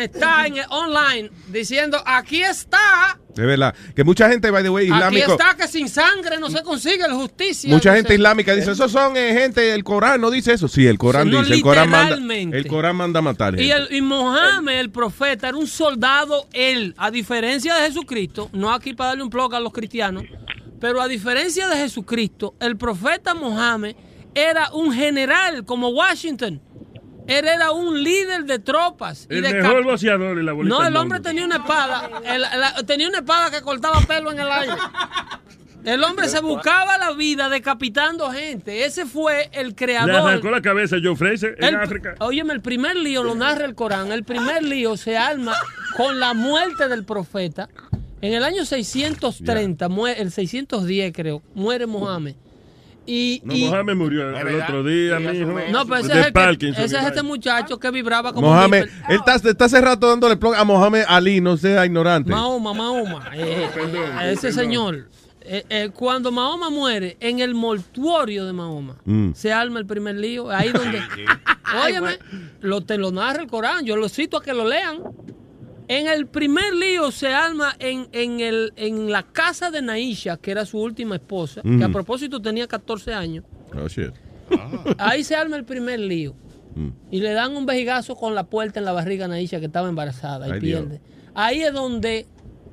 está en el online diciendo, aquí está, Es verdad. Que mucha gente, by the way, aquí islámico... está que sin sangre no se consigue la justicia. Mucha No gente islámica dice, esos son eh, gente, el Corán no dice eso. Sí, el Corán No, dice, el Corán manda, el Corán manda a matar Y, gente. el, y Mohammed, el profeta, era un soldado, él, a diferencia de Jesucristo, no aquí para darle un plug a los cristianos, pero a diferencia de Jesucristo, el profeta Mohammed era un general como Washington. Él era un líder de tropas. y El de mejor boxeador y la bolita No, el hombre tenía una espada, el- la- tenía una espada que cortaba pelo en el aire. El hombre se buscaba la vida decapitando gente. Ese fue el Le creador. arrancó la cabeza a Joe Fraser en El- África. Óyeme, el primer lío lo narra el Corán. El primer lío se arma con la muerte del profeta. En el año 630, mue- el 610 creo, muere Mohammed. Y, No, y- Mohamed murió el otro día, mijo. no, pero ese, es, el que- Parkinson. ese es este muchacho que vibraba como Mohamed, él está, está hace rato dándole plug a Mohamed Ali, no sea ignorante. Mahoma, Mahoma. eh, a ese perdón. señor. eh, eh, cuando Mahoma muere, en el mortuorio de Mahoma, Mm. se arma el primer lío. Ahí donde. Óyeme, lo, te lo narra el Corán. Yo lo cito a que lo lean. En el primer lío se arma en, en, el, en la casa de Naisha, que era su última esposa, que a propósito tenía 14 años. Oh, shit. Ahí se arma el primer lío. Mm. Y le dan un vejigazo con la puerta en la barriga a Naisha que estaba embarazada y Ay, pierde. Ahí es donde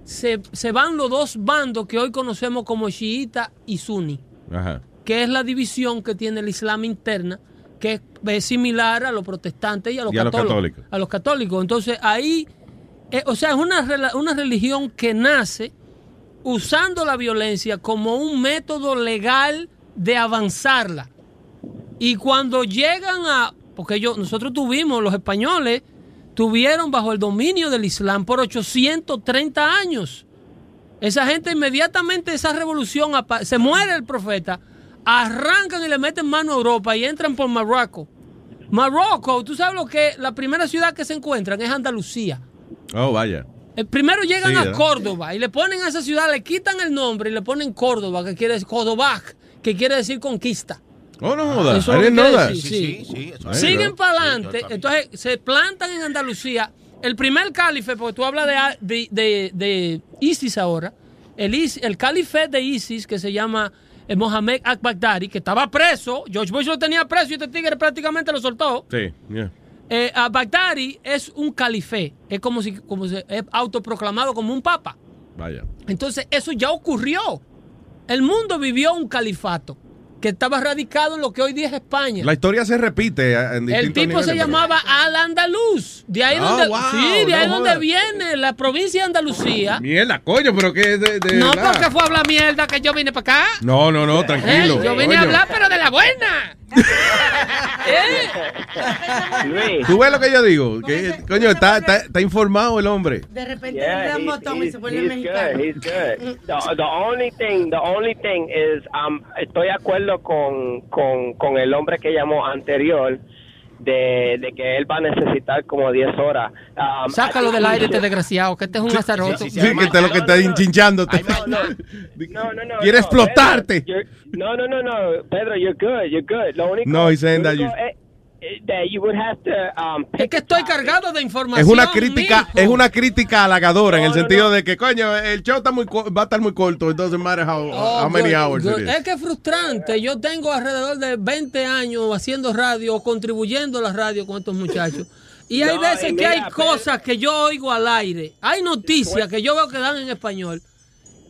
se, se van los dos bandos que hoy conocemos como chiita y suní, Ajá. que es la división que tiene el Islam interna, que es, es similar a los protestantes y a los, Y a los católicos, católicos. a los católicos. Entonces ahí, eh, o sea, es una, una religión que nace usando la violencia como un método legal de avanzarla. Y cuando llegan a, porque ellos, nosotros tuvimos, los españoles, tuvieron bajo el dominio del Islam por 830 años. Esa gente inmediatamente, esa revolución, se muere el profeta, arrancan y le meten mano a Europa y entran por Marruecos. Marruecos, tú sabes lo que la primera ciudad que se encuentran es Andalucía. Oh, vaya. El primero llegan Sí, a ¿verdad? Córdoba y le ponen a esa ciudad, le quitan el nombre y le ponen Córdoba, que quiere decir Cordobac, que quiere decir conquista. Oh, no jodas. Eso I es lo didn't que know quiere that. decir, sí. Ay, Siguen para adelante, entonces se plantan en Andalucía. El primer calife, porque tú hablas de, de, de- de ISIS ahora, el, el calife de ISIS que se llama eh, Mohamed al-Baghdadi, que estaba preso, George Bush lo tenía preso y este tigre prácticamente lo soltó. Sí, yeah. Eh, al-Baghdadi es un calife, es como si como se, es autoproclamado como un papa. Vaya. Entonces, eso ya ocurrió. El mundo vivió un califato que estaba radicado en lo que hoy día es España. La historia se repite eh, en El tipo se llamaba Al Andaluz. De ahí Ah, donde, wow, sí, de ahí no donde viene la provincia de Andalucía. Mierda, coño, pero que de, de No verdad. porque fue a hablar mierda que yo vine para acá. No, no, no, Eh, tranquilo. yo vine a hablar, pero de la buena. ¿Tú ves lo que yo digo? Que, coño, está, está, está informado el hombre. De repente Yeah, le botón y se vuelve he's mexicano. good. He's good. The, the only thing, the only thing is, um, estoy de acuerdo con, con, con el hombre que llamó anterior de, de que él va a necesitar como 10 horas. Um, Sácalo del aire, este desgraciado, que este es un azaroso. Sí, que te lo que está hinchinchándote. No, no, no. Quiere no, explotarte. Pedro, no, no, no, no. Pedro, you're good. You're good. Lo único, No, he's saying that you- es- that you would have to um, Es que estoy cargado de información. Es una crítica, mijo. es una crítica halagadora en el No, sentido no. de que, coño, el show está muy co- va a estar muy corto. It doesn't matter how, Oh, how many good, hours good. it is. Es que es frustrante. Yo tengo alrededor de 20 años haciendo radio o contribuyendo a la radio con estos muchachos. Y hay No, veces y que hay pero- cosas que yo oigo al aire. Hay noticias que yo veo que dan en español.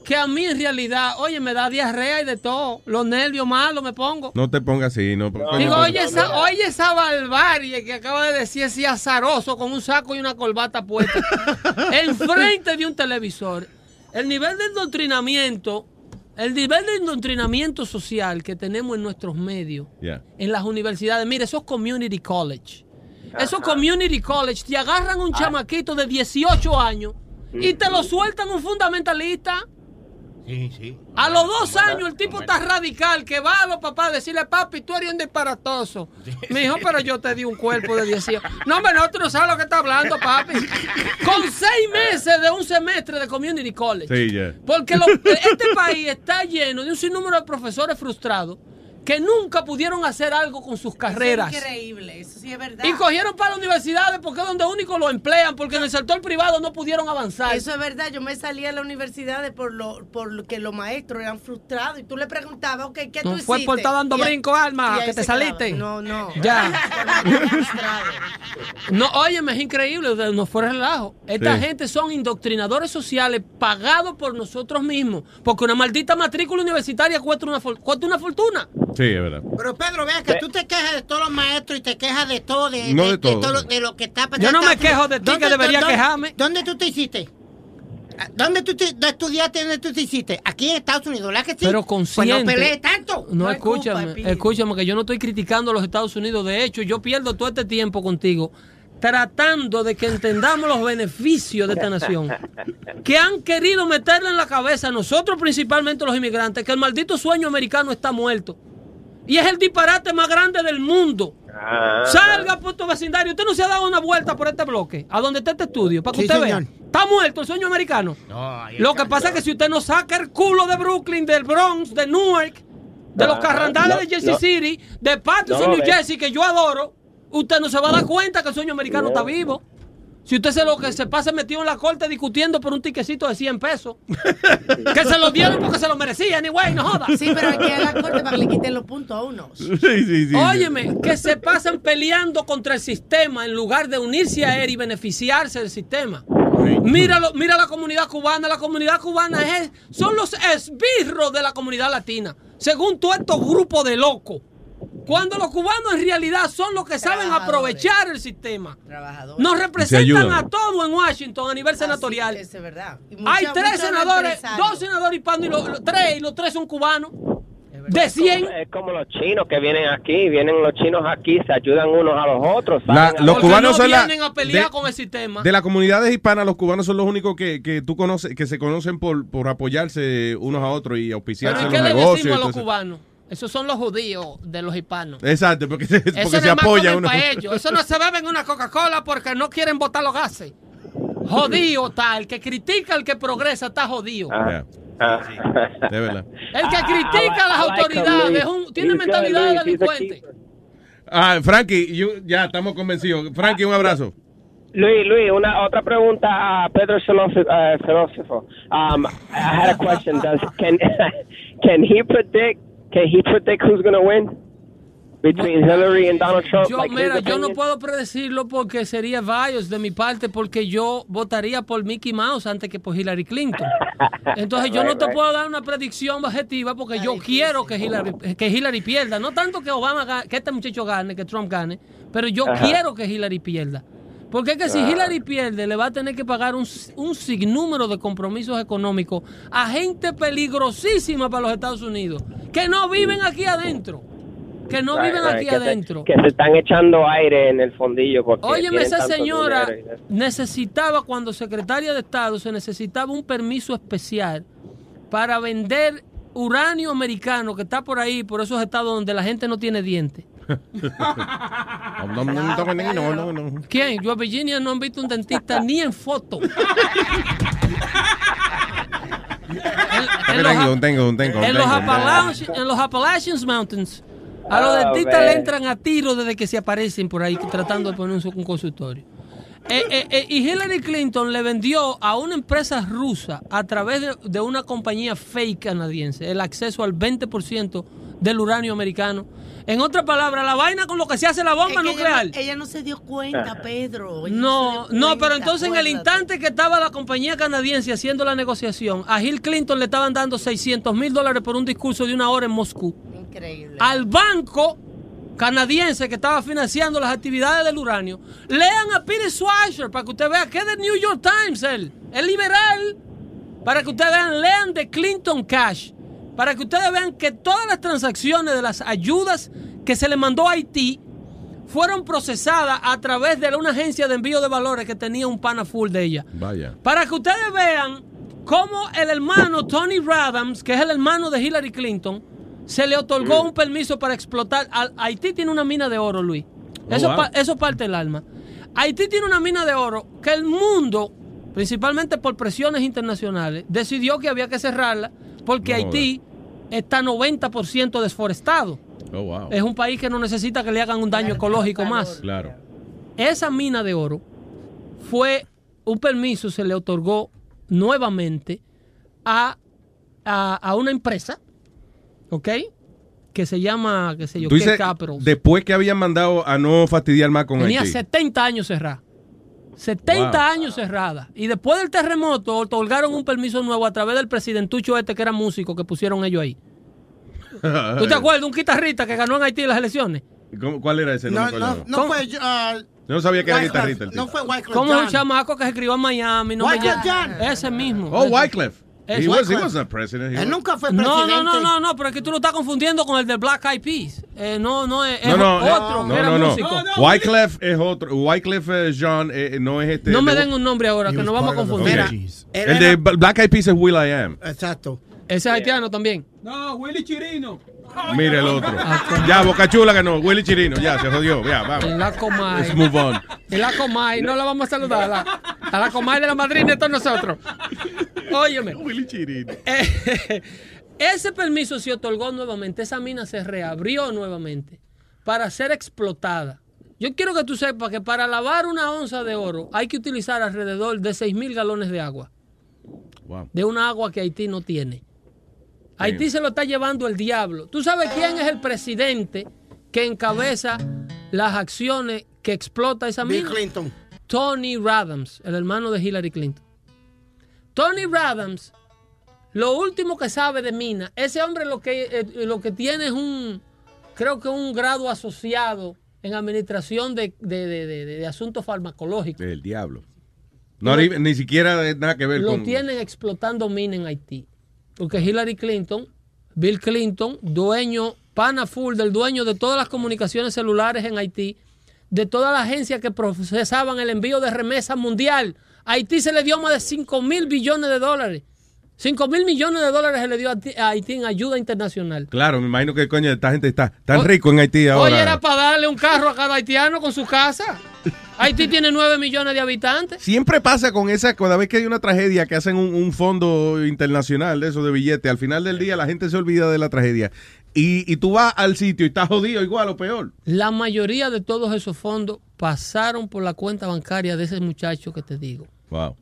Que a mí en realidad, oye, me da diarrea y de todo. Los nervios malos me pongo. No te pongas así, no. Digo, oye esa, oye esa barbarie que acaba de decir ese azaroso con un saco y una corbata puesta enfrente de un televisor. El nivel de endoctrinamiento, el nivel de endoctrinamiento social que tenemos en nuestros medios, Yeah. en las universidades, mire, esos community college. Esos community college te agarran Ah. un chamaquito de 18 años y te lo sueltan un fundamentalista. Sí, sí. A los dos años el tipo está radical, que va a los papás a decirle, papi, tú eres un disparatoso. Me dijo, pero yo te di un cuerpo de 10 años. No, hombre, no, tú no sabes lo que está hablando, papi. Con seis meses de un semestre de community college. Sí, ya. Porque lo- este país está lleno de un sinnúmero de profesores frustrados que nunca pudieron hacer algo con sus carreras. Increíble, eso sí es verdad. Y cogieron para las universidades porque es donde único lo emplean, porque en el sector privado no pudieron avanzar. Eso es verdad, yo me salí a la universidad por lo por lo que los maestros eran frustrados y tú le preguntabas, ok, ¿qué No tú fue hiciste? por estar dando Y- brinco, Alma, que te quedaba. saliste. No, no. Ya. No, óyeme, es increíble, de- no fue relajo. Esta Sí. gente son indoctrinadores sociales pagados por nosotros mismos, porque una maldita matrícula universitaria cuesta una, cuesta una fortuna. Sí, es verdad. Pero Pedro, vea que tú te quejas de todos los maestros y te quejas de todo, de, No de todo. lo, de lo que está pasando. Yo no me quejo de ti, que ¿Dónde- debería dónde- quejarme. ¿Dónde tú te hiciste? ¿Dónde tú te, estudiaste? ¿Dónde tú te hiciste? Aquí en Estados Unidos, ¿verdad que sí? Pero consciente. Pues no pelees tanto. No, escúchame, escúchame, que yo no estoy criticando a los Estados Unidos. De hecho, yo pierdo todo este tiempo contigo tratando de que entendamos los beneficios de esta nación. Que han querido meterle en la cabeza a nosotros, principalmente los inmigrantes, que el maldito sueño americano está muerto. Y es el disparate más grande del mundo. Ah. Salga por tu vecindario. Usted no se ha dado una vuelta por este bloque, a donde está este estudio, para que Sí, usted señor. vea. Está muerto el sueño americano. Lo que pasa es que si usted no saca el culo de Brooklyn, del Bronx, de Newark, de los Ajá. carrandales No, de Jersey no. City, de Patterson, No, New. Jersey, que yo adoro, usted no se va a dar cuenta que el sueño americano No. está vivo. Si usted se lo que se pasa metido en la corte discutiendo por un tiquecito de 100 pesos, que se lo dieron porque se lo merecía, anyway, no joda. Sí, pero hay que ir a la corte para que le quiten los puntos a uno. Sí, sí, sí. Óyeme, que se pasan peleando contra el sistema en lugar de unirse a él y beneficiarse del sistema. Míralo, mira la comunidad cubana, la comunidad cubana es, son los esbirros de la comunidad latina, según todos estos grupos de locos. Cuando los cubanos en realidad son los que saben aprovechar el sistema. Nos representan a todos en Washington a nivel senatorial. Es verdad. Y Hay tres senadores, dos senadores hispanos y los, los tres, y los tres son cubanos. De 100. Es como los chinos que vienen aquí, vienen los chinos aquí, se ayudan unos a los otros. La- salen a- los Porque cubanos no son la- a pelear de- con el sistema. De las comunidades hispanas, los cubanos son los únicos que, que tú conoces, que se conocen por, por apoyarse unos a otros y Pero auspiciarse ¿y los qué le decimos a los cubanos? Esos son los judíos de los hispanos. Exacto, porque se, porque Eso se apoyan uno. ellos. Eso no se beben una Coca-Cola porque no quieren botar los gases. Jodido está. El que critica al que progresa está jodido. Ya, de verdad. El que critica a las him, autoridades Luis. es un- tiene He's mentalidad de delincuente. Ah, Frankie, ya estamos convencidos. Frankie, un abrazo. Luis, Luis, una otra pregunta a Pedro Filósofo. Uh, filósofo. Um, I had a question. Does can can he predict? Can he predict who's going to win between Hillary and Donald Trump? Yo, Like, mira, yo no puedo predecirlo porque sería bias de mi parte porque yo votaría por Mickey Mouse antes que por Hillary Clinton. Entonces yo no Right, te right. puedo dar una predicción objetiva porque yo quiero que Hillary, que Hillary pierda. No tanto que Obama ga- que este muchacho gane, que Trump gane, pero yo Ajá. quiero que Hillary pierda. Porque es que si. Hillary pierde, le va a tener que pagar un, un sinnúmero de compromisos económicos a gente peligrosísima para los Estados Unidos, que no viven aquí adentro. Que no viven aquí que se- adentro. que se están echando aire en el fondillo porque Óyeme, esa señora necesitaba, cuando secretaria de Estado, se necesitaba un permiso especial para vender uranio americano que está por ahí, por esos estados donde la gente no tiene dientes. No, no, no, no, no. ¿Quién? Yo a Virginia no han visto un dentista ni en foto. En los- Tengo, tengo, tengo. En los, tengo. Appalachian, en los Appalachian Mountains, a los Ah, dentistas le entran a tiro desde que se aparecen por ahí tratando de poner un, un consultorio. Eh, eh, eh, y Hillary Clinton le vendió a una empresa rusa a través de, de una compañía fake canadiense el acceso al 20% del uranio americano. En otras palabras, la vaina con lo que se hace la bomba Es que nuclear. Ella, no- ella no se dio cuenta, Pedro. Ella No, no, pero entonces en el instante que estaba la compañía canadiense haciendo la negociación, a Hill Clinton le estaban dando 600 mil dólares por un discurso de una hora en Moscú. Increíble. Al banco canadiense que estaba financiando las actividades del uranio, lean a Peter Schweizer para que usted vea que es del New York Times, él, es liberal, para que ustedes vean, lean de Clinton Cash, para que ustedes vean que todas las transacciones de las ayudas que se le mandó a Haití fueron procesadas a través de una agencia de envío de valores que tenía un pana full de ella. Vaya. Para que ustedes vean cómo el hermano Tony Radams, que es el hermano de Hillary Clinton, se le otorgó un permiso para explotar. Haití tiene una mina de oro, Luis. Oh, Eso, wow. pa- eso parte del alma. Haití tiene una mina de oro que el mundo, principalmente por presiones internacionales, decidió que había que cerrarla porque No Haití está 90% desforestado. Oh, wow. Es un país que no necesita que le hagan un daño ecológico más. Claro. Esa mina de oro fue un permiso, se le otorgó nuevamente a, a, a una empresa, ¿ok? Que se llama, qué sé yo, Tú qué dices, después que habían mandado a no fastidiar más con Tenía Haití. 70 años cerrada. 70 Wow. años cerrada. Y después del terremoto otorgaron un permiso nuevo a través del presidentucho este que era músico que pusieron ellos ahí. ¿Tú te acuerdas de un guitarrista que ganó en Haití las elecciones? ¿Cómo- ¿Cuál era ese? No, No, no, no fue. uh, Yo no sabía que era guitarrista. el No fue Wyclef ¿Cómo es un chamaco que se crió en Miami? No Wyclef Jean. Ese mismo. Oh, Ese- Wyclef. Ese- He was, he Wyclef. wasn't president. He Él was- nunca fue No, presidente. no, no, no, no, pero es que tú lo estás confundiendo con el de Black Eyed Peas. Eh, no, no es, No, no, otro no, que era no, no. Wyclef es otro. Wyclef eh, John eh, no es este. No me de- den un nombre ahora, que nos vamos a confundir. El de Black Eyed Peas es Will I Am. Exacto. Ese es haitiano también. No, Willy Chirino. Mira el otro. Ya, Boca Chula ganó. Willy Chirino. Ya, se jodió. Ya, vamos. En la Comay. Let's move on. En la Comay. No la vamos a saludar. A la, a la Comay de la madrina de todos nosotros. Óyeme. Willy Chirino. Eh, ese permiso se otorgó nuevamente. Esa mina se reabrió nuevamente para ser explotada. Yo quiero que tú sepas que para lavar una onza de oro hay que utilizar alrededor de 6 mil galones de agua. Wow. De una agua que Haití no tiene. Haití se lo está llevando el diablo. ¿Tú sabes quién es el presidente que encabeza las acciones que explota esa Bill mina? Clinton. Tony Radams, el hermano de Hillary Clinton. Tony Radams, lo último que sabe de mina, ese hombre lo que, eh, lo que tiene es un, creo que un grado asociado en administración de, de- de- de- de asuntos farmacológicos. El diablo. No, ni, ni siquiera nada que ver Lo con. tienen explotando mina en Haití. Porque Hillary Clinton, Bill Clinton, dueño, pana full del dueño de todas las comunicaciones celulares en Haití, de toda la agencia que procesaban el envío de remesa mundial. A Haití se le dio más de 5 mil billones de dólares. 5 mil millones de dólares se le dio a Haití- en ayuda internacional. Claro, me imagino que coño, esta gente está tan rico en Haití ahora. Oye, era para darle un carro a cada haitiano con su casa. Haití tiene 9 millones de habitantes. Siempre pasa con esa, cada vez que hay una tragedia que hacen un, un fondo internacional de eso de billetes, al final del día la gente se olvida de la tragedia. Y, y tú vas al sitio y estás jodido igual o peor. La mayoría de todos esos fondos pasaron por la cuenta bancaria de ese muchacho que te digo. Wow.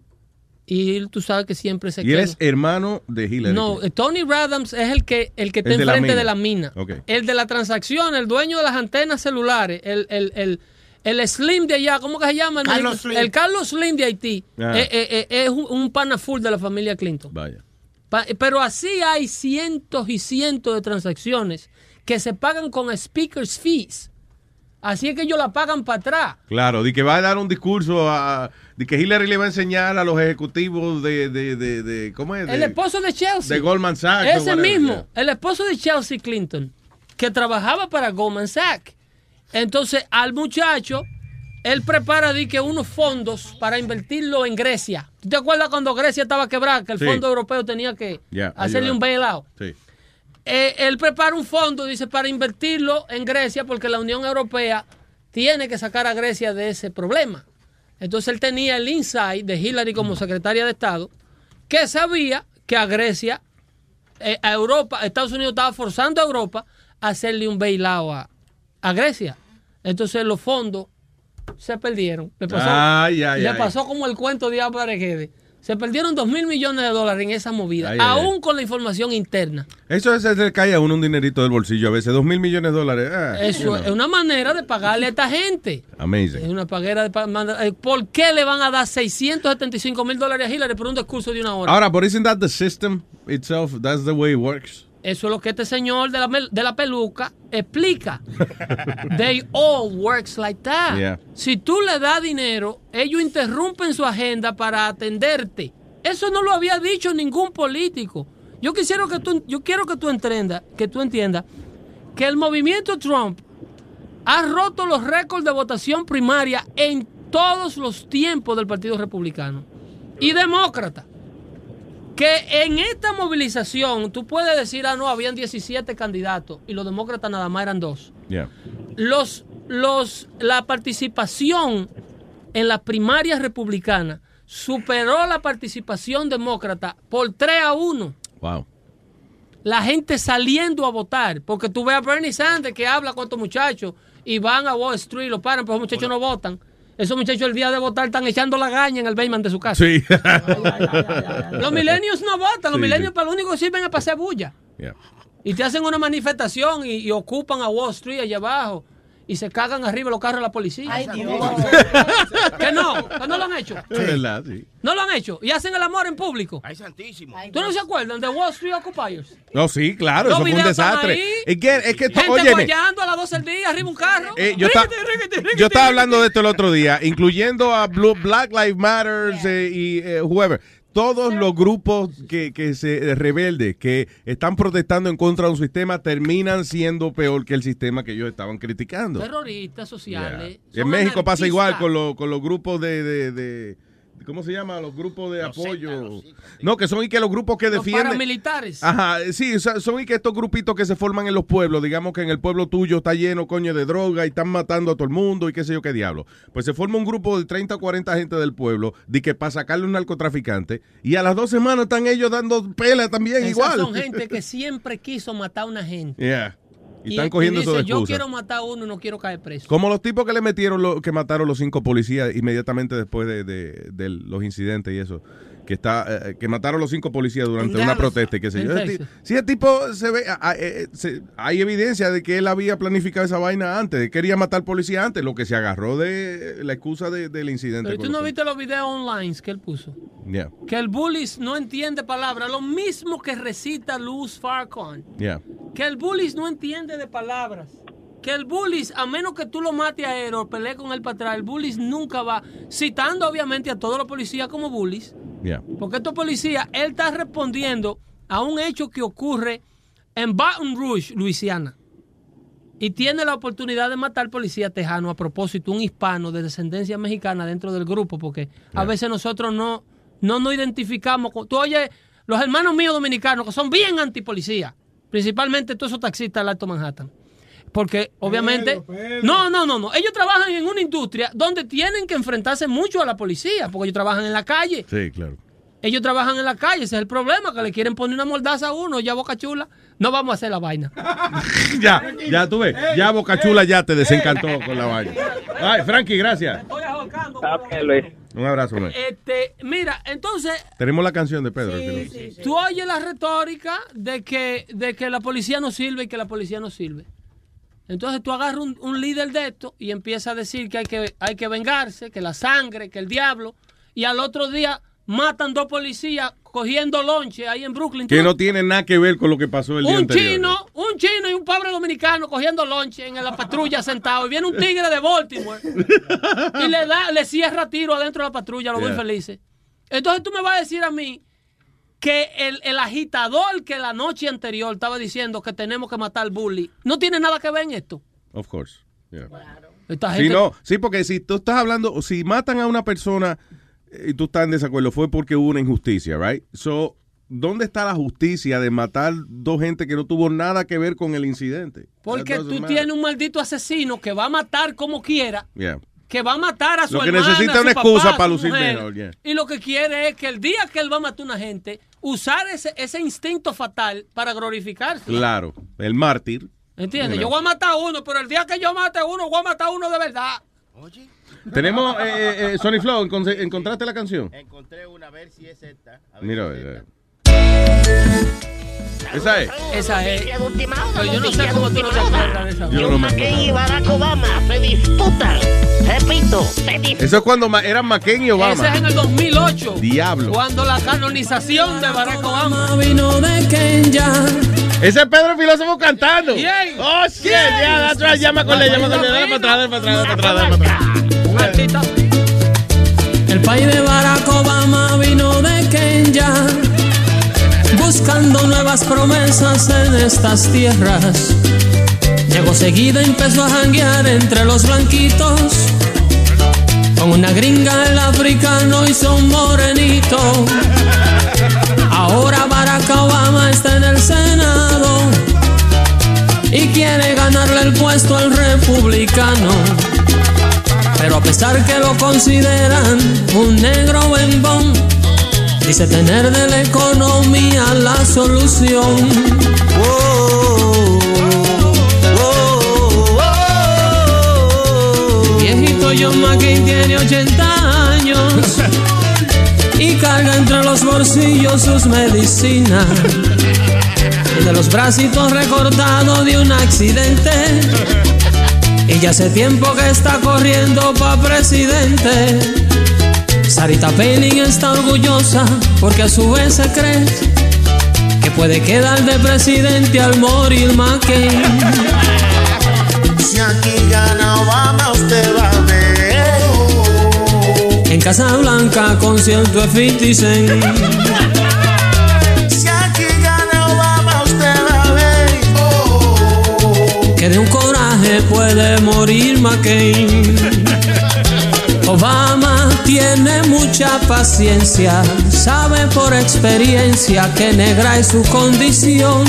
Y tú sabes que siempre se Y él queda. es hermano de Hillary. No, Tony Radams es el que, el que está El de la enfrente mina. de la mina. El de la transacción, el dueño de las antenas celulares, el, el, el, el Slim de allá, ¿cómo que se llama? El Carlos? Slim. El Carlos Slim de Haití. Ah. Eh, eh, eh, es un, un pana full de la familia Clinton. Vaya. Pa- pero así hay cientos y cientos de transacciones que se pagan con speakers fees. Así es que ellos la pagan para atrás. Claro, de que va a dar un discurso a, de que Hillary le va a enseñar a los ejecutivos de, de, de, de- ¿cómo es? El esposo de Chelsea. de Goldman Sachs Ese mismo. El esposo de Chelsea Clinton, que trabajaba para Goldman Sachs. Entonces, al muchacho, él prepara di que unos fondos para invertirlo en Grecia. ¿Tú te acuerdas cuando Grecia estaba quebrada? Que el Sí. Fondo Europeo tenía que hacerle un bailout. Sí. Eh, él prepara un fondo, dice, para invertirlo en Grecia porque la Unión Europea tiene que sacar a Grecia de ese problema. Entonces él tenía el insight de Hillary como secretaria de Estado, que sabía que a Grecia, eh, a Europa, Estados Unidos estaba forzando a Europa a hacerle un bailout a, a Grecia. Entonces los fondos se perdieron. Le pasó, Ay, ay, le ay. pasó como el cuento de Álvaro. Se perdieron dos mil millones de dólares en esa movida, aún con la información interna. Eso es, le cae a uno un dinerito del bolsillo a veces, dos mil millones de dólares. Ah, Eso you es una manera de pagarle a esta gente. Es Amazing. una paguera de eh, ¿Por qué le van a dar 675 mil dólares a Hillary por un discurso de una hora? Ahora, but isn't that the system itself? That's the way it works. Eso es lo que este señor de la, de la peluca explica. They all works like that. Yeah. Si tú le das dinero, ellos interrumpen su agenda para atenderte. Eso no lo había dicho ningún político. Yo quisiera que tú, yo quiero que tú entiendas, que tú entiendas que el movimiento Trump ha roto los récords de votación primaria en todos los tiempos del Partido Republicano y demócrata. Que en esta movilización tú puedes decir, ah, no, habían 17 candidatos y los demócratas nada más eran dos. Yeah. Los, los, la participación en las primarias republicanas superó la participación demócrata por 3 a 1. Wow. La gente saliendo a votar, porque tú ves a Bernie Sanders que habla con estos muchachos y van a Wall Street, lo paran, pero esos muchachos no votan. Esos muchachos el día de votar están echando la gaña en el basement de su casa. Sí. Los milenios no votan, los Sí, milenios para lo único que sirven es para hacer bulla. Yeah. Y te hacen una manifestación y, y ocupan a Wall Street allá abajo y se cagan arriba los carros de la policía. Ay, Dios. que no, que no lo han hecho. Es verdad, sí. No lo han hecho. Y hacen el amor en público. Ay, santísimo. ¿Tú no se acuerdan de Wall Street Occupiers? No, sí, claro, Los eso fue un videos están desastre. ahí. Es que, es que Gente óyeme, guayando a las 12 del día arriba un carro. Eh, yo, yo estaba hablando de esto el otro día, incluyendo a Blue- Black Lives Matter y eh, whoever. Todos los grupos que, que se rebeldes, que están protestando en contra de un sistema, terminan siendo peor que el sistema que ellos estaban criticando. Terroristas sociales. En México pasa igual con, los- con los grupos de, de- de- ¿Cómo se llama? Los grupos de apoyo. No, que son y que los grupos que Los defienden. paramilitares. Ajá, sí, o sea, son y que estos grupitos que se forman en los pueblos, digamos que en el pueblo tuyo está lleno, coño, de droga y están matando a todo el mundo y qué sé yo qué diablo. Pues se forma un grupo de 30 o 40 gente del pueblo de que para sacarle un narcotraficante y a las dos semanas están ellos dando pela también Esas igual. son gente que siempre quiso matar a una gente. Yeah. Y, están cogiendo eso dice, de yo excusa. quiero matar a uno y no quiero caer preso. Como los tipos que le metieron, lo, que mataron los cinco policías inmediatamente después de, de- de los incidentes y eso. Que está eh, que mataron los cinco policías durante una protesta y qué sé yo. Si el tipo se ve, eh, hay evidencia de que él había planificado esa vaina antes, de que quería matar policía antes, lo que se agarró de la excusa de- del incidente. Pero tú no viste los videos online que él puso. Yeah, Que el bullies no entiende palabras. Lo mismo que recita Luz Farcon. yeah. Que el bullies no entiende de palabras. Que el bullies, a menos que tú lo mates a él o pelees con él para atrás, el bullies nunca va. Citando obviamente a todos los policías como bullies. Yeah. Porque estos policías, él está respondiendo a un hecho que ocurre en Baton Rouge, Luisiana. Y tiene la oportunidad de matar policía tejano a propósito, un hispano de descendencia mexicana dentro del grupo, porque a veces nosotros no, no nos identificamos con... Tú oyes, los hermanos míos dominicanos que son bien antipolicía, principalmente todos esos taxistas del Alto Manhattan. Porque obviamente... No, no, no, no. Ellos trabajan en una industria donde tienen que enfrentarse mucho a la policía, porque ellos trabajan en la calle. Sí, claro. Ellos trabajan en la calle, ese es el problema, que le quieren poner una mordaza a uno, ya boca chula. No vamos a hacer la vaina. Ya, ya tú ves, ya Boca Chula ya te desencantó con la vaina. Ay, Frankie, gracias. Ok, Luis. Un abrazo, man. Este, mira, entonces, Tenemos la canción de Pedro. no- tú oyes la retórica de que, de que la policía no sirve y que la policía no sirve. Entonces tú agarras un, un líder de esto y empiezas a decir que hay, que hay que vengarse, que la sangre, que el diablo, y al otro día matan dos policías cogiendo lonche ahí en Brooklyn. Que no- tiene nada que ver con lo que pasó el día un anterior. chino, un chino y un pobre dominicano cogiendo lonche en la patrulla sentado y viene un tigre de Baltimore y le da, le cierra tiro adentro de la patrulla, los muy Yeah. felices. Entonces tú me vas a decir a mí que el, el agitador que la noche anterior estaba diciendo que tenemos que matar al bully, no tiene nada que ver en esto. Of course. Yeah. Esta Sí, gente- no, sí, porque si tú estás hablando, si matan a una persona eh, y tú estás en desacuerdo, fue porque hubo una injusticia, right? So, ¿dónde está la justicia de matar dos gente que no tuvo nada que ver con el incidente? Porque tú matter. tienes un maldito asesino que va a matar como quiera, Yeah. que va a matar a su Lo que hermana, necesita a su una papá, excusa para lucir mejor, yeah. Y lo que quiere es que el día que él va a matar a una gente, usar ese, ese instinto fatal para glorificarse. Claro, el mártir. ¿Entiendes? Yo voy a matar a uno, pero el día que yo mate a uno, voy a matar a uno de verdad. Tenemos, eh, eh, eh, Sony Flow, ¿encon- ¿encontraste la canción? Encontré una, a ver si es esta. A ver Mira, si es esta. Esa es. Esa es. Pero yo no sé cómo tú no te acuerdas de esa. Yo no me McCain y Barack Obama se disputan. Repito, se disputan. Eso es cuando eran McCain y Obama. Ese es en el 2008. Diablo. Cuando la canonización de Barack Obama vino de Kenya. Ese es Pedro Filósofo cantando. ¿Quién? Oh, shit. Ya, right. Llama con él, llama con él. Dale para atrás, dale para atrás, dale para atrás, dale para atrás. El país de Barack Obama vino de Kenya. Buscando nuevas promesas en estas tierras. Llegó seguido y empezó a janguear entre los blanquitos. Con una gringa el africano hizo un morenito. Ahora Barack Obama está en el Senado y quiere ganarle el puesto al republicano. Pero a pesar que lo consideran un negro bembón, dice tener de la economía la solución. Viejito John McCain tiene 80 años y carga entre los bolsillos sus medicinas. Y de los bracitos recortados de un accidente. Y ya hace tiempo que está corriendo pa' presidente. Sarita Palin está orgullosa porque a su vez se cree que puede quedar de presidente al morir McCain. Si aquí gana Obama, usted va a ver. En Casa Blanca, concierto de 50 Cent. Si aquí gana Obama, usted va a ver. Que de un coraje puede morir McCain. Obama tiene mucha paciencia, sabe por experiencia que negra es su condición.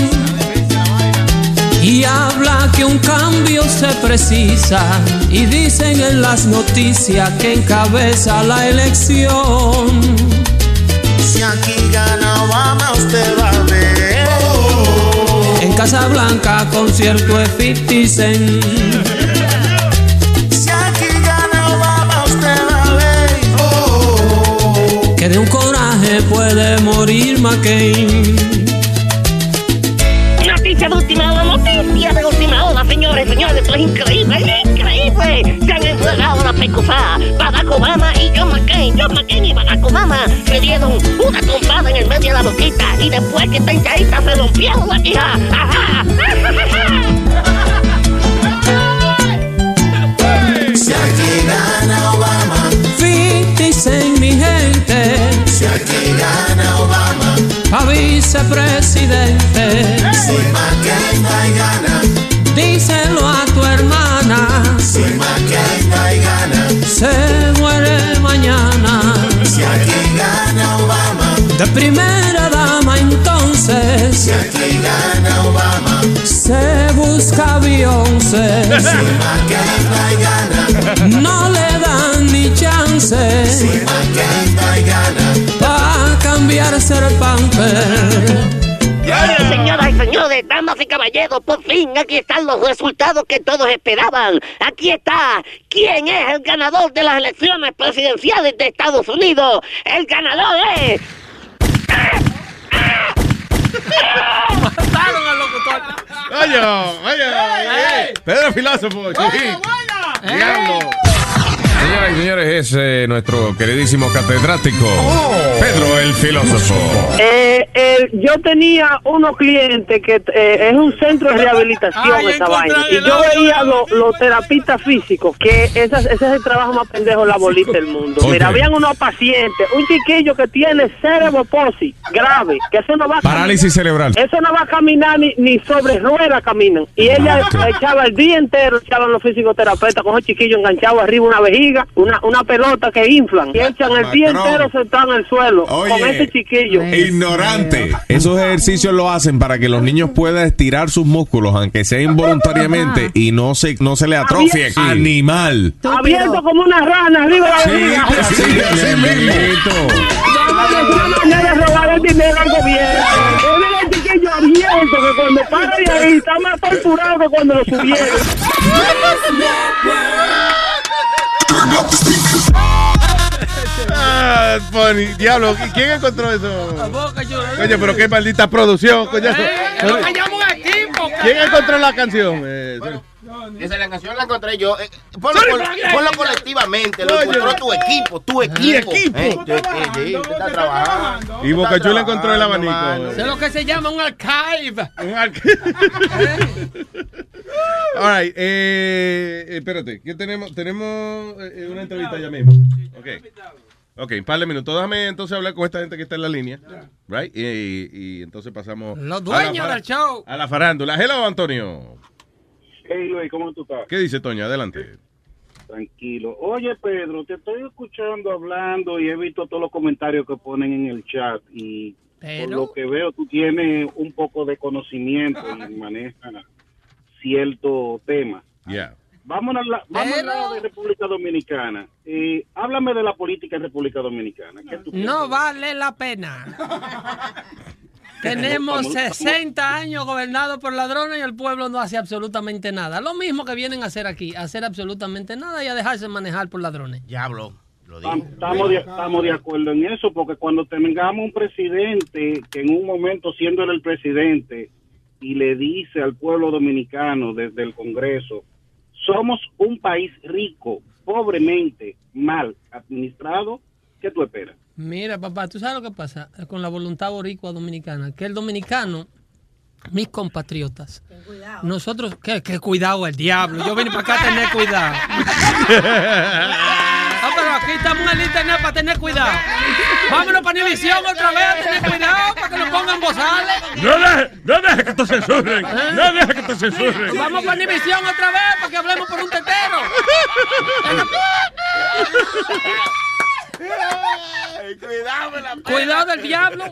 Y habla que un cambio se precisa y dicen en las noticias que encabeza la elección. Si aquí gana Obama, usted va a ver. En Casa Blanca, concierto de 50 Cent. Puede morir McCain. Noticia de última hora, noticia de última hora, señores, señores, esto es increíble, es increíble. Se han entregado la pecusa Barack Obama y John McCain. John McCain y Barack Obama le dieron una trompada en el medio de la boquita y después que está hinchadita se rompieron la quija. Ajá. Si Si aquí gana Obama. A vicepresidente. Si McCain va y gana. Díselo a tu hermana. Si McCain va y gana. Se muere mañana. Si aquí gana Obama. De primera dama entonces. Si aquí gana Obama. Se busca Beyoncé. Si McCain va y gana. No le chance. Si McCain va y gana. Pa' cambiarse el pamper. Señoras y señores, damas y caballeros, por fin aquí están los resultados que todos esperaban. Aquí está. ¿Quién es el ganador de las elecciones presidenciales de Estados Unidos? El ganador es. Mataron al locutor. Oye, oye, oye. Pedro Filósofo. Diablo. Señoras y señores, es eh, nuestro queridísimo catedrático Pedro el Filósofo. Eh, eh, yo tenía unos clientes que eh, es un centro de rehabilitación Ay, esa vaina. Y yo veía los terapistas físicos, que esas- ese es el trabajo más pendejo de la bolita del mundo. Mira, habían unos pacientes, un chiquillo que tiene cerebroposis grave, que eso no va a Parálisis cerebral. eso no va a caminar ni, ni sobre ruedas caminan. Y ella echaba el día entero, echaban los fisioterapeutas con esos chiquillos enganchados arriba una vejiga, una, una pelota que inflan. Y echan el día entero sentado en el suelo Oye. con este chiquillo. Ignorante. Esos ejercicios lo hacen para que los niños puedan estirar sus músculos, aunque sea involuntariamente, y no se, no se le atrofie. Abierto. Animal. Abierto como una rana arriba de la vejiga. Sí, así mismo. Es una manera de robar el dinero al gobierno. Es el chiquillo abierto que cuando para de ahí está más torturado que cuando lo subieron. Ah, funny. Diablo, ¿y ¿quién encontró eso? Oye, pero qué maldita producción, coño. ¿Quién encontró la canción? Eh, Esa la canción la encontré yo. Eh, ponlo, colectivamente. Lo encontró tu equipo. Tu equipo. Mi equipo. Eh, tu- eh, está trabajando. y Boca Chula encontró el abanico. Eso es lo que se llama un archive. Un archive. All right, eh, espérate, ¿qué tenemos? Tenemos eh, una entrevista ya mismo. Ok. Ok, un par de minutos. Déjame entonces hablar con esta gente que está en la línea. Right? Y, y entonces pasamos. Los a la dueños del show. A la farándula. Hello, Antonio. Hey Luis, ¿cómo tú estás? ¿Qué dice Toña? Adelante. Tranquilo. Oye Pedro, te estoy escuchando hablando y he visto todos los comentarios que ponen en el chat y por lo que veo, tú tienes un poco de conocimiento y manejas cierto tema. Yeah. Vamos a la, vamos a hablar de República Dominicana. Eh, háblame de la política en República Dominicana. ¿Qué tú No vale la pena. Tenemos 60 años gobernados por ladrones y el pueblo no hace absolutamente nada. Lo mismo que vienen a hacer aquí, a hacer absolutamente nada y a dejarse manejar por ladrones. Diablo. Lo Tam- Estamos de, estamos de acuerdo en eso, porque cuando tengamos un presidente que en un momento, siendo él el presidente, y le dice al pueblo dominicano desde el Congreso, somos un país rico, pobremente, mal administrado, ¿qué tú esperas? Mira, papá, tú sabes lo que pasa con la voluntad boricua dominicana, que el dominicano, mis compatriotas, nosotros, que, que cuidado el diablo, yo vine para acá a tener cuidado. Ah, pero aquí estamos en el internet para tener cuidado. Vámonos para Univisión otra vez a tener cuidado para que nos pongan bozales. No deje, no deje que te censuren. No deje que te censuren. Vamos para Univisión otra vez para que hablemos por un tetero. Cuidado, Cuidado del diablo.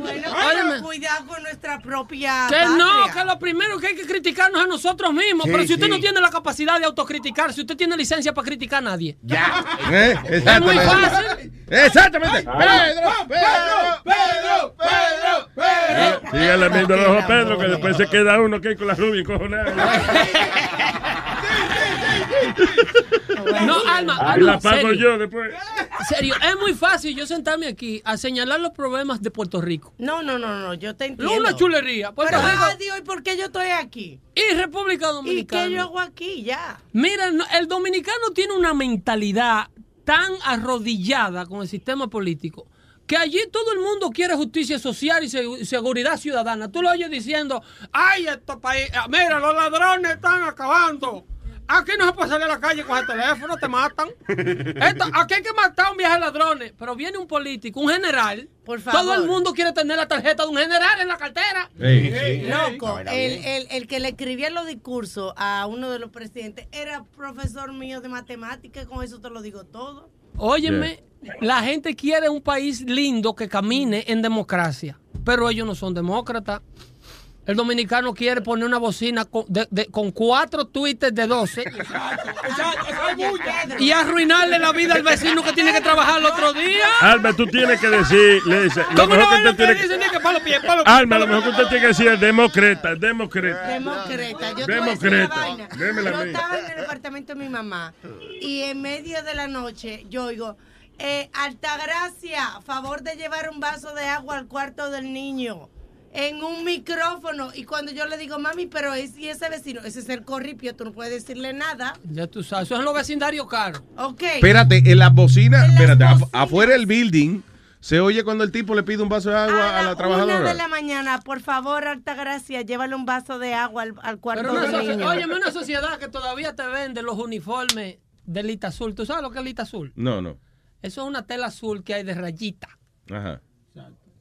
Bueno, Óyeme. pero cuidado con nuestra propia. Que no, que lo primero que hay que criticarnos es a nosotros mismos. Sí, Pero si usted sí. no tiene la capacidad de autocriticar, si usted tiene licencia para criticar a nadie. Ya. ¿Eh? Es muy fácil. Exactamente. Pedro, Pedro, Pedro, Pedro, Pedro. Viendo los ojos a Pedro, que después se queda uno que con la rubia encojonada. No, Alma, Y Alma, la pago serio. yo después. Serio, es muy fácil yo sentarme aquí a señalar los problemas de Puerto Rico. No, no, no, no, yo te No, entiendo. una chulería. Puerto Pero, Rico- ah, Dios, ¿y por qué yo estoy aquí? Y República ¿Y Dominicana. qué yo hago aquí ya? Mira, el dominicano tiene una mentalidad tan arrodillada con el sistema político que allí todo el mundo quiere justicia social y segu- seguridad ciudadana. Tú lo oyes diciendo, ay, este país, mira, los ladrones están acabando. Aquí no se puede salir a la calle con el teléfono, te matan. Esto, aquí hay que matar a un viaje de ladrones. Pero viene un político, un general. favor. Todo el mundo quiere tener la tarjeta de un general en la cartera. Loco, el, el, el que le escribía los discursos a uno de los presidentes era profesor mío de matemáticas, con eso te lo digo todo. Óyeme, la gente quiere un país lindo que camine en democracia, pero ellos no son demócratas. El dominicano quiere poner una bocina con, de- de- con cuatro tweets de 12 y arruinarle la vida al vecino que tiene que trabajar el otro día. Alma, tú tienes que decir, le dice, lo ¿Cómo mejor no que usted que tiene que... Alma, lo mejor que usted tiene que decir es demócrata, demócrata. Demócrata. Yo Demócrata. vaina. Démela Yo estaba en el departamento de mi mamá y en medio de la noche yo oigo, eh, Altagracia, favor de llevar un vaso de agua al cuarto del niño. En un micrófono. Y cuando yo le digo, mami, pero es, y ese vecino, ese es el corripio, tú no puedes decirle nada. Ya tú sabes, eso es en los vecindarios caros. Ok. Espérate, en las bocinas, espérate, afu- afuera del building, se oye cuando el tipo le pide un vaso de agua a la Una de trabajadora. la mañana, por favor, Altagracia, llévale un vaso de agua al, al cuarto Pero una del socie- niño. óyeme, una sociedad que todavía te vende los uniformes de lita azul. ¿Tú sabes lo que es lita azul? No, no. Eso es una tela azul que hay de rayita. Ajá.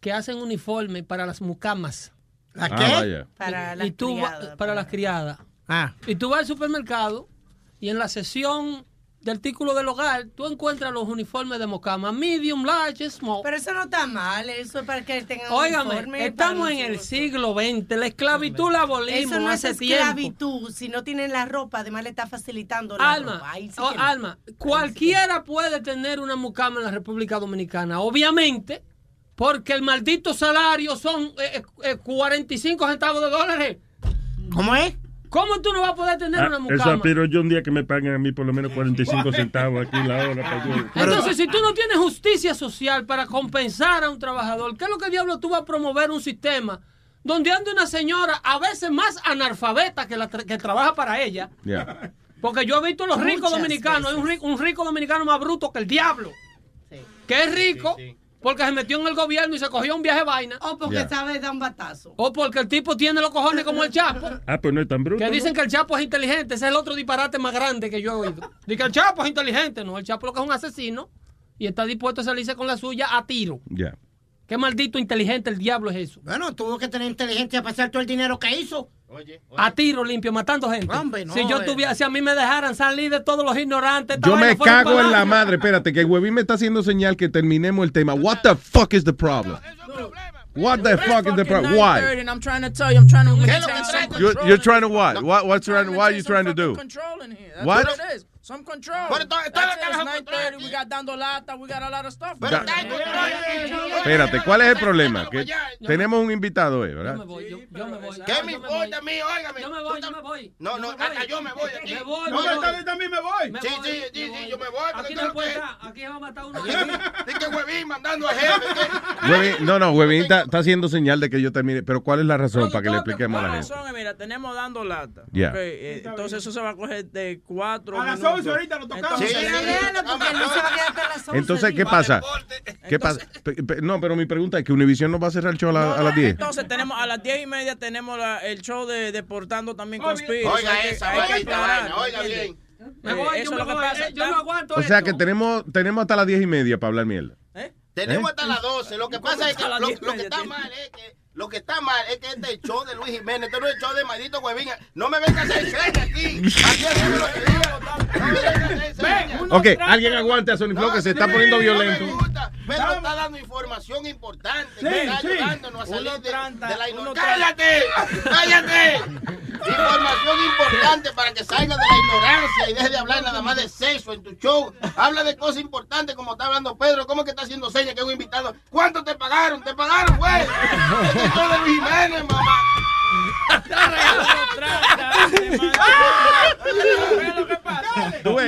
Que hacen uniforme para las mucamas. ¿La qué? Ah, vaya. Para Y las tú va- criadas. para las criadas. Ah. Y tú vas al supermercado y en la sección de artículos del hogar tú encuentras los uniformes de mucama, medium, large, small. Pero eso no está mal, eso es para que tengan Óigame, uniforme, estamos en el siglo XX, la esclavitud la abolimos Eso no hace es tiempo. esclavitud, si no tienen la ropa, además le está facilitando la Alma, ropa. Ahí sí oh. Alma, cualquiera puede tener una mucama en la República Dominicana, obviamente, porque el maldito salario son eh, eh, 45 centavos de dólares. ¿Cómo es? ¿Cómo tú no vas a poder tener Ah, una eso mucama? aspiro yo un día que me paguen a mí por lo menos 45 centavos aquí la hora. para yo- Entonces, si tú no tienes justicia social para compensar a un trabajador, ¿qué es lo que diablo tú vas a promover un sistema donde anda una señora a veces más analfabeta que la tra- que trabaja para ella? Porque yo he visto los ricos Muchas dominicanos, hay un rico, un rico dominicano más bruto que el diablo. Que es rico porque se metió en el gobierno y se cogió un viaje vaina. O porque sabe dar un batazo. O porque el tipo tiene los cojones como el Chapo. Ah, pues no es tan bruto. Que dicen ¿no? que el Chapo es inteligente. Ese es el otro disparate más grande que yo he oído. Dice que el Chapo es inteligente. No, el Chapo lo que es un asesino y está dispuesto a salirse con la suya a tiro. Ya. Qué maldito inteligente el diablo es eso. Bueno, tuvo que tener inteligencia para hacer todo el dinero que hizo. A tiro limpio, matando gente. no, si yo eh. tuviera, si a mí me dejaran salir de todos los ignorantes. Yo me cago en la madre. Espérate, que el huevín me está haciendo señal que terminemos el tema. What the fuck is the problem? What the fuck is the problem? Why? And I'm trying to tell you, I'm trying to You're, you're trying to what? what what's trying, what are you trying to do? What? what it is. Some control. Pero todo. It's carajo 9:30. We got dando lata. We got a lot of stuff. Da- Espérate, ¿cuál es el problema? Que tenemos un invitado, eh, ¿verdad? ¿Qué me importa a mí? Óigame. Yo me voy, yo me voy. No, no, hasta yo me voy aquí. Me voy, No, me voy. yo también me voy. Me Sí, voy, sí, me sí, voy. sí, yo me voy. Aquí porque no puede estar. Aquí va a matar uno. que- Di que huevín mandando a jefe. No, no, Huevín está, haciendo señal de que yo termine. Pero ¿cuál es la razón para que le expliquemos a la La gente? razón es, mira, tenemos dando lata. Eh, entonces eso se va a coger de cuatro minutos. 11 ahorita lo tocamos. Entonces, Sí, Déjalo, porque Luis se va a quedar hasta las 11. Entonces, ¿qué pasa? ¿Qué pasa? No, pero mi pregunta es que Univision no va a cerrar el show a, la- a las 10. Entonces tenemos a las diez y media tenemos la- el show de Deportando también con Spirit. Oiga esa, oiga oiga ¿entiendes? bien. Me voy, Eh, yo eso me es lo que voy. pasa. Eh, Yo no aguanto O sea esto. que tenemos, tenemos hasta las 10 y media para hablar mierda. Tenemos ¿Eh? hasta las 12. Lo que pasa es que A las lo, 10 lo que está mal es que lo que está mal es que este es el show de Luis Jiménez, este no es el show de Maldito Huevín. No me vengas a hacer aquí. Aquí es lo que digo. No me vengas a hacer. Ok, alguien aguante a Sony Flow que se está poniendo violento. Pedro está dando información importante. Sí, que está sí. ayudándonos a salir de, trata, de la ignorancia. ¡Cállate! ¡Cállate! Información importante para que salga de la ignorancia y deje de hablar nada más de sexo en tu show. Habla de cosas importantes como está hablando Pedro. ¿Cómo que está haciendo señas que es un invitado? ¿Cuánto te pagaron? ¿Te pagaron, güey? Este es de Luis Jiménez, mamá.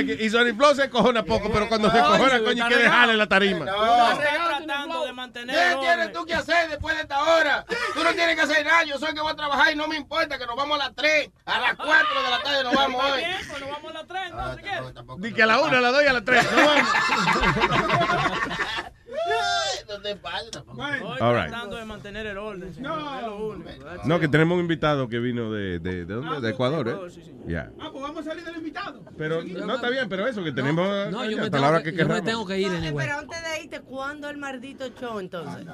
que y Sony Flow se cojona poco, pero cuando se cojona, coño, hay que dejarle la tarima. No. tratando de mantener ¿Qué tienes tú que hacer después de esta hora? Tú no tienes que hacer nada. Yo soy el que voy a trabajar y no me importa que nos vamos a las 3. A las 4 de la tarde nos vamos hoy. Pues nos vamos a las 3, entonces, ¿qué? Di que a la 1, a la 2 y a la 3. No te pases tampoco. Estoy All right. tratando de mantener el orden. señor, es lo único. No, que tenemos un invitado que vino de, de, ¿de dónde? De Ecuador, ¿eh? Ya. Ah, pues vamos a salir del invitado. Pero no está bien, pero eso que tenemos No, yo hasta me la tengo hora que, que yo me tengo que ir anyway. Pero antes de irte, ¿cuándo el maldito show entonces?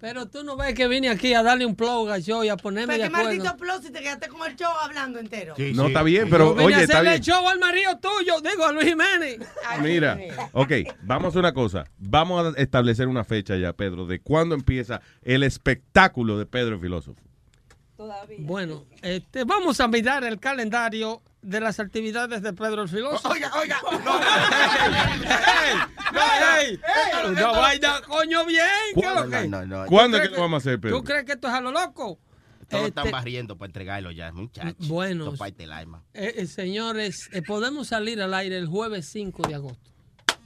Pero tú no ves que vine aquí a darle un plug al show y a ponerme Pero de qué acuerdo. maldito plus si te quedaste con el show hablando entero. No, está bien, pero Yo vine oye, a está hacerle el show al marido tuyo, digo, a Luis Jiménez. Mira, ok, vamos a una cosa. Vamos a establecer una fecha ya, Pedro, de cuándo empieza el espectáculo de Pedro el Filósofo. Bueno, este, vamos a mirar el calendario de las actividades de Pedro el Filósofo. Oiga, oiga. ¡Ey! ¡Ey! Una vaina, coño, bien. ¿Qué es lo que? No, no, no. ¿Cuándo ¿Tú es que lo vamos a hacer, Pedro? ¿Tú crees que esto es a lo loco? Todos Este, están barriendo para entregarlo ya, muchachos. Bueno. Eh, eh, señores, eh, podemos salir al aire el jueves 5 de agosto.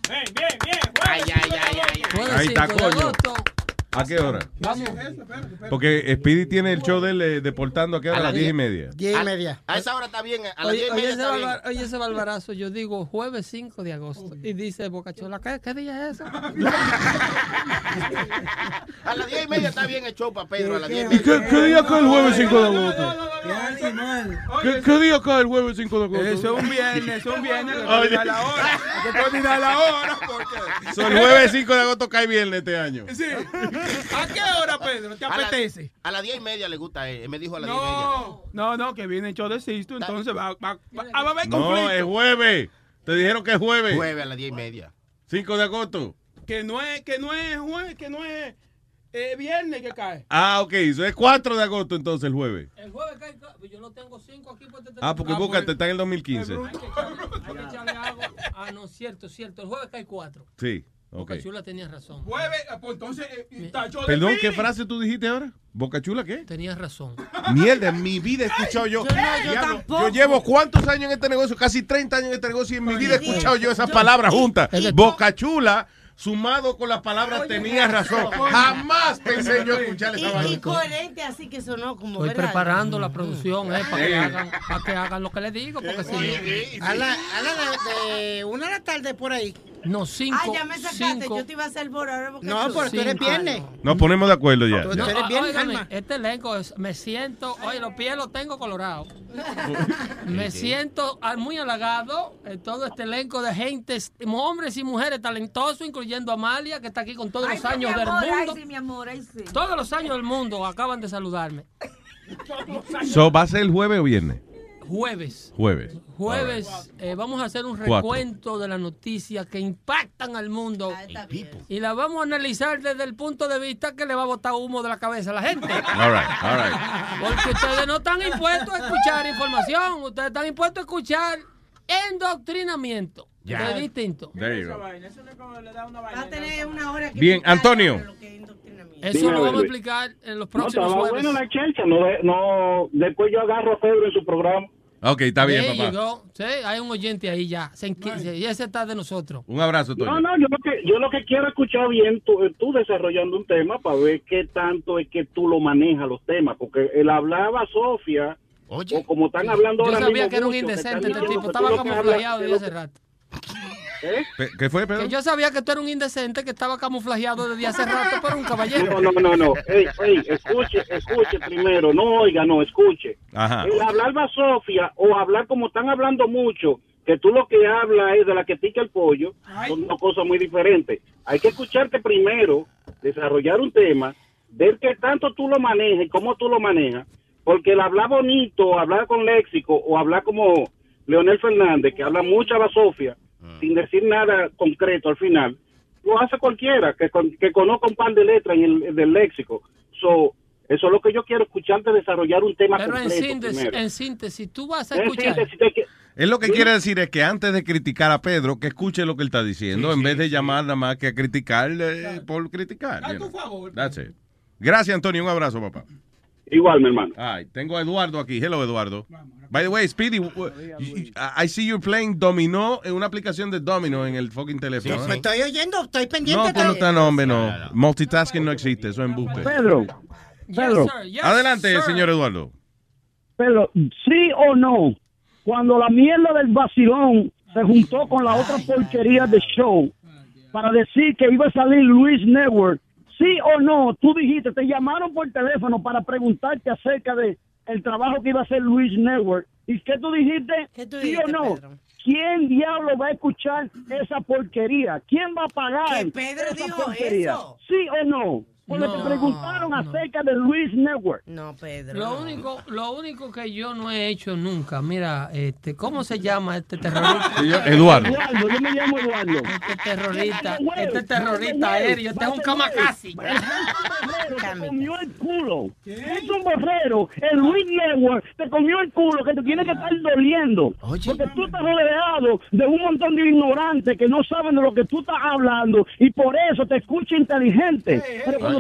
Bien, bien, bien. Ay, ay, ay, ay. Jueves Ahí está, 5 de coño. ¿A qué hora? Vamos. Porque Speedy tiene el show de él eh, deportando a, A las 10 y diez. media. Diez y media. A esa hora está bien. A las Oye, 10 y oye, media ese está bien. balba- oye, ese balbarazo, yo digo jueves 5 de agosto. Y dice Bocachola, ¿qué, ¿qué día es eso? A las 10 y media está bien el show para Pedro. A las 10 y ¿Y media. qué, qué día cae el jueves 5 de agosto? ¿Qué, qué día cae el jueves 5 de agosto? Eso es un viernes, eso es un viernes. Oye. dar la hora. Le puedes dar la hora. Porque... So, el jueves 5 de agosto cae viernes este año. Sí. ¿A qué hora, Pedro? ¿Te la- apetece? A las 10 y media le gusta a él. Él me dijo a las 10 y media. No, no, no, que viene el show de Sisto, entonces va, va, va, va a haber No, conflicto. es jueves. Te dijeron que es jueves. Jueves a las 10 y media. 5 de agosto. Que no es, que no es jueves, que no es eh, viernes que cae. Ah, ok. Eso es 4 de agosto entonces el jueves. El jueves cae, yo lo tengo 5 aquí por este Ah, porque búscate, está en el 2015. Hay que echarle- hay que echarle algo. Ah, no, cierto, cierto. El jueves cae 4. Sí, Bocachula tenía razón. Jueves, eh, pues entonces eh, de Perdón. ¿qué frase tú dijiste ahora? ¿Boca Chula qué? Tenías razón. Mierda, en mi vida he escuchado yo. Yo no, yo tampoco. yo llevo cuántos años en este negocio, casi 30 años en este negocio y en mi vida he escuchado yo esas palabras juntas. Boca Chula, sumado con las palabras, tenía razón. Jamás pensé yo escuchar esa Y, y coherente, así que sonó como Estoy verdad. preparando la producción, eh, para que, Sí. hagan, para que hagan lo que les digo, porque si no... A la, a la de una de la tarde por ahí. No, cinco. Ah, ya me sacaste. cinco. Yo te iba a hacer por ahora. porque No, porque tú eres viernes. Nos ponemos de acuerdo ya. Eres óigame, Alma. este elenco es, me siento, oye, los pies los tengo colorados. me siento ah, muy halagado en todo este elenco de gente, hombres y mujeres talentosos, incluyendo a Amalia, que está aquí con todos Ay, los años del mundo. Ay, sí, mi amor, ay, sí. Todos los años del mundo acaban de saludarme. So, ¿Va a ser el jueves o viernes? Jueves. Jueves. Jueves eh, vamos a hacer un Cuatro. recuento de las noticias que impactan al mundo y las vamos a analizar desde el punto de vista que le va a botar humo de la cabeza a la gente. All right, all right. Porque ustedes no están impuestos a escuchar información, ustedes están impuestos a escuchar endoctrinamiento. Ya. Que es distinto. There you go. Va a tener una hora que Bien, Antonio. Eso Dime, lo vamos a explicar en los No, próximos estaba jueves. buena la chelcha. No, no, después yo agarro a Pedro en su programa. Ok, está bien, There papá. Sí, hay un oyente ahí ya. Se enqui- y ese está de nosotros. Un abrazo, No, Toño. no, yo lo que, yo lo que quiero escuchar bien, tú, tú desarrollando un tema para ver qué tanto es que tú lo manejas los temas, porque el hablaba Sofía, o como están hablando Yo ahora sabía mismo que era un indecente este tipo. Estaba desde lo hace rato. Pe- ¿Qué fue, Pedro? Que yo sabía que tú eras un indecente que estaba camuflajeado desde hace rato, pero un caballero. No, no, no, no. Ey, ey, escuche, escuche primero. No oiga, no, escuche. Ajá. El hablar basofia o hablar como están hablando mucho, que tú lo que hablas es de la que pica el pollo, son dos cosas muy diferentes. Hay que escucharte primero, desarrollar un tema, ver qué tanto tú lo manejas y cómo tú lo manejas, porque el hablar bonito, hablar con léxico o hablar como Leonel Fernández, que habla mucha basofia, sin decir nada concreto al final, lo hace cualquiera que, con- que conozca un par de letras en el del léxico. So, eso es lo que yo quiero escucharte desarrollar un tema Pero en completo síntesis, en síntesis, tú vas a En escuchar. síntesis, te que- Él lo que quiere decir es que antes de criticar a Pedro, que escuche lo que él está diciendo, en vez de llamar nada más que a criticar eh, por criticar. you know. That's it. Gracias, Antonio. Un abrazo, papá. Igual, mi hermano. Ay, tengo a Eduardo aquí. Hello, Eduardo. By the way, Speedy, w- I see you playing dominó en una aplicación de domino en el fucking teléfono. Me ¿no? estoy oyendo, estoy pendiente No, tú no estás, no, hombre, no. Multitasking no existe, eso es embuste. Pedro, Pedro, Adelante, señor Eduardo. Pedro, sí o no, cuando la mierda del vacilón se juntó con la otra porquería de show para decir que iba a salir Luis Network, sí o no, tú dijiste, te llamaron por teléfono para preguntarte acerca de el trabajo que iba a hacer Luis Network. ¿Y qué tú dijiste? tú ¿Sí dijiste, o no? Pedro? ¿Quién diablo va a escuchar esa porquería? ¿Quién va a pagar Que Pedro esa dijo porquería? eso. ¿Sí o no? Porque te preguntaron acerca de Luis Network. No, Pedro. Lo único, lo único que yo no he hecho nunca, mira, este, ¿cómo se llama este terrorista? Eduardo. Eduardo, yo me llamo Eduardo. Este terrorista, este terrorista aéreo, este es un kamikaze. te comió el culo. Es un borrero. El Luis Network te comió el culo que te tiene que estar doliendo. Porque tú estás rodeado de un montón de ignorantes que no saben de lo que tú estás hablando y por eso te escucha inteligente. Pero cuando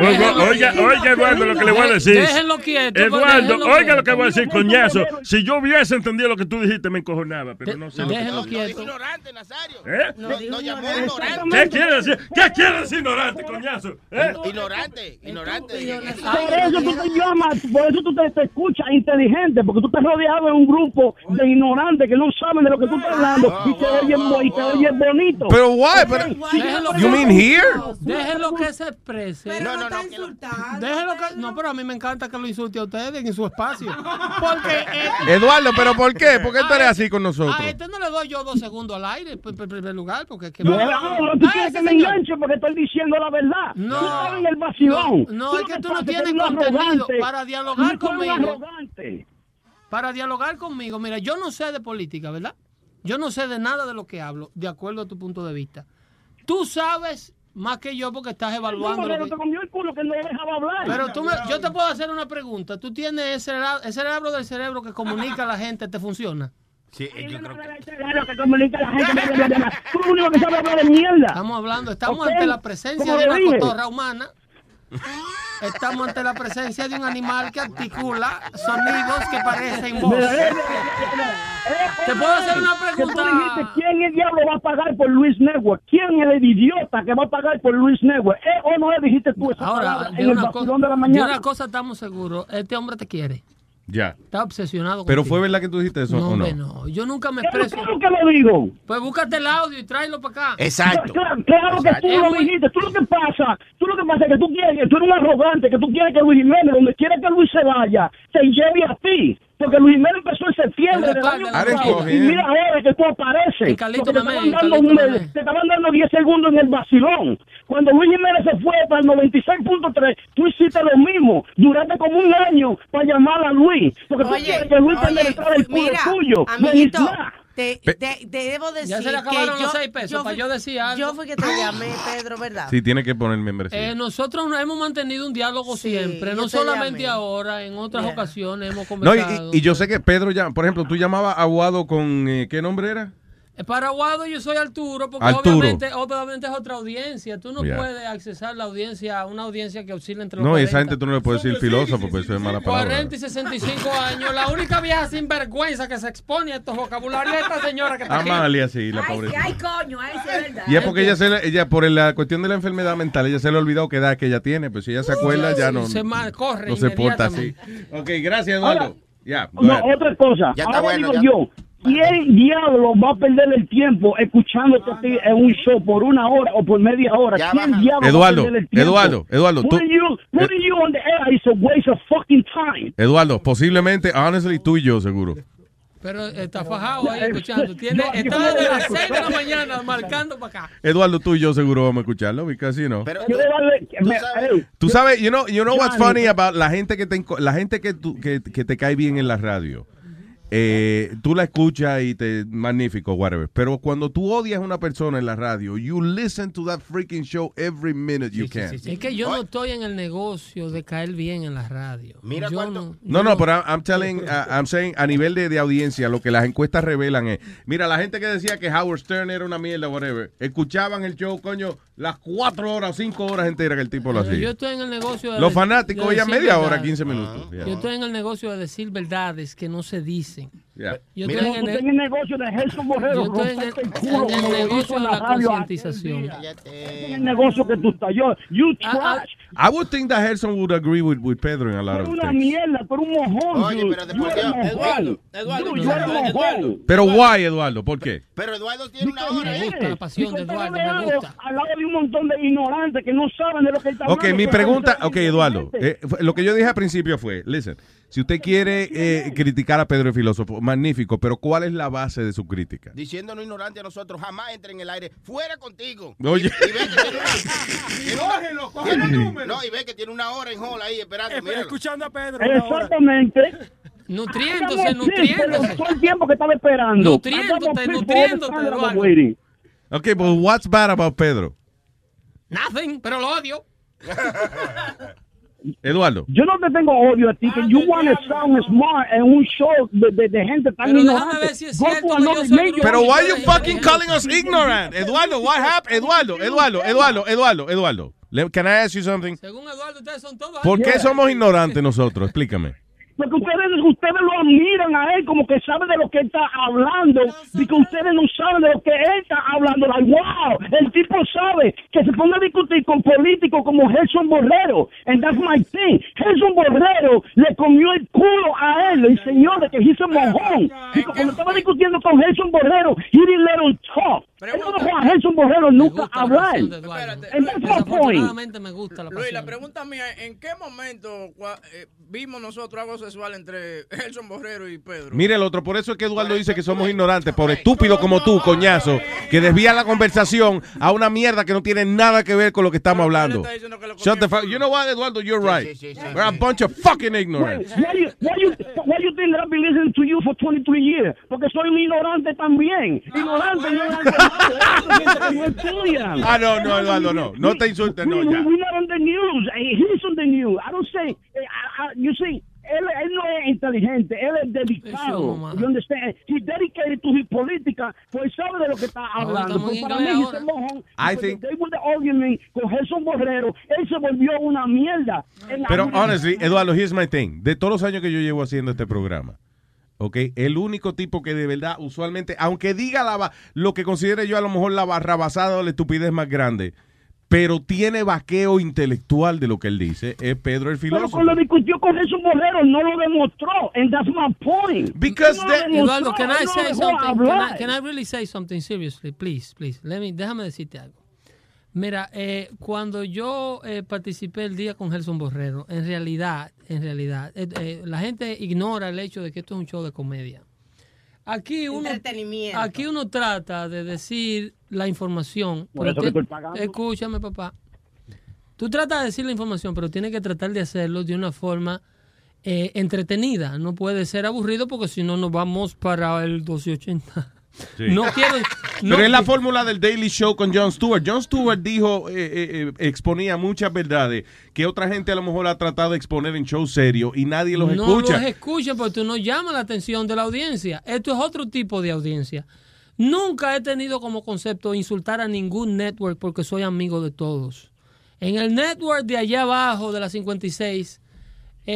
Oiga, oiga, oiga, Eduardo, lo que le voy a decir. Déjenlo quieto, pues, Eduardo, déjenlo oiga quieto. lo que voy a decir, coñazo. Si yo hubiese entendido lo que tú dijiste, me encojonaba, pero no sé. lo que- Déjenlo quieto. ¿Eh? No, ¿Qué quiere decir? ¿Qué quiere decir ignorante, coñazo? ¿Eh? Ignorante, ignorante. Por eso tú te llamas, por eso tú te, te escuchas inteligente, porque tú estás rodeado de un grupo de ignorantes que no saben de lo que tú estás hablando y te oyen, bo- y te oyen bonito. Pero why? Pero- You mean here? Déjenlo que se exprese. Pero no, está insultando. Déjenlo que, no, pero a mí me encanta que lo insulte a ustedes en su espacio. Porque eh, Eduardo, ¿pero por qué? ¿Por qué tú eres así con nosotros? a este no le doy yo dos segundos al aire, en en primer lugar, porque es que... No, no, tú quieres ese que me señor. enganche porque estoy diciendo la verdad. No. Tú estás en el vacilón. No, no, es que tú no tienes contenido para dialogar conmigo. Para dialogar conmigo, mira, yo no sé de política, ¿verdad? Yo no sé de nada de lo que hablo, de acuerdo a tu punto de vista. Tú sabes más que yo porque estás evaluando. Pero que- te comió el culo que no dejaba hablar. Pero tú me- yo te puedo hacer una pregunta. ¿Tú tienes ese cerebro, ese cerebro del cerebro que comunica a la gente, te funciona? Sí, yo creo que... Comunica a la gente. Tú lo único que sabes hablar de mierda. Estamos hablando, estamos ante la presencia de una dije. cotorra humana. Estamos ante la presencia de un animal que articula sonidos que parecen voz. ¿Te puedo hacer una tú dijiste, pregunta? ¿quién el diablo va a pagar por Luis Network? ¿Quién es el idiota que va a pagar por Luis Network? ¿Eh o no le dijiste tú esa Ahora, palabra de en el cosa, de la de mañana? una cosa estamos seguros. Este hombre te quiere. Ya. Está obsesionado ¿Pero contigo. fue verdad que tú dijiste eso No, o no? hombre, no. Yo nunca me expreso. claro que lo digo. Pues búscate el audio y tráelo para acá. Claro, claro que tú Es lo muy- dijiste. Tú lo que pasa, tú lo que pasa es que tú quieres, tú eres un arrogante, que tú quieres que Luis Jiménez, donde quiera que Luis se vaya, te lleve a ti. Porque Luis Jiménez empezó en septiembre El del año pasado. el Y mira ahora que tú apareces. Porque te estaban dando un- te estaban dando 10 segundos en el vacilón. Cuando Luis Jiménez se fue para el 96.3, tú hiciste lo mismo. Duraste como un año para llamar a Luis. Porque tú Oye, quieres que Luis tenga oye, detrás del culo mira, tuyo. amiguito. Te, te- te debo decir Ya se le que yo, seis pesos fui- yo decir algo. Yo fui que te llamé, Pedro, ¿verdad? Sí, tiene que poner membresía. Eh, nosotros no hemos mantenido un diálogo siempre, no te solamente llamé. ahora, en otras Yeah. ocasiones hemos No, y, conversado. y- y yo sé que Pedro, ya, por ejemplo, tú llamabas a Aguado con, eh, ¿qué nombre era? Para Aguado yo soy Arturo, porque Arturo. Obviamente, obviamente es otra audiencia. Tú no Yeah. puedes accesar la audiencia a una audiencia que oscila entre los No, y 40, esa gente tú no le puedes decir filósofo, porque eso es mala palabra. 40 y 65 años. La única vieja sinvergüenza que se expone a estos vocabularios es esta señora que está aquí. Amalia, sí, la pobre. Ay, coño, ay, sí es verdad. Y es porque ella, se le- ella, por la cuestión de la enfermedad mental, ella se le ha olvidado qué edad que ella tiene. Pues si ella se acuerda, ya no, Se ma- corre no se porta así. Ok, gracias, Eduardo. Ya, go No, otra cosa. Ya está Ahora bueno, digo ya. yo, ¿quién diablo va a perder el tiempo escuchándote a ti en un show por una hora o por media hora? ¿Quién diablo Eduardo, va a perder el tiempo? Eduardo, Eduardo, tú- Putting you, you on the air is a waste of fucking time. Eduardo, posiblemente, honestly, tú y yo, seguro. Pero está fajado ahí escuchando. Tiene, No, está desde las 6 de la mañana marcando para acá. Eduardo, tú y yo seguro vamos a escucharlo, because, you know. Quiero darle- me- hey, Tú sabes, you know, you know what's funny about la gente que te, la gente que, tú- que, que te cae bien en la radio. Eh, tú la escuchas y te magnífico, whatever. Pero cuando tú odias a una persona en la radio, you listen to that freaking show every minute you can. Es que yo no estoy en el negocio de caer bien en la radio. Mira yo cuánto- no, No, no, pero I'm, I'm telling, uh, I'm saying, a nivel de, de audiencia, lo que las encuestas revelan es, mira, la gente que decía que Howard Stern era una mierda, whatever, escuchaban el show, coño, las cuatro horas, cinco horas enteras que el tipo lo hacía. yo estoy en el negocio de Los fanáticos de decir media hora, verdades. 15 minutos. Yeah. Yo estoy en el negocio de decir verdades que no se dicen. Yeah. Yo Mira, estoy en tú el, en el negocio de Gerson Borrero, Yo estoy en el- en negocio de la concientización. En el negocio que tú estás yo, you trash. I would think that Gerson would agree with, with Pedro in a lot Pero of una things. mierda, pero un mojón. Oye, pero después. Eduardo, Eduardo, you eres Eduardo. Pero why, Eduardo? ¿Por qué? Pero Eduardo tiene una hora. Me gusta la pasión de Eduardo, me gusta. Al lado de un montón de ignorantes que no saben de lo que él está Ok, hablando. mi que pregunta, ok, Eduardo, eh, lo que yo dije al principio fue, listen, si usted quiere eh, criticar a Pedro el filósofo, magnífico, pero ¿cuál es la base de su crítica? Diciéndonos ignorantes a nosotros, jamás entren en el aire. Fuera contigo. Oye. Y, y ve No, y ve que tiene una hora en hall ahí esperando. míralo. Escuchando a Pedro. Exactamente. Nutriéndose, nutriéndose. Todo el tiempo que estaba esperando. Nutriéndote, nutriéndote. Ok, but what's bad about Pedro? Nothing, pero lo odio. Eduardo. Yo no te tengo odio a ti, que you want to sound smart en un show de, de, de gente tan Pero ignorante. ver si es cierto yo soy Pero why you fucking calling us ignorant? Eduardo, what happened? Eduardo, Eduardo, Eduardo, Eduardo, Eduardo. Can I ask you something? Según Eduardo, ustedes son todos. ¿Por qué somos ignorantes nosotros? Explícame. Porque ustedes, ustedes lo admiran a él como que sabe de lo que él está hablando y que ustedes no saben de lo que él está hablando. Like, wow, el tipo sabe que se ponga a discutir con políticos como Gerson Borrero. And that's my thing. Gerson Borrero le comió el culo a él, el señor de que hizo mojón. Y cuando estaba discutiendo con Gerson Borrero, he didn't let him talk. Él no dejó a Gerson Borrero nunca hablar. And that's my point. Me gusta la Luis, la pregunta mía ¿en qué momento cua- eh, vimos nosotros algo sexual entre Elson Borrero y Pedro? Mire el otro, por eso es que Eduardo dice que somos ignorantes, por estúpido como tú, coñazo, que desvía la conversación a una mierda que no tiene nada que ver con lo que estamos hablando. Shut the fuck. You know what, Eduardo? You're right. We're a bunch of fucking ignorant. Why you, why you, why you think that I've been listening to you for 23 years? Porque soy un ignorante también. Ignorante, ignorante. que no estudian. Ah, no, no, Eduardo, no. No te insultes, no, ya. We're not on the news. He's on the news. I don't say, eh, you see, él, él no es inteligente, él es dedicado. You understand? He's dedicated to his política, pues él sabe de lo que está hablando. Pues para inglés mí, ahora. ese mojón, I think- they were the argument con Gerson Borrero, él se volvió una mierda. En la- Pero, honestly, Eduardo, here's my thing. De todos los años que yo llevo haciendo este programa, ¿ok? El único tipo que de verdad, usualmente, aunque diga la, lo que considere yo a lo mejor la barrabasada o la estupidez más grande, pero tiene vaqueo intelectual de lo que él dice, es Pedro el Pero filósofo. cuando discutió con Jesús Borrero no lo demostró. And that's my point. Because No lo Eduardo, can I no say dejó something? Can I, can I really say something seriously? Please, please. Let me, déjame decirte algo. Mira, eh, cuando yo eh, participé el día con Gerson Borrero, en realidad, en realidad, eh, eh, la gente ignora el hecho de que esto es un show de comedia. Aquí uno, Entretenimiento. aquí uno trata de decir la información. Por pero pagando. Escúchame, papá. Tú tratas de decir la información, pero tienes que tratar de hacerlo de una forma eh, entretenida. No puede ser aburrido porque si no nos vamos para el 1280. Sí. No quiero... no Pero es la fórmula del Daily Show con Jon Stewart. Jon Stewart dijo, eh, eh, eh, exponía muchas verdades que otra gente a lo mejor ha tratado de exponer en show serio y nadie los no escucha. los escucha porque tú no llamas la atención de la audiencia. Esto es otro tipo de audiencia. Nunca he tenido como concepto insultar a ningún network porque soy amigo de todos. En el network de allá abajo de la 56,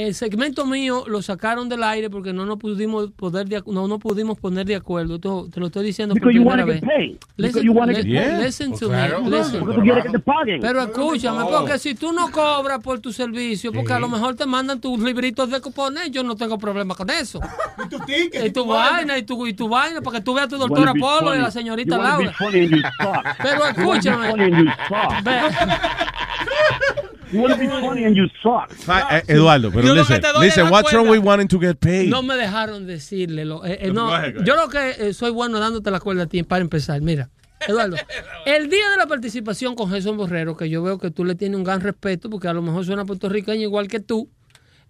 el segmento mío lo sacaron del aire porque no nos pudimos poder de- no nos pudimos poner de acuerdo. Esto- te lo estoy diciendo por Because you primera vez. Listen, listen to Pues claro. me. listen. Porque. Pero escúchame, No. porque si tú no cobras por tu servicio, porque a lo mejor te mandan tus libritos de cupones, yo no tengo problema con eso. y tu ticket, Y tu tu vaina. y tu, y tu vaina, para que tú veas a tu doctora Polo y a la señorita Laura. Pero escúchame. wanna be funny and you suck. Eh, Eduardo, pero Yo lo que listen, te doy es listen, la what's wrong cuerda. with wanting to get paid? No me dejaron decirle. Lo, eh, eh, no, Go ahead, go ahead. yo lo que eh, soy bueno dándote la cuerda a ti para empezar. Mira, Eduardo, el día de la participación con Jesús Borrero, que yo veo que tú le tienes un gran respeto, porque a lo mejor suena puertorriqueño igual que tú,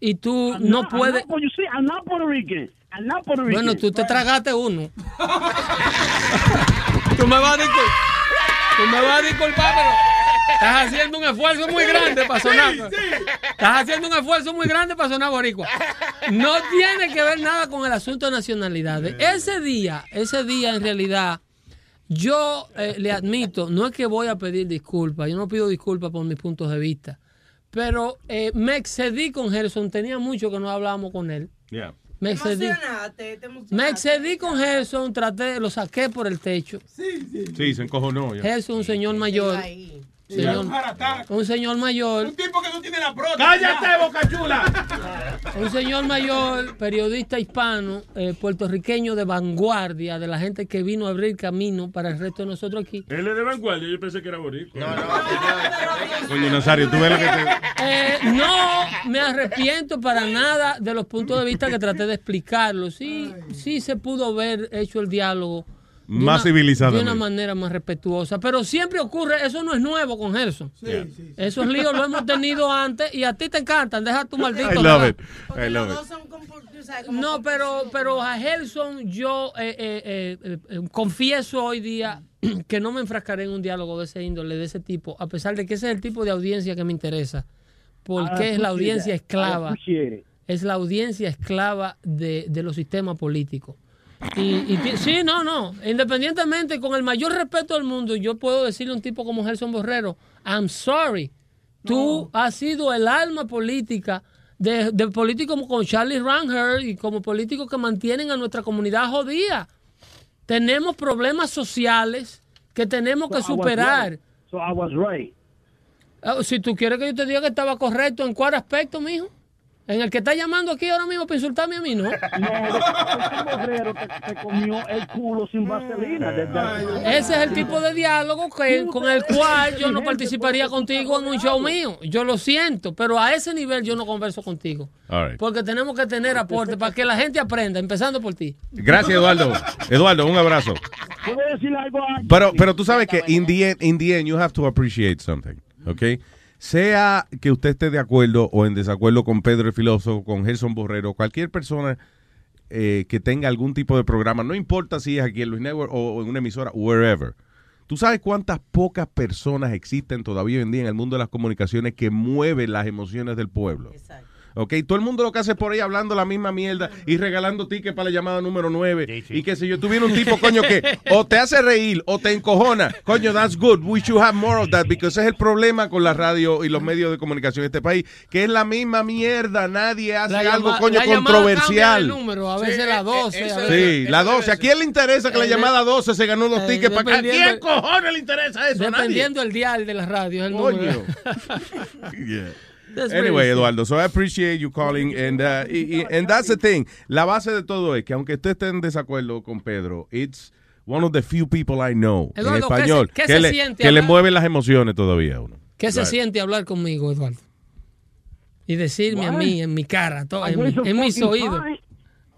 y tú I'm no not- I'm puedes. not- you see, I'm not Puerto Rican. I'm not Puerto Rican. Bueno, tú te tragaste uno. tú me vas a disculpar. Tú me vas a disculpar, pero estás haciendo un esfuerzo muy grande para sonar. Estás haciendo un esfuerzo muy grande para sonar boricua. No tiene que ver nada con el asunto de nacionalidades. Ese día, ese día en realidad, yo eh, le admito, no es que voy a pedir disculpas, yo no pido disculpas por mis puntos de vista, pero eh, me excedí con Gerson, tenía mucho que no hablábamos con él. Yeah. Me excedí. Emocionate, te emocionaste. Me excedí con Gerson, traté, lo saqué por el techo. Sí, se encojonó. ya. Gerson, un señor mayor. Señor, un señor mayor. Un tipo que no tiene la prota. ¡Cállate, boca chula! Un señor mayor, periodista hispano, eh, puertorriqueño de vanguardia, de la gente que vino a abrir camino para el resto de nosotros aquí. Él es de vanguardia, yo pensé que era boricua. No, Coño, Nazario, tú ves lo que te... Eh, no me arrepiento para nada de los puntos de vista que traté de explicarlo. Sí, sí se pudo ver hecho el diálogo. Más civilizadamente. De una manera más respetuosa. Pero siempre ocurre, eso no es nuevo con Gerson. Esos líos lo hemos tenido antes y a ti te encantan. Deja tu maldito. I love it. I love it. No, pero, pero a Gerson yo eh, eh, eh, eh, confieso hoy día que no me enfrascaré en un diálogo de ese índole, de ese tipo, a pesar de que ese es el tipo de audiencia que me interesa. Porque es la audiencia esclava. Es la audiencia esclava de, de los sistemas políticos. Y, y sí, no, no. Independientemente, con el mayor respeto del mundo, yo puedo decirle a un tipo como Gerson Borrero, I'm sorry. Tú has sido el alma política de, de políticos como Charlie Ranger y como políticos que mantienen a nuestra comunidad jodida. Tenemos problemas sociales que tenemos que So I was superar. right. So I was right. Ah, Si tú quieres que yo te diga que estaba correcto, ¿en cuál aspecto, mijo? En el que está llamando aquí ahora mismo para insultarme a mí, ¿no? No, el Borrero te, te comió el culo sin vaselina. desde- Ese es el tipo de diálogo que, con el cual yo no participaría contigo en un show mío. Yo lo siento, pero a ese nivel yo no converso contigo. Right. Porque tenemos que tener aporte para que la gente aprenda, empezando por ti. Gracias, Eduardo. Eduardo, un abrazo. ¿Puedo decir algo a Pero, pero tú sabes que in the, end, in the end you have to appreciate something, ¿ok? Sea que usted esté de acuerdo o en desacuerdo con Pedro el filósofo, con Gerson Borrero, cualquier persona eh, que tenga algún tipo de programa, no importa si es aquí en Luis Network o en una emisora, wherever. ¿Tú sabes cuántas pocas personas existen todavía hoy en día en el mundo de las comunicaciones que mueven las emociones del pueblo? Ok, todo el mundo lo que hace es por ahí hablando la misma mierda y regalando tickets para la llamada número 9. Y que si yo tuviera un tipo, coño, que o te hace reír o te encojona, coño, that's good. We should have more of that because ese es el problema con la radio y los medios de comunicación en este país, que es la misma mierda. Nadie hace La algo, coño, la controversial. de número, a veces la 12. a Sí, veces- la 12. ¿A quién le interesa que la Eh, llamada 12 se ganó los eh, tickets para acá? ¿A quién cojones le interesa eso? A nadie. Dependiendo del dial de la radio, es el Coño. número. Yeah. That's Anyway. Eduardo, so I appreciate you calling and uh, y, y- and that's the thing. La base de todo es que aunque usted esté en desacuerdo con Pedro, it's one of the few people I know en Eduardo, ¿qué español se- qué que, se le, siente que le hablar? mueven las emociones todavía a uno. ¿Qué se siente hablar conmigo, Eduardo? Y decirme a mí, en mi cara, to- A en, en mis oídos.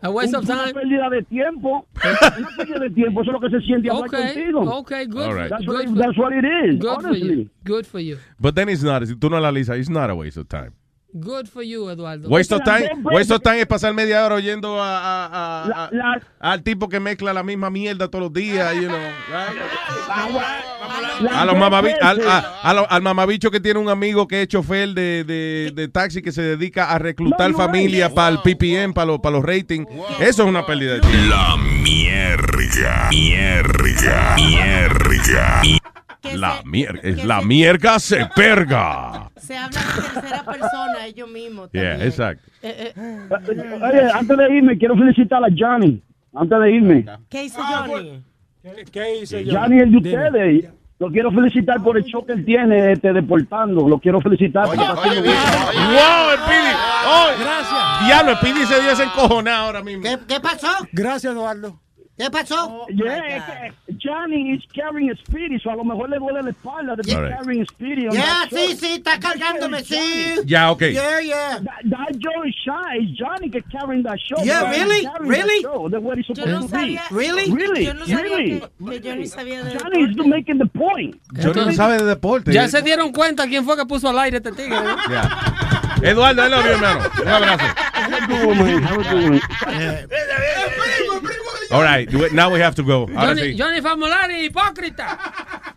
A waste Un- of Una time. pérdida de tiempo. una pérdida de tiempo. Eso es lo que se siente hablar Okay, contigo. okay, good. All right. That's, Good what, for- that's what it is, Good for honestly. you. Good for you. But then it's not, tú no analizas, it's not a waste of time. Good for you, Eduardo. Waste of time, waste of time es pasar media hora oyendo a, a- a- La- a- la- al tipo que mezcla la misma mierda todos los días, you know, right? A los dos mamabi- al, veces- a- a lo- al mamabicho que tiene un amigo que es chofer de, de, de taxi que se dedica a reclutar No, familia para el PPM, para los, para los ratings. Eso es una pérdida de tiempo. La mierda, mierda, mierda. La mierda, es la mierda se perga. Se habla de tercera persona, ellos mismos. Yeah, también. exacto. Eh, eh, Oye, antes de irme, quiero felicitar a Johnny. Antes de irme. ¿Qué hizo Johnny? ¿Qué hice yo? Johnny, el de ustedes. Lo quiero felicitar por el show que él tiene este, deportando. Lo quiero felicitar. porque está haciendo bien. ¡Wow, el Pidi! ¡Oh, gracias! Diablo, el Pidi se dio ese encojonado ahora mismo. ¿Qué, qué pasó? Gracias, Eduardo. ¿Qué pasó? Yeah, es que Johnny is carrying a speedy, so a lo mejor le duele la espalda de right. carrying a speedy. Yeah, that sí, show. sí, está cargándome, sí. Ya, ok. Yeah, yeah. That, that Joe is shy. It's Johnny que carrying that show. Yeah, really? Really? That show. That's what he's Yo supposed no to sabía. be. Really? Really? Yo no sabía really? que, que Johnny sabía de Johnny is making the point. Yo no sabe de deporte. Ya se dieron cuenta quién fue que puso al aire este tigre. ¿no? Ya. Eduardo, I love you, hermano. Un abrazo. Have a good one, man. Have a good one. All right, now we have to go. Ahora Johnny, sí. Johnny Famolari, hipócrita.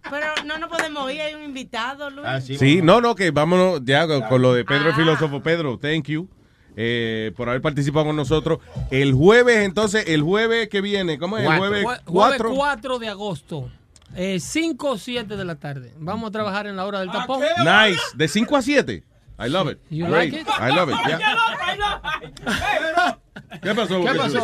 Pero no nos podemos ir, hay un invitado, Luis. Ah, Sí, no, no, que vámonos ya con lo de Pedro el filósofo. Pedro, thank you eh, por haber participado con nosotros. El jueves, entonces, el jueves que viene, ¿cómo es? El Cuatro. jueves Jue- Jueves 4. 4 de agosto. Eh, 5 o 7 de la tarde. Vamos a trabajar en la hora del tapón. Nice, de 5 a 7. I love it. You Great. like it? I love it. yeah. ¿Qué pasó? ¿Qué pasó?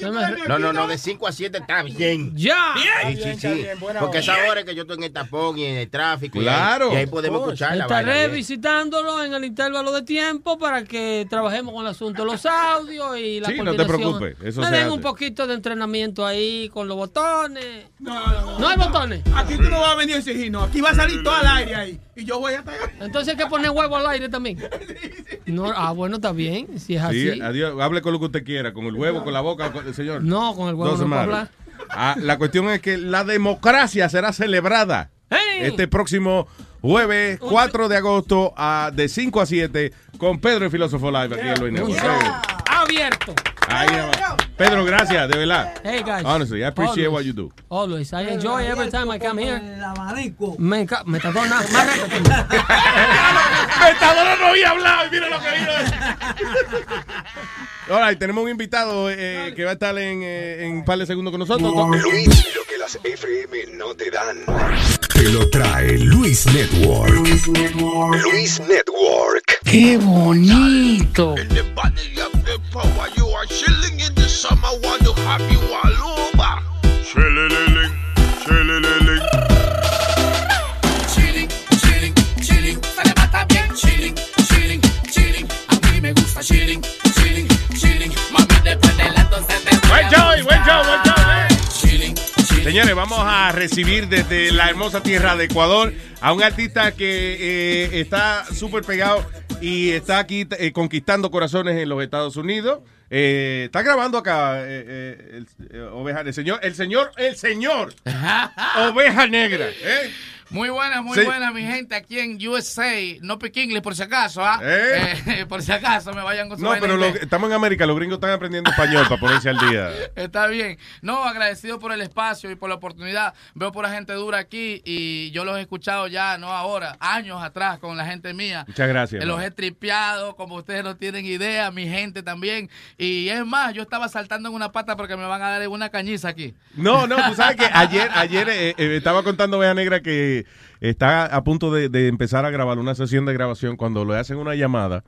Me- No, no, no, de 5 a 7 está bien. ¡Ya! Sí, sí, sí. Porque esa hora es que yo estoy en el tapón y en el tráfico. y ahí- Claro. Y ahí, podemos escuchar la vaina. Estaré bien. visitándolo en el intervalo de tiempo para que trabajemos con el asunto de los audios y la Sí, no te preocupes, eso Me den un poquito de entrenamiento ahí con los botones. No, no, no. ¿No hay botones? Aquí tú no vas a venir a exigir, no. Aquí va a salir todo al aire ahí. Y yo voy a estar. Entonces hay que poner huevo al aire también. No, ah, bueno, está bien. Si es así. Adiós. Hable con lo que usted quiera, con el huevo, con la boca, con- señor. No, con el huevo no hablar. Ah, la cuestión es que la democracia será celebrada ¡Hey! este próximo jueves 4 de agosto a, de 5 a 7 con Pedro el Filósofo Live aquí en Luis. Abierto. Ahí va. Pedro, gracias, de verdad. Hey, guys. Honestly, I appreciate Always. what you do. Always. I enjoy every time I come here. El abanico. Me, me nada. Más. Metadona no había hablado y mira lo que vino. All right, tenemos un invitado eh, que va a estar en, eh, en un par de segundos con nosotros. Luis, lo que las FM no te dan. Te lo trae Luis Network. Luis Network. ¡Qué bonito! Chilling, chilling, chilling, se le mata bien. Chilling, chilling, chilling. A mí me gusta chilling, chilling, chilling. Mami, después de las 12 te Buen show, buen show, buen show. eh. Chilling, chilling. Señores, vamos a recibir desde la hermosa tierra de Ecuador a un artista que eh, está súper pegado y está aquí eh, conquistando corazones en los Estados Unidos. Eh, está grabando acá eh, el, Oveja, el señor, el señor, el señor Oveja Negra. ¿eh? Muy buena, muy Sí. buena, mi gente, aquí en USA. No inglés, por si acaso, ¿ah? ¿Eh? Eh, por si acaso me vayan con su No, pero lo- estamos en América, los gringos están aprendiendo español para ponerse al día. Está bien. No, agradecido por el espacio y por la oportunidad. Veo por la gente dura aquí y yo los he escuchado ya, no ahora, años atrás con la gente mía. Muchas gracias. Los he tripeado, como ustedes no tienen idea, mi gente también. Y es más, yo estaba saltando en una pata porque me van a dar una cañiza aquí. No, no, tú sabes que ayer, ayer eh, eh, estaba contando Oveja Negra que está a punto de, empezar a grabar una sesión de grabación cuando le hacen una llamada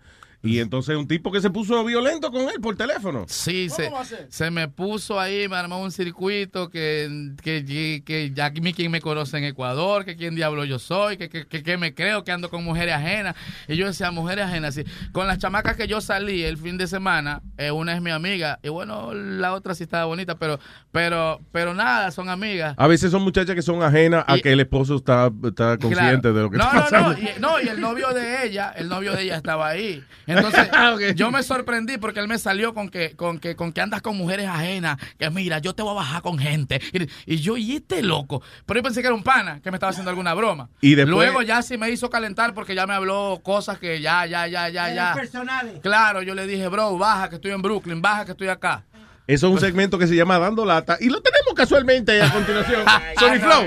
Y entonces un tipo que se puso violento con él por teléfono. Sí, se, se me puso ahí, me armó un circuito que, que, que, ya a mí quien me conoce en Ecuador, que quién diablo yo soy, que, que, que, que me creo que ando con mujeres ajenas. Y yo decía, mujeres ajenas, sí. Con las chamacas que yo salí el fin de semana, eh, una es mi amiga, y bueno, la otra sí estaba bonita, pero, pero, pero nada, son amigas. A veces son muchachas que son ajenas a que el esposo está, está consciente de lo que no, está no, pasando. no, y, no, y el novio de ella, el novio de ella estaba ahí. Entonces, yo me sorprendí porque él me salió con que, con que, con que andas con mujeres ajenas, que mira, yo te voy a bajar con gente. Y, y yo, y este loco. Pero yo pensé que era un pana que me estaba haciendo alguna broma. Y después- Luego ya sí me hizo calentar porque ya me habló cosas que ya, ya, ya, ya, ya. personales. Claro, yo le dije, bro, baja que estoy en Brooklyn, baja que estoy acá. Eso es un segmento que se llama Dando Lata. Y lo tenemos casualmente a continuación. Sony Flow.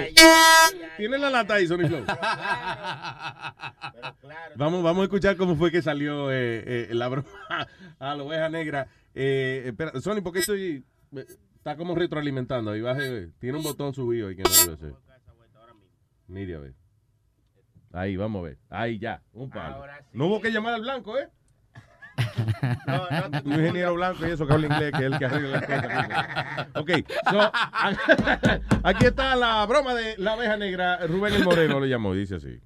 Tiene la lata ahí, Sony Flow. Vamos, vamos a escuchar cómo fue que salió eh, eh, la broma a la oveja negra. Eh, espera, Sony, ¿por qué estoy...? Está como retroalimentando. Ahí baje, tiene un botón subido ahí que no debe ser. Mire, a ver. Ahí, vamos a ver. Ahí ya, un palo. No hubo que llamar al blanco, ¿eh? Un ingeniero blanco y eso que habla inglés, que es el que arregla las cosas. Ok, so, aquí está la broma de la abeja negra. Rubén el Moreno le llamó, dice así.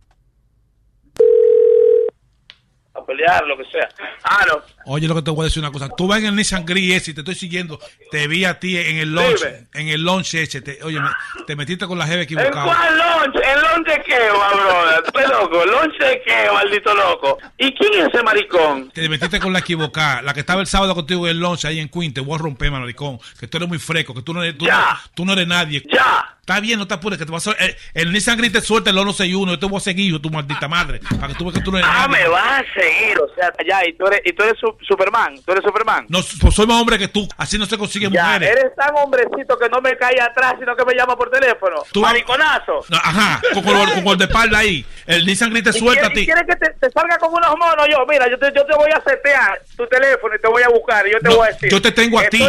A pelear, lo que sea. Ah, no. Oye, lo que te voy a decir una cosa. Tú vas en el Nissan Gris ese y te estoy siguiendo. Te vi a ti en el launch. Dime. En el launch ese. Te, oye, me- te metiste con la jeva ¿En equivocada. cuál lunch? ¿En lunch de qué, brother? ¿Estás loco? ¿Lunch de qué, maldito loco? ¿Y quién es ese maricón? Te metiste con la equivocada. La que estaba el sábado contigo en el launch ahí en Queen. Te voy a romper, maricón. Que tú eres muy fresco. Que tú no eres, tú, no, tú no eres nadie. Ya. Está bien, no te apures. Que te vas a, el, el Nissan Gris te suelta el 161. Yo te voy a seguir, hijo, tu maldita madre. Para que tú veas que tú no eres Ah, nadie. me vas a seguir, o sea, ya, y tú eres, y tú eres su- Superman, tú eres Superman. No, pues soy más hombre que tú. Así no se consiguen Ya, mujeres. eres tan hombrecito que no me cae atrás, sino que me llama por teléfono. Tú- Mariconazo. No, Ajá, con, con, con el de espalda ahí. El Nissan Gris te ¿Y suelta a ti. ¿Quieres que te, te salga con unos monos yo? Mira, yo te, yo te voy a setear tu teléfono y te voy a buscar y yo te No, voy a decir. yo te tengo a ti.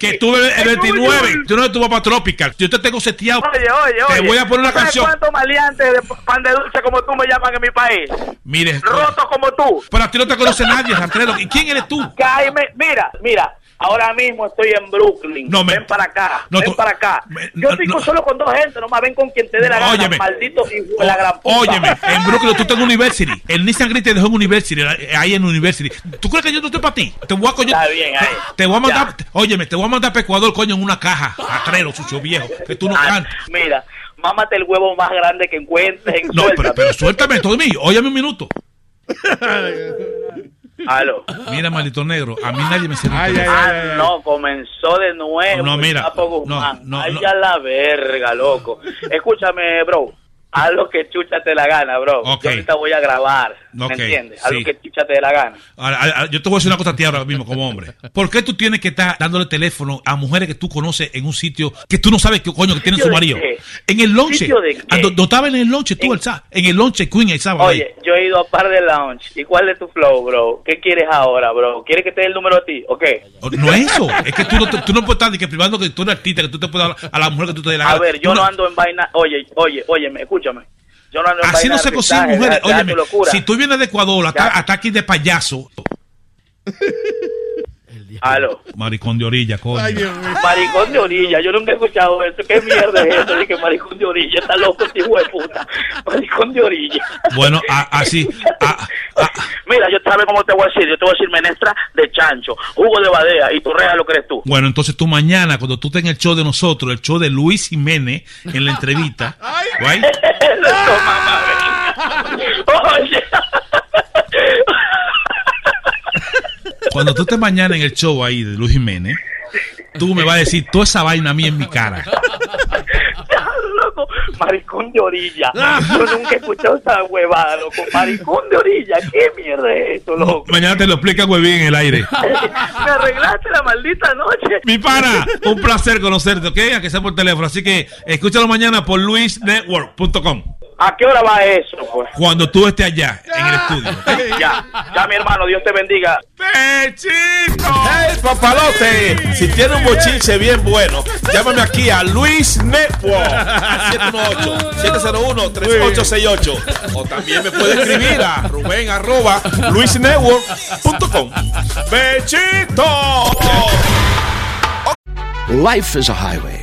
Que tú el, el Es 29, tuyo. tú no tú vas para Tropical. Yo te tengo seteado. Oye, oye, oye. Te voy a poner una ¿Tú sabes canción. cuántos maleantes de pan de dulce como tú me llaman en mi país? Mire, Rotos como tú. pero a ti no te conoce nadie, Rastrero. ¿Y quién eres tú? Cáeme, mira, mira, ahora mismo estoy en Brooklyn. No, me- ven para acá, no, ven para acá. Yo estoy con- solo con dos gente, nomás ven con quien te dé la gana, Óyeme. maldito hijo de la gran puta. Óyeme, en Brooklyn tú estás en University. El Nissan Gris te dejó en University, eh, ahí en University. ¿Tú crees que yo no estoy para ti? Te voy a coño. Está bien, ahí. Te voy a mandar, óyeme, te voy a mandar para Ecuador, coño, en una caja. Rastrero, sucio viejo. Que tú no Ah, cantas. Mira, mámate el huevo más grande que encuentres. No, pero, pero suéltame todo de mí. Óyeme un minuto. Aló. Mira, maldito negro, a mí nadie me sirve. Ah, no, comenzó de nuevo. No, mira, Guzmán. no, no, Ay, no. ya la verga, loco. Escúchame, bro. Haz lo que chucha te la gana, bro. Ok. Yo ahorita voy a grabar. ¿Me entiendes? Haz sí. lo que chucha te la gana. Ahora, ahora, yo te voy a decir una cosa a ti ahora mismo como hombre. ¿Por qué tú tienes que estar dándole teléfono a mujeres que tú conoces en un sitio que tú no sabes que coño que tienen su ¿Sitio de marido? qué? En el lonche. ¿Sitio de qué? Ah, ¿No no estaba en el lonche tú, el sábado? En el lonche Queen el sábado. ahí. Oye, yo he ido a par de lounge. ¿Y cuál es tu flow, bro? ¿Qué quieres ahora, bro? ¿Quieres que te dé el número a ti? ¿O qué? No es eso. Es que tú no, tú no puedes estar ni que privando que tú eres artista, que tú te puedes dar a la mujer que tú te dé la A gana. ver, yo no ando en vaina. Oye, oye, óyeme, escúchame. Yo no Así no se consiguen mujeres. locura. si tú vienes de Ecuador, aquí de payaso. Aló. Maricón de orilla, coño. Maricón de orilla, yo nunca he escuchado eso. ¿Qué mierda es eso? Dije maricón de orilla, está loco este hijo de puta. Maricón de orilla. Bueno, a- así. Mira, yo sabes cómo te voy a decir. Yo te voy a decir menestra de chancho, jugo de badea y tu reja lo crees tú. Bueno, entonces tú mañana, cuando tú estés en el show de nosotros, el show de Luis Jiménez, en la entrevista, right? Oye, cuando tú estés mañana en el show ahí de Luis Jiménez, tú me vas a decir toda esa vaina a mí en mi cara. loco, maricón de orilla. Yo nunca he escuchado esa huevada, loco. Maricón de orilla, ¿qué mierda es eso, loco? Mañana te lo explica Huevín en el aire. Me arreglaste la maldita noche. Mi pana, un placer conocerte, ¿ok? A que sea por teléfono. Así que escúchalo mañana por luisnetwork.com. ¿A qué hora va eso, pues? Cuando tú estés allá, en el estudio. Ya, ya, mi hermano, Dios te bendiga. ¡Pechito! papalote. Si tiene un bochinche bien bueno, llámame aquí a Luis Network al 718-701-3868. O también me puede escribir a Rubén arroba luisnetwork.com. ¡Bechito! Life is a highway,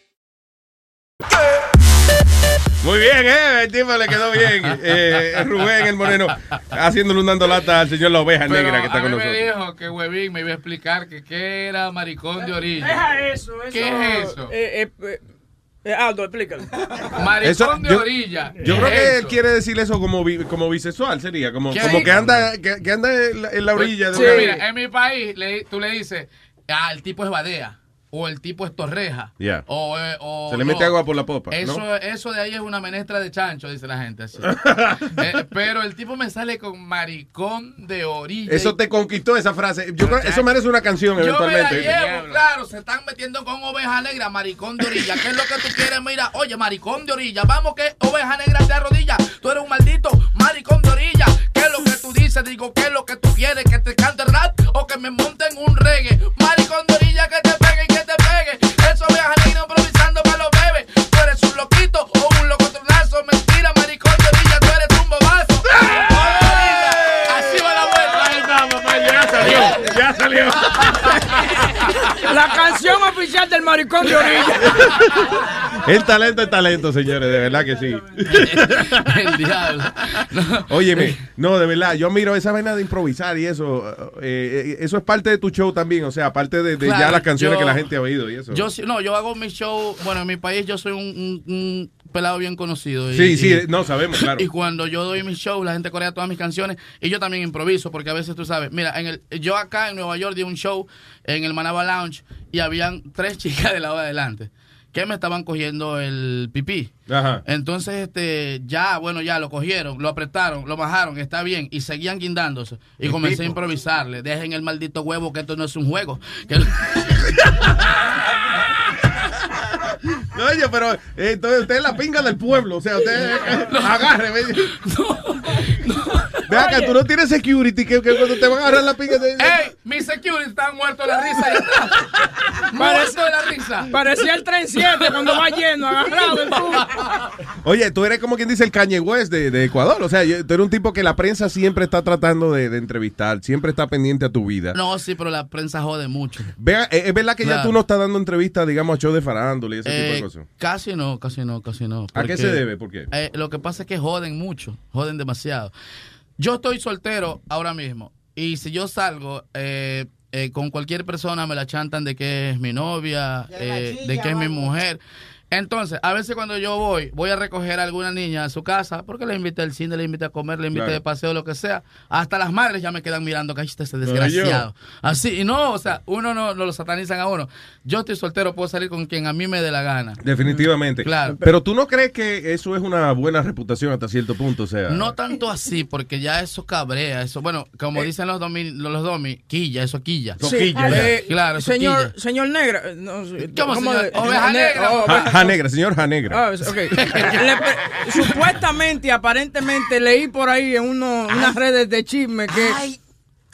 Muy bien, ¿eh? El tipo le quedó bien. Eh, Rubén, el moreno, haciéndole un dando lata al señor La Oveja Pero Negra que está a con mí nosotros. me dijo que Huevín me iba a explicar que qué era maricón de orilla. Deja eso, eso. ¿Qué es eso? Eh, eh, eh, Aldo, explícalo. Maricón Eso, de yo- orilla. Yo creo ¿Qué que es él eso? quiere decir eso como, bi- como bisexual, sería. Como, ¿Qué como hay? que anda, que, que anda en la, en la orilla de Sí, una- mira, en mi país le- tú le dices, ah, el tipo es badea. O el tipo es torreja. Ya. O, eh, o Se le mete no. agua por la popa, Eso, ¿no? eso de ahí es una menestra de chancho, dice la gente. así. Eh, pero el tipo me sale con maricón de orilla. Eso te conquistó esa frase. Yo creo eso merece una canción Yo me la eventualmente. llevo, claro, se están metiendo con oveja negra, maricón de orilla. ¿Qué es lo que tú quieres? Mira, oye, maricón de orilla, vamos que oveja negra te arrodilla. Tú eres un maldito maricón de orilla. ¿Qué es lo que tú dices? Digo, ¿qué es lo que tú quieres? ¿Que te cante rap o que me monten un reggae? Maricón de orilla, que te oficial del maricón de orilla. El talento es talento, señores, de verdad que sí. El diablo. Óyeme, no, de verdad, yo miro esa vaina de improvisar y eso, eh, eh, eso es parte de tu show también, o sea, aparte de, de ya Claro, las canciones yo- que la gente ha oído y eso. Yo sí- no, yo hago mi show, bueno, en mi país yo soy un, un- un pelado bien conocido. y- Sí, sí, y- no, sabemos, claro. Y cuando yo doy mi show, la gente corea todas mis canciones y yo también improviso, porque a veces tú sabes, mira, en el, yo acá en Nueva York di un show en el Manaba Lounge y habían tres chicas de lado de adelante que me estaban cogiendo el pipí. Ajá. Entonces, este, ya, bueno, ya lo cogieron, lo apretaron, lo bajaron, está bien, y seguían guindándose. Y comencé a improvisarle. Dejen el maldito huevo, que esto no es un juego. Que- Oye, pero eh, entonces usted es la pinga del pueblo, o sea, usted eh, agarre, ve. Ve acá, tú no tienes security que, que cuando te van a agarrar la pinga de... ¡Ey! Mis security están muertos de la risa. Muertos de la risa. Parecía el tren 7 cuando va lleno, agarrado el. Oye, tú eres como quien dice el Kanye West de, de Ecuador, o sea, yo- tú eres un tipo que la prensa siempre está tratando de, de entrevistar, siempre está pendiente a tu vida. No, sí, pero la prensa jode mucho. Vea, eh, es verdad que ya tú no estás dando entrevistas, digamos, a show de farándula y ese tipo de Eh, Casi no, casi no, casi no. ¿A qué se debe? ¿Por qué? eh, lo que pasa es que joden mucho, joden demasiado. Yo estoy soltero ahora mismo y si yo salgo eh, eh, con cualquier persona me la chantan de que es mi novia, eh, de que es mi mujer. Entonces, a veces cuando yo voy, voy a recoger a alguna niña a su casa, porque le invité al cine, le invité a comer, le invité Claro. de paseo, lo que sea. Hasta las madres ya me quedan mirando, que "Ay, este desgraciado. Así, y no, o sea, uno no, no lo satanizan a uno. Yo estoy soltero, puedo salir con quien a mí me dé la gana. Definitivamente. Claro. Pero tú no crees que eso es una buena reputación hasta cierto punto, o sea. No tanto así, porque ya eso cabrea, eso, bueno, como dicen los domi, los, los domi, quilla, eso quilla. Sí, eh, claro, eso señor, quilla. señor Negra. eh, No, sé, ¿Cómo, señor? Oveja ne- negra. oh, Ja, ja negra, señor Ja negra. Ah, ok. Le supuestamente, aparentemente, leí por ahí en uno, unas redes de chisme que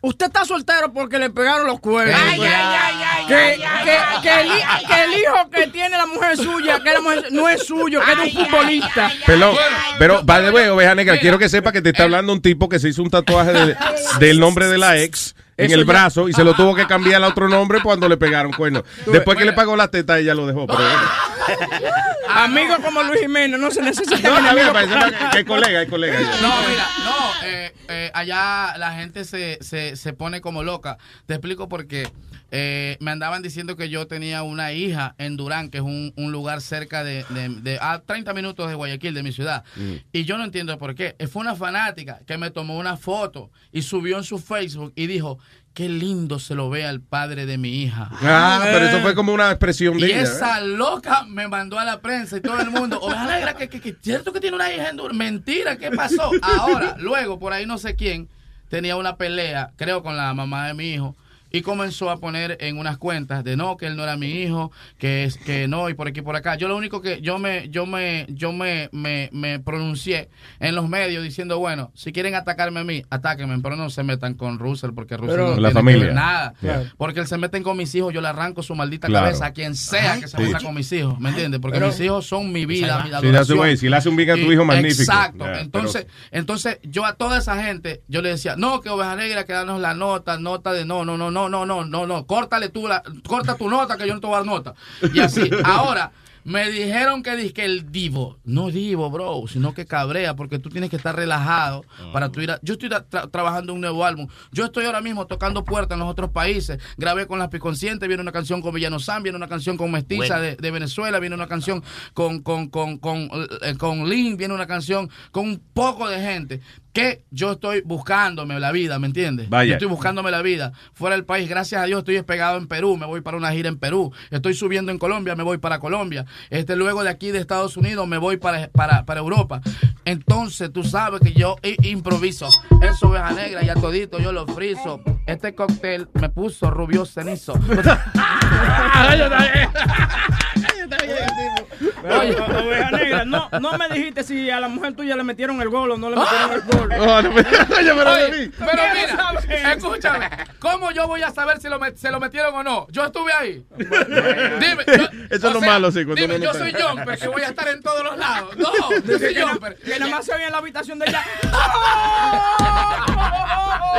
usted está soltero porque le pegaron los cuernos. Ay, ay, ay, ay, que, ay, que- ay, que el, hi- que el hijo que tiene la mujer suya, que la mujer no es suyo, que es de un futbolista. Perdón, pero, by the way, oveja negra, quiero que sepa que te está hablando un tipo que se hizo un tatuaje de- del nombre de la ex en el ya- brazo y se lo tuvo que cambiar a otro nombre cuando le pegaron cuernos. Después que le pagó la teta, ella lo dejó. Pero bueno. Amigos como Luis Jiménez, no se necesitan No, enemigos. parece que- que hay colega, hay colega. No, mira, no, eh, eh, allá la gente se, se, se pone como loca. Te explico por qué. Eh, me andaban diciendo que yo tenía una hija en Durán, que es un, un lugar cerca de, de- de- a 30 minutos de Guayaquil, de mi ciudad. Y yo no entiendo por qué. Fue una fanática que me tomó una foto y subió en su Facebook y dijo, qué lindo se lo ve al padre de mi hija. Ah, pero eso fue como una expresión de Y ella. ¿eh? esa loca me mandó a la prensa y todo el mundo. Negra, que, que, que cierto que tiene una hija en Durán. Mentira, ¿qué pasó? Ahora, luego, por ahí no sé quién tenía una pelea, creo con la mamá de mi hijo. Y comenzó a poner en unas cuentas de no, que él no era mi hijo, que es que no, y por aquí y por acá. Yo lo único que yo me, yo me, yo me, me, me pronuncié en los medios diciendo, bueno, si quieren atacarme a mí, atáquenme, pero no se metan con Russell, porque Russell Pero- no La tiene familia. que ver nada. Porque él se meten con mis hijos, yo le arranco su maldita Claro. cabeza a quien sea que se Sí. meta con mis hijos, ¿me entiendes? Porque Pero- mis hijos son mi vida, mi adoración. si le hace un bien a tu Y- hijo, magnífico. Exacto. Entonces, entonces, yo a toda esa gente, yo le decía, no, que Oveja Negra, que danos la nota, nota de no, no, no, no, no, no, no, no, córtale tú la, corta tu nota que yo no te voy a dar nota. Y así, ahora, me dijeron que dije el divo. No divo, bro, sino que cabrea, porque tú tienes que estar relajado para tu ir a... Yo estoy tra- trabajando un nuevo álbum. Yo estoy ahora mismo tocando puertas en los otros países. Grabé con Las Piconscientes, viene una canción con Villano Sam, viene una canción con Mestiza Bueno. de, de Venezuela, viene una canción con, con, con, con, eh, con Lin, viene una canción con un poco de gente que yo estoy buscándome la vida, ¿me entiendes? Vaya. Yo estoy buscándome la vida fuera del país. Gracias a Dios estoy despegado en Perú, me voy para una gira en Perú. Estoy subiendo en Colombia, me voy para Colombia. Este luego de aquí de Estados Unidos me voy para, para, para Europa. Entonces tú sabes que yo improviso. Eso oveja negra y a todito yo lo friso. Este cóctel me puso rubio cenizo. Oye, oveja negra, no, no me dijiste si a la mujer tuya le metieron el gol o no le metieron el gol. Oh, no me- Oye, pero Oye, de mí. pero ¿Qué mira, escúchame, ¿cómo yo voy a saber si lo met- se lo metieron o no? Yo estuve ahí. Dime, yo- Eso es lo sea, malo, sí, cuando Dime, no yo soy Jumper, que voy a estar en todos los lados. No, yo soy Jumper. que nada más se oye en la habitación de ella.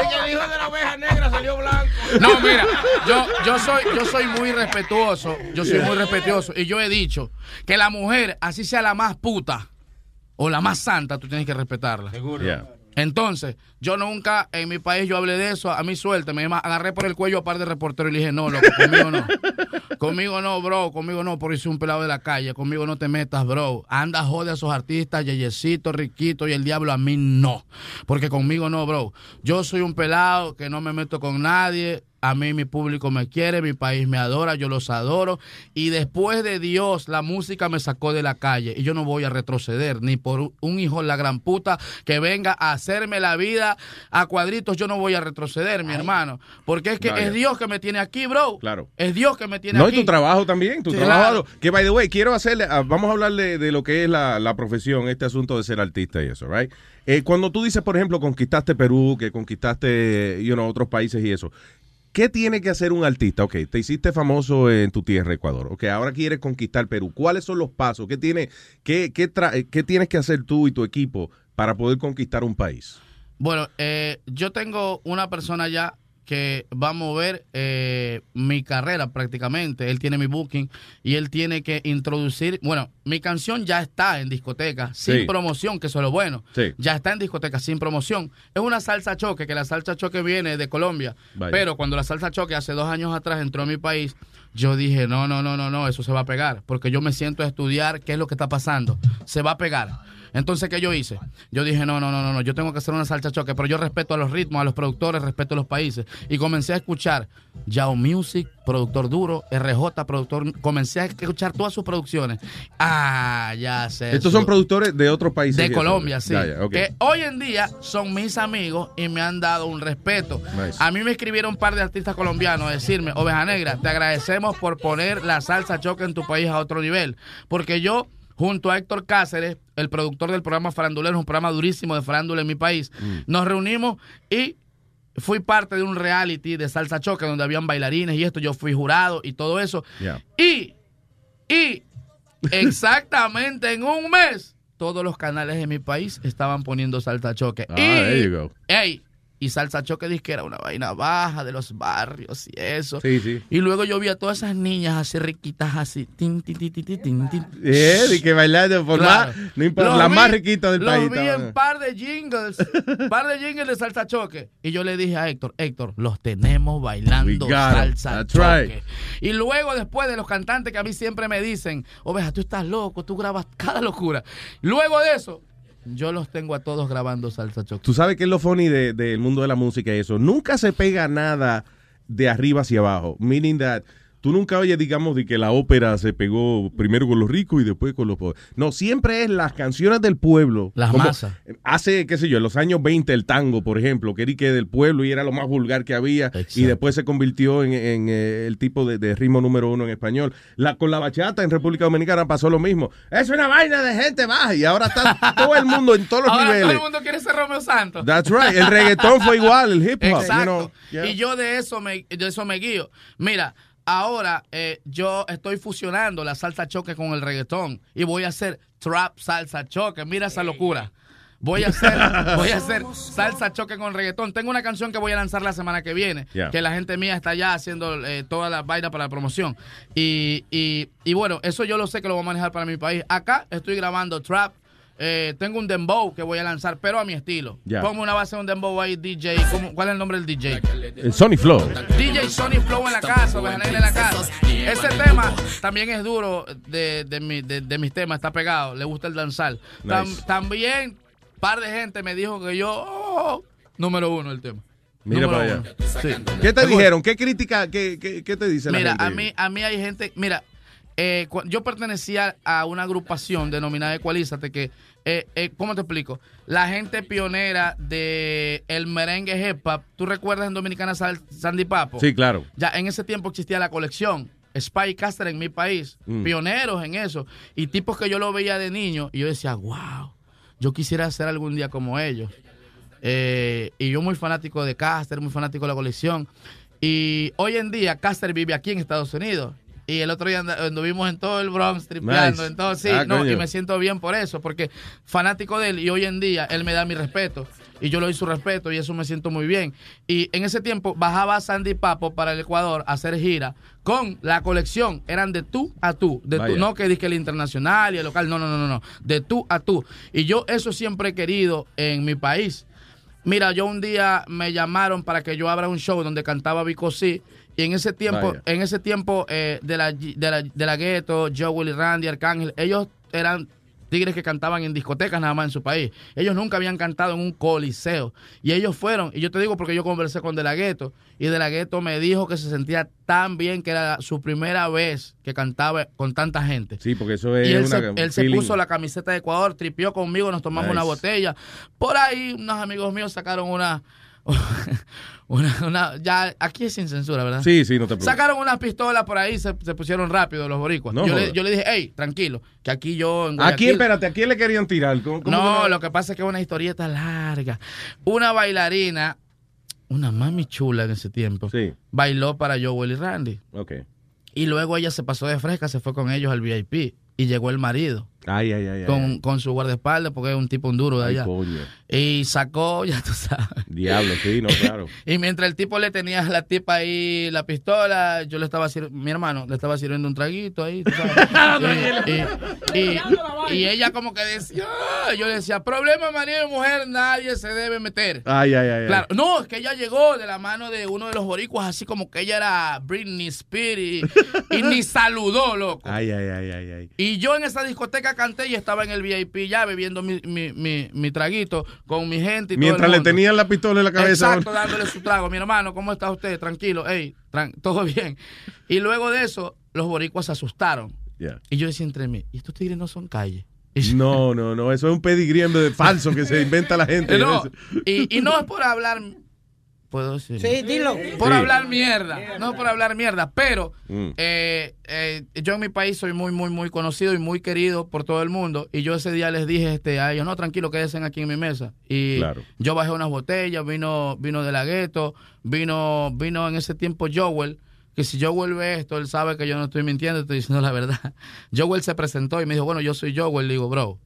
Es que el hijo de la oveja negra salió blanco. No, mira, yo, yo soy, yo soy muy respetuoso, yo soy muy respetuoso y yo he dicho que la mujer, así sea la más puta o la más santa, tú tienes que respetarla. Yeah. Entonces, yo nunca en mi país yo hablé de eso, a mi suerte, me agarré por el cuello a par de reporteros y le dije, no, loco, conmigo no. Conmigo no, bro, conmigo no, porque soy un pelado de la calle, conmigo no te metas, bro. Anda, jode a esos artistas, Yeyecito, Riquito y el diablo, a mí no. Porque conmigo no, bro. Yo soy un pelado que no me meto con nadie. A mí mi público me quiere, mi país me adora, yo los adoro. Y después de Dios, la música me sacó de la calle. Y yo no voy a retroceder, ni por un- hijo la gran puta que venga a hacerme la vida a cuadritos. Yo no voy a retroceder, mi hermano. Porque es que Vaya. es Dios que me tiene aquí, bro. Claro. Es Dios que me tiene No, aquí. y tu trabajo también, tu Sí, trabajo. claro. Que, by the way, quiero hacerle, ah, vamos a hablarle de lo que es la, la profesión, este asunto de ser artista y eso, right? Eh, cuando tú dices, por ejemplo, conquistaste Perú, que conquistaste, you know, otros países y eso, ¿qué tiene que hacer un artista? Ok, te hiciste famoso en tu tierra, Ecuador. Ok, ahora quieres conquistar Perú. ¿Cuáles son los pasos? ¿Qué, tiene, qué, qué, tra- qué tienes que hacer tú y tu equipo para poder conquistar un país? Bueno, eh, yo tengo una persona ya que va a mover eh, mi carrera prácticamente. Él tiene mi booking y él tiene que introducir. Bueno, mi canción ya está en discoteca sin Sí. promoción, que eso es lo bueno. Sí. Ya está en discoteca sin promoción. Es una salsa choque, que la salsa choque viene de Colombia. Vaya. Pero cuando la salsa choque hace dos años atrás entró a mi país, yo dije, no, no, no, no, no, eso se va a pegar. Porque yo me siento a estudiar qué es lo que está pasando. Se va a pegar. Entonces, ¿qué yo hice? Yo dije, no, no, no, no, no, yo tengo que hacer una salsa choque, pero yo respeto a los ritmos, a los productores, respeto a los países. Y comencé a escuchar Yao Music, productor duro, RJ, productor. Comencé a escuchar todas sus producciones. Ah, ya sé. Estos son productores de otros países. De eso. Colombia, sí. Que hoy en día son mis amigos y me han dado un respeto. Nice. A mí me escribieron un par de artistas colombianos a decirme, Oveja Negra, te agradecemos por poner la salsa choque en tu país a otro nivel. Porque yo, junto a Héctor Cáceres, el productor del programa Farandulero, un programa durísimo de farándula en mi país, Mm. nos reunimos y fui parte de un reality de salsa choque donde habían bailarines y esto. Yo fui jurado y todo eso. Y, y exactamente en un mes, todos los canales de mi país estaban poniendo salsa choque. Ah, y, there you go. ey, Y salsa choque dice que era una vaina baja de los barrios y eso. Sí, sí. Y luego yo vi a todas esas niñas así riquitas así. Tin, tin, tin, tin, tin, tin, tin. Y que bailando por Claro. más, no importa, Los la vi- más riquita del los país. vi estaban. en par de jingles, par de jingles de salsa choque. Y yo le dije a Héctor, Héctor, los tenemos bailando 'em. salsa choque. right. Y luego después de los cantantes que a mí siempre me dicen, oveja, tú estás loco, tú grabas cada locura. Luego de eso, yo los tengo a todos grabando salsa choque. Tú sabes que es lo funny de- del mundo de la música eso. Nunca se pega nada de arriba hacia abajo. Meaning that tú nunca oyes, digamos, de que la ópera se pegó primero con los ricos y después con los pobres. No, siempre es las canciones del pueblo. Las masas. Hace, qué sé yo, en los años 20 el tango, por ejemplo, que era del pueblo y era lo más vulgar que había y después se convirtió en, en, eh, el tipo de, de ritmo número uno en español. La, con la bachata en República Dominicana pasó lo mismo. Es una vaina de gente baja y ahora está todo el mundo en todos los Ahora niveles. todo el mundo quiere ser Romeo Santos. That's right. El reggaetón fue igual, el hip hop. Exacto. you know, yeah. Y yo de eso me, de eso me guío. Mira, ahora eh, yo estoy fusionando la salsa choque con el reggaetón y voy a hacer trap salsa choque. Mira esa locura. Voy a hacer, voy a hacer salsa choque con reggaetón. Tengo una canción que voy a lanzar la semana que viene, Yeah. que la gente mía está ya haciendo eh, toda la vaina para la promoción. Y, y, y bueno, eso yo lo sé que lo voy a manejar para mi país. Acá estoy grabando trap. Eh, tengo un dembow que voy a lanzar, pero a mi estilo. Yeah. Pongo una base de un dembow ahí, DJ. ¿Cómo- ¿Cuál es el nombre del DJ? El Sony Flow. DJ Sony Flow en la casa, en la casa. Ese tema también es duro de, de, mi- de- de mis temas, está pegado, le gusta el danzar. Tam- Nice. también, par de gente me dijo que yo, oh, número uno el tema. Mira para allá. Sí. ¿Qué te dijeron? ¿Qué crítica? ¿Qué, qué, qué te dice la Mira, gente? a mí, a mí hay gente, mira, eh, yo pertenecía a una agrupación denominada Ecualízate que, eh, eh, ¿cómo te explico? La gente pionera de el merengue hip hop, ¿tú recuerdas en Dominicana Sal- Sandy Papo? Sí, claro. Ya en ese tiempo existía la colección. Spy Caster en mi país, Mm. pioneros en eso, y tipos que yo lo veía de niño, y yo decía, wow, yo quisiera ser algún día como ellos. Eh, y yo muy fanático de Caster, muy fanático de la colección. Y hoy en día Caster vive aquí en Estados Unidos. Y el otro día anduvimos en todo el Bronx tripeando. Nice. Entonces, sí, Ah, no, coño. y me siento bien por eso, porque fanático de él y hoy en día él me da mi respeto. Y yo le doy su respeto y eso me siento muy bien. Y en ese tiempo bajaba Sandy Papo para el Ecuador a hacer gira con la colección. Eran de tú a tú. De tú, no que dije el internacional y el local. No, no, no, no, no. De tú a tú. Y yo eso siempre he querido en mi país. Mira, yo un día me llamaron para que yo abra un show donde cantaba Vico C. Y en ese tiempo, Vaya. en ese tiempo eh, de la de la, de la Ghetto, Joe Willy Randy, Arcángel, ellos eran tigres que cantaban en discotecas nada más en su país. Ellos nunca habían cantado en un coliseo. Y ellos fueron, y yo te digo porque yo conversé con De La Ghetto, y De La Ghetto me dijo que se sentía tan bien que era su primera vez que cantaba con tanta gente. Sí, porque eso es Y él, una se, él se puso la camiseta de Ecuador, tripió conmigo, nos tomamos Nice. una botella. Por ahí unos amigos míos sacaron una, una, una- ya aquí es sin censura, ¿verdad? Sí, sí, no te preocupes. Sacaron unas pistolas por ahí, se, se pusieron rápido los boricuas. No yo, le, jodas. yo le dije, hey, tranquilo, que aquí yo en ¿A quién, espérate, a quién le querían tirar? ¿Cómo- cómo no, lo que pasa es que es una historieta larga. Una bailarina, una mami chula en ese tiempo, bailó para Joel y Randy. Ok. Y luego ella se pasó de fresca, se fue con ellos al VIP. Y llegó el marido Ay, ay, ay. ay. con, con su guardaespaldas, porque es un tipo un duro de Ay, allá. coño. Y sacó, ya tú sabes. Diablo, sí, no, claro. Y mientras el tipo le tenía a la tipa ahí la pistola, yo le estaba sirviendo, mi hermano le estaba sirviendo un traguito ahí. tú sabes. y, y- y- y ella como que decía, "Ah", yo le decía, problema marido y mujer, nadie se debe meter. Ay, ay, ay. ay. Claro, no, es que ella llegó de la mano de uno de los boricuas, así como que ella era Britney Spears y, y ni saludó, loco. Ay, ay, ay, ay, ay. Y yo en esa discoteca canté y estaba en el VIP ya bebiendo mi, mi, mi, mi traguito con mi gente y todo Mientras le tenían la pistola en la cabeza. Exacto, dándole su trago. Mi hermano, ¿cómo está usted? Tranquilo, hey, tran- todo bien. Y luego de eso, los boricuas se asustaron. Yeah. Y yo decía entre mí, ¿y estos tigres no son calle? No, no, no, eso es un pedigrí de falso que se inventa la gente. No, y, y no es por hablar. ¿Puedo decir? Sí, dilo. Por Sí. hablar mierda. No por hablar mierda. Pero Mm. eh, eh, yo en mi país soy muy, muy, muy conocido y muy querido por todo el mundo. Y yo ese día les dije este, a ellos, no, tranquilo, quédense aquí en mi mesa. Y Claro. yo bajé unas botellas, vino, vino de la gueto, vino, vino en ese tiempo Joel. Que si Joel ve esto, él sabe que yo no estoy mintiendo, estoy diciendo la verdad. Joel se presentó y me dijo, bueno, yo soy Joel. Le digo, bro,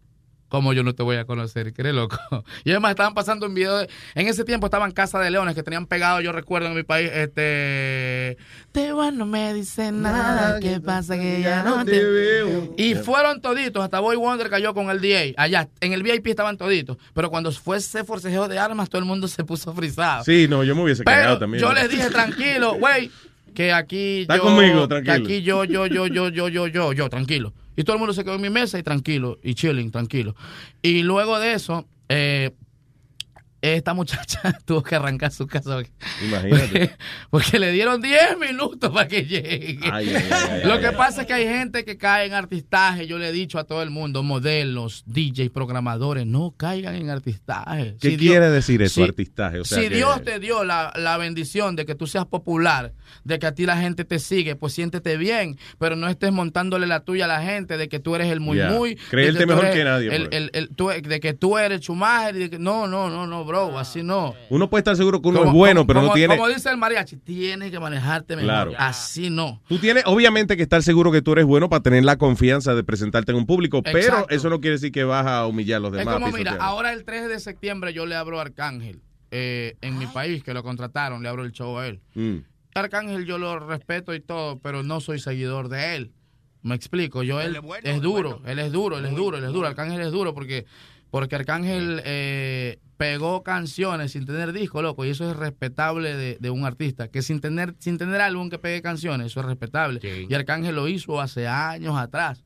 ¿Cómo yo no te voy a conocer? ¿Qué eres loco? Y además estaban pasando un video. de- en ese tiempo estaban Casa de Leones que tenían pegado, yo recuerdo en mi país, este. Te no me dice nada. ¿Qué pasa que ya no te veo? Y fueron toditos. Hasta Boy Wonder cayó con el DA. Allá, en el VIP estaban toditos. Pero cuando fue ese forcejeo de armas, todo el mundo se puso frisado. Sí, no, yo me hubiese cagado Pero también. yo les dije, tranquilo, güey, que aquí Está yo, conmigo, tranquilo. que aquí yo, yo, yo, yo, yo, yo, yo, yo, tranquilo. Y todo el mundo se quedó en mi mesa y tranquilo, y chilling, tranquilo. Y luego de eso, eh, esta muchacha tuvo que arrancar su casa. porque- Imagínate. Porque le dieron 10 minutos para que llegue. Ay, ay, ay, Lo que pasa es que hay gente que cae en artistaje. Yo le he dicho a todo el mundo, modelos, DJs, programadores, no caigan en artistaje. ¿Qué Si Dios- quiere decir eso, si- artistaje? O sea, si que- Dios te dio la, la bendición de que tú seas popular, de que a ti la gente te sigue, pues siéntete bien, pero no estés montándole la tuya a la gente de que tú eres el muy muy. Creerte mejor que nadie, el- pues. el- el- tú- de que tú eres Schumacher y de que no, no, no, no, bro, así no. Uno puede estar seguro que uno Como- es bueno, como- pero no como- tiene. Como dice el mariachi, tienes que manejarte mejor. Claro. Así no. Tú tienes, obviamente, que estar seguro que tú eres bueno para tener la confianza de presentarte en un público, pero eso no quiere decir que vas a humillar a los Es demás. como, mira, ahora el 3 de septiembre yo le abro a Arcángel eh, en mi país, que lo contrataron, le abro el show a él. Mm. Arcángel yo lo respeto y todo, pero no soy seguidor de él. Me explico, yo él es duro, él es duro, él es duro, él es duro, Arcángel es duro porque porque Arcángel eh, pegó canciones sin tener disco, loco, y eso es respetable de, de un artista, que sin tener sin tener álbum que pegue canciones, eso es respetable. Y Arcángel lo hizo hace años atrás.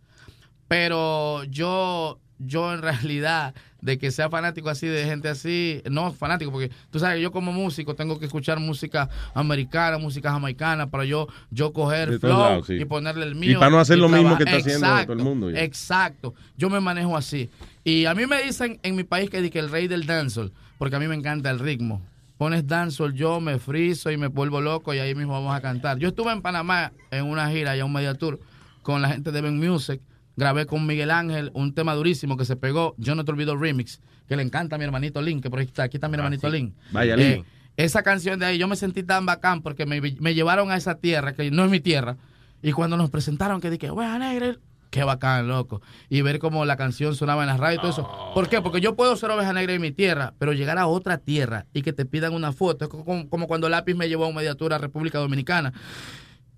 Pero yo, yo en realidad, de que sea fanático así, de gente así, no fanático, porque tú sabes, yo como músico tengo que escuchar música americana, música jamaicana, para yo, yo coger flow lados, sí. y ponerle el Y mío. para no hacer lo mismo que está haciendo todo el mundo ya. Exacto. Yo me manejo así. Y a mí me dicen en mi país que, que el rey del dancehall, porque a mí me encanta el ritmo. Pones dancehall, yo me friso y me vuelvo loco y ahí mismo vamos a cantar. Yo estuve en Panamá en una gira, ya un media tour, con la gente de Ben Music. Grabé con Miguel Ángel un tema durísimo que se pegó, Yo no te olvido remix, que le encanta a mi hermanito Link, que por aquí está, aquí está mi hermanito Link. Vaya, Eh, Link. esa canción de ahí, yo me sentí tan bacán porque me, me llevaron a esa tierra, que no es mi tierra. Y cuando nos presentaron, que dije, wea negra, qué bacán, loco. Y ver cómo la canción sonaba en la radio y todo eso. ¿Por qué? Porque yo puedo ser oveja negra en mi tierra, pero llegar a otra tierra y que te pidan una foto, es como, cuando Lápiz me llevó a un mediatura a República Dominicana.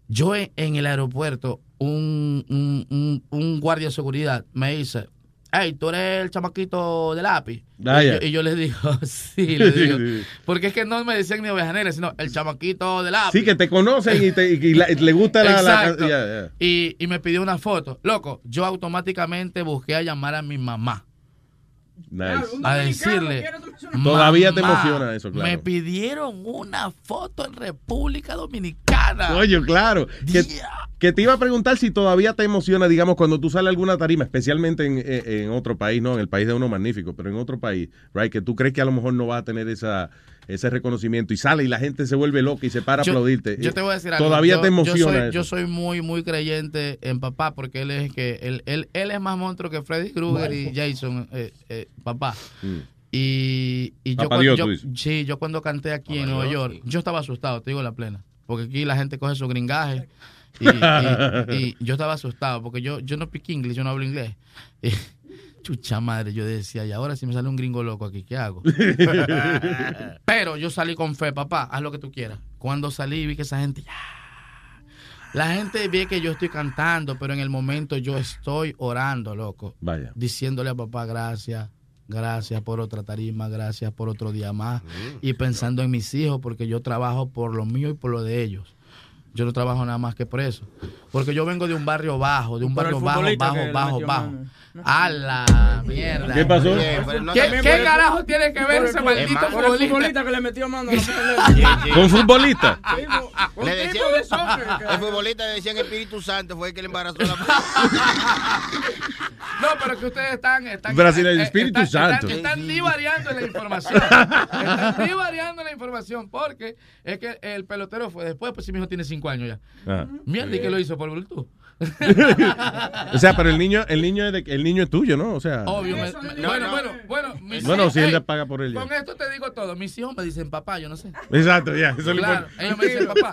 Yo en, en el aeropuerto, un, un, un- un guardia de seguridad me dice, hey, tú eres el chamaquito de lápiz. Ah, y, yo, y yo le digo, sí, le digo. Porque es que no me decían ni oveja negra, sino el chamaquito de lápiz. Sí, que te conocen y, te, y la- y le gusta la... la- Exacto. Y, y me pidió una foto. Loco, yo automáticamente busqué a llamar a mi mamá. Nice. A decirle. Todavía te "Mamá, emociona eso, claro. Me pidieron una foto en República Dominicana. Oye, claro. Que, que te iba a preguntar si todavía te emociona, digamos, cuando tú sales a alguna tarima, especialmente en, en- en otro país, no en el país de uno magnífico, pero en otro país, right, que tú crees que a lo mejor no vas a tener esa, ese reconocimiento y sale y la gente se vuelve loca y se para a aplaudirte. Yo te voy a decir algo. Todavía Yo- te emociona Yo soy, eso. yo soy muy, muy creyente en papá porque él es que él, él, él es más monstruo que Freddy Krueger y Jason, eh, eh, papá. Mm. Y, y yo, cuando, yo- sí, yo cuando canté aquí en Nueva York, yo estaba asustado, te digo la plena, porque aquí la gente coge su gringaje y, y- y yo estaba asustado porque yo, yo no pique inglés, yo no hablo inglés. Y, chucha madre, yo decía, y ahora si me sale un gringo loco aquí, ¿qué hago? Pero yo salí con fe, papá, haz lo que tú quieras. Cuando salí vi que esa gente ya. La gente ve que yo estoy cantando, pero en el momento yo estoy orando, loco. Vaya. Diciéndole a papá gracias, gracias por otra tarima, gracias por otro día más. Y pensando en mis hijos, porque yo trabajo por lo mío y por lo de ellos. Yo no trabajo nada más que por eso. Porque yo vengo de un barrio bajo, de un barrio bajo, bajo, bajo, bajo. A la mierda. ¿Qué pasó? Bien, pero no ¿Qué, carajo tiene que ver ese maldito por el futbolista? futbolista que le metió mano. a la pelota. ¿Con futbolista? Un Le tipo decían, de soccer el futbolista le decían Espíritu Santo, fue el que le embarazó la No, pero que ustedes están. están Brasil, el eh, Espíritu están- Santo. Están, están divariando la información. Están divariando la información porque es que el pelotero fue después, pues si mi hijo tiene cinco años ya. Ah. Mierda, ¿y qué lo hizo por Bluetooth? o sea, pero el niño, el niño es de, el niño es tuyo, ¿no? O sea. Obvio. me- me- bueno, bueno, bueno. mis Bueno, hijos- si él le paga por él. Con esto te digo todo. Mis hijos me dicen papá, yo no sé. Exacto, ya. Eso es Claro, ellos me dicen papá.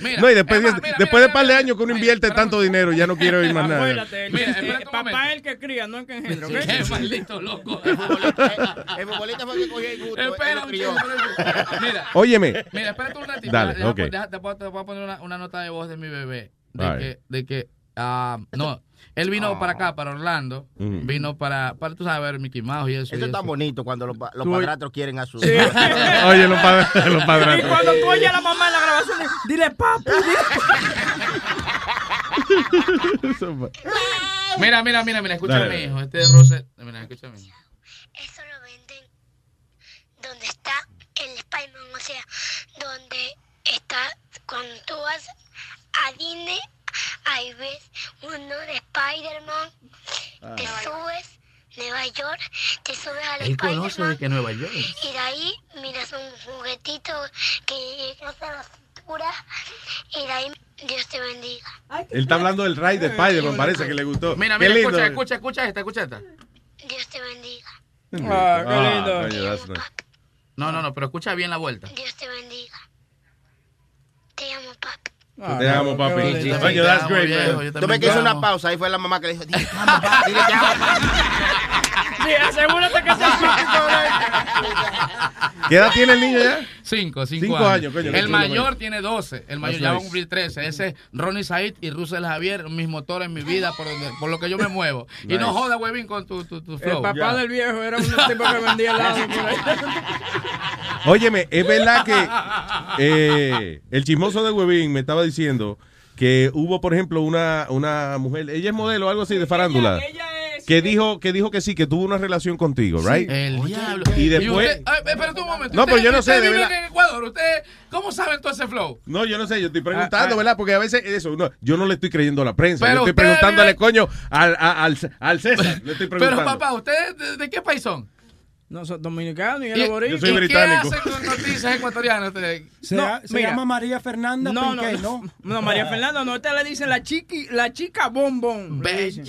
Mira, no, y después, es más, de- mira, después de par de años que uno invierte tanto dinero, ya no quiero oír más nada. Acuérdate, Mira, eh, un papá es el que cría, no el que engendra, ¿ok? Qué maldito loco. El futbolista fue el que cogió el gusto. Espera un. Mira. Óyeme. Mira, espérate un ratito. Dale, ok. te, puedo, te puedo poner una, una nota de voz de mi bebé. De All que, ah, no, él vino para acá, para Orlando. Ujú. Vino para, para, tú sabes, ver Mickey Mouse y eso. Eso y es tan bonito cuando los, los padrastros quieren a su. Sí. Oye, los, padres, los Y padrastros. cuando tú oyes a la mamá en la grabación, dile papi. Mira, mira, mira, mira, escucha a Dale. mi hijo. Este es Rosette. Mira, escucha a mi hijo. Eso lo venden donde está el Spider-Man, o sea, donde está, cuando tú vas a Disney, ahí ves uno de Spider-Man, te subes, Nueva York, te subes al Él conoce Spider-Man de que Nueva York. y de ahí miras un juguetito que hasta la cintura y de ahí Dios te bendiga. Él está hablando del Ray de Spider-Man, parece que le gustó. Mira, mira, lindo. escucha, escucha, escucha esta, escucha esta. Dios te bendiga. Ah, qué lindo. No, no, no, pero escucha bien la vuelta. Dios te bendiga. Te amo, papi. Te amo, papi. Sí, sí, Coño, te that's amo, great, viejo, man. ves que hizo una pausa, ahí fue la mamá que le dijo, dile, te amo, papi, dile, te amo, papi. Sí, asegúrate que sea ¿Qué edad tiene el niño ya? Cinco, cinco, Cinco años. años, coño, qué el chulo, mayor tiene 12. El mayor That's ya va a cumplir 13. Ese es Ronnie Said y Russell Javier, mis motores en mi vida, por, donde- por lo que yo me muevo. Y no joda, huevín, con tu, tu, tu flow. El papá del viejo era un tipo que vendía helado por ahí. Óyeme, es verdad que eh, el chismoso de Huevín me estaba diciendo que hubo, por ejemplo, una, una mujer, ella es modelo o algo así de farándula, que dijo que dijo que sí, que tuvo una relación contigo, right? El diablo. Y después... espérate un momento. No, pero yo no sé, de verdad. en Ecuador. ¿Usted cómo saben todo ese flow? No, yo no sé, yo estoy preguntando, Ah, ah. ¿verdad? Porque a veces eso, no, yo no le estoy creyendo a la prensa, Pero yo estoy preguntándole, vive- coño, al, al, al César, le estoy preguntando. Pero papá, ¿ustedes de, de qué país son? No, son dominicanos y ¿Y- el boricua. Yo soy ¿y británico. ¿Qué hacen con noticias ecuatorianas? Se, No, se mira. llama María Fernanda No, no, Piqué, no, ¿no? no, María Fernanda, no, esta le dicen la chiqui, la chica bombón. le dicen.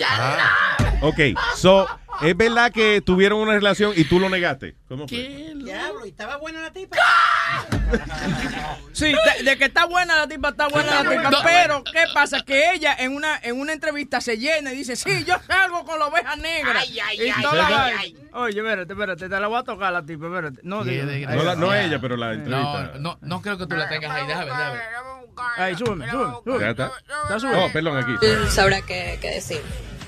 Ok, so, es verdad que tuvieron una relación y tú lo negaste. ¿Cómo fue? Diablo, ¿y estaba buena la tipa? Sí, de, de que está buena la tipa, está buena la tipa. Pero, ¿qué pasa? Que ella en una, en una entrevista se llena y dice, sí, yo salgo con la oveja negra. Ay, ay, Y ay, toda ay, la ay, vaina. Oye, espérate, espérate, te la voy a tocar la tipa, espérate. No, digo. No, la- no ella, pero la entrevista. No, no, no creo que tú la tengas ahí. Déjame, déjame. Ahí, súbeme, súbeme, Ya súbeme. está. Está subiendo. Perdón, aquí. Él sabrá qué, qué decir.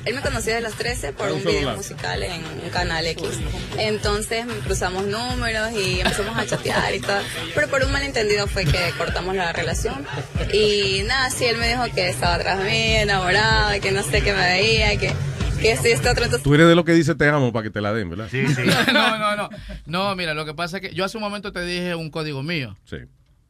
Él me conocía desde las 13 por un video musical en un canal X. Entonces cruzamos números y empezamos a chatear y todo. Pero por un malentendido fue que cortamos la relación. Y nada, sí, él me dijo que estaba atrás mí, enamorado, que no sé qué me veía, que, esto. Entonces, Tú eres de lo que dice te amo para que te la den, ¿verdad? Sí, sí. No, no, no. No, mira, lo que pasa es que yo hace un momento te dije un código mío. Sí.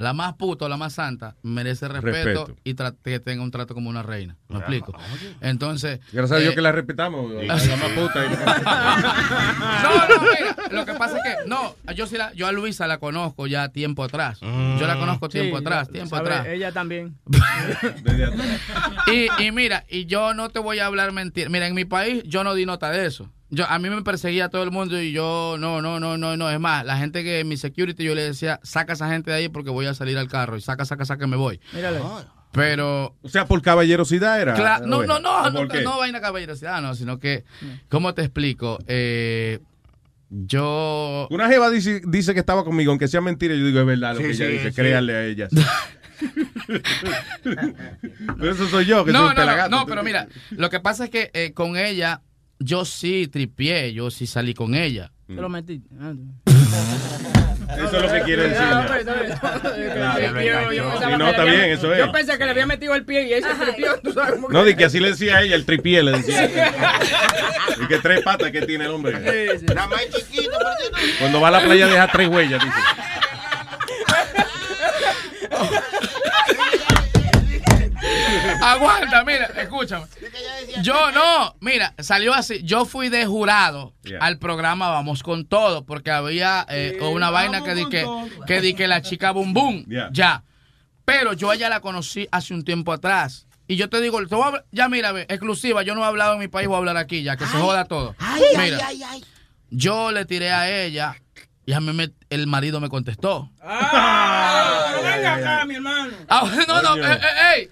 La más puta o la más santa merece respeto, Respeto. y que tenga un trato como una reina. ¿Me explico? Entonces. Gracias a Dios que la respetamos. La más puta. No, no, mira, lo que pasa es que, no, yo sí la, yo a Luisa la conozco ya tiempo atrás. Yo la conozco tiempo Sí, atrás, tiempo sabe, atrás. Ella también. Y, y mira, y yo no te voy a hablar mentira. Mira, en mi país yo no di nota de eso. Yo, a mí me perseguía todo el mundo y yo, no, no, no, no, no. Es más, la gente que mi security yo le decía, saca a esa gente de ahí porque voy a salir al carro. Y saca, saca, saca, me voy. Mírale. Pero O sea, por caballerosidad era. Cla- no, no, no, ¿O no, qué? no vaina caballerosidad, no, sino que, ¿cómo te explico? Eh, yo... Una jeva dice, dice que estaba conmigo, aunque sea mentira, yo digo es verdad lo Sí, que ella sí, dice, sí. créanle a ella. pero eso soy yo, que soy No, un no, no, no, pero mira, lo que pasa es que eh, con ella, yo sí tripié, yo sí salí con ella. Te lo metí. Ah, Eso es lo que quiere decir. No, está bien, eso es. Yo pensé que le había metido el pie y ese tripió, tú sabes cómo No, di que así le decía a ella, el tripié le decía. y que tres patas que tiene el hombre. Nada más chiquito, Cuando va a la playa deja tres huellas, dice. Aguanta, mira, escúchame. Yo no, mira, salió así. Yo fui de jurado Yeah. al programa Vamos con Todo, porque había eh, una vaina que di que, que di que la chica Bum Bum. Yeah. Ya. Pero yo a ella la conocí hace un tiempo atrás. Y yo te digo, te voy a hablar- ya mira, exclusiva, yo no he hablado en mi país, voy a hablar aquí, ya que se joda todo. Ay, mira, ay, ay, ay. yo le tiré a ella y a mí me- el marido me contestó. Ah, pero venga acá, mi hermano. Ah, no, no, eh, eh, ey.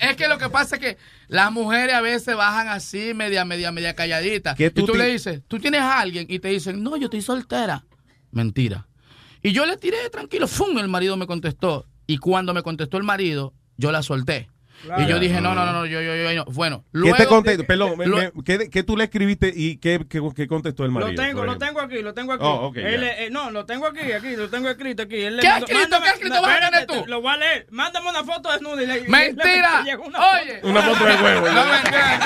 Es que lo que pasa es que las mujeres a veces bajan así, media, media, media calladitas. ¿Qué Y tú le dices, tú tienes a alguien y te dicen, no, yo estoy soltera. Mentira. Y yo le tiré tranquilo, ¡fum! El marido me contestó. Y cuando me contestó el marido, yo la solté. Y yo dije, no, no, no, no, yo, yo, yo, yo. Bueno, ¿Qué luego. te contestó? Perdón, me- Lo- me- ¿qué, qué tú le escribiste y qué, qué- qué contestó el marido? Lo tengo, lo tengo aquí, lo tengo aquí. Oh, Él, eh, no, lo tengo aquí, aquí, lo tengo escrito aquí. Él ¿Qué mandó- escrito? mándame- ¿Qué escrito no, vas a tener espérate, tú? Lo voy a leer. Mándame una foto desnuda y le. y ¡Mentira! le- una Oye. foto. Una foto de huevo. No, mentira,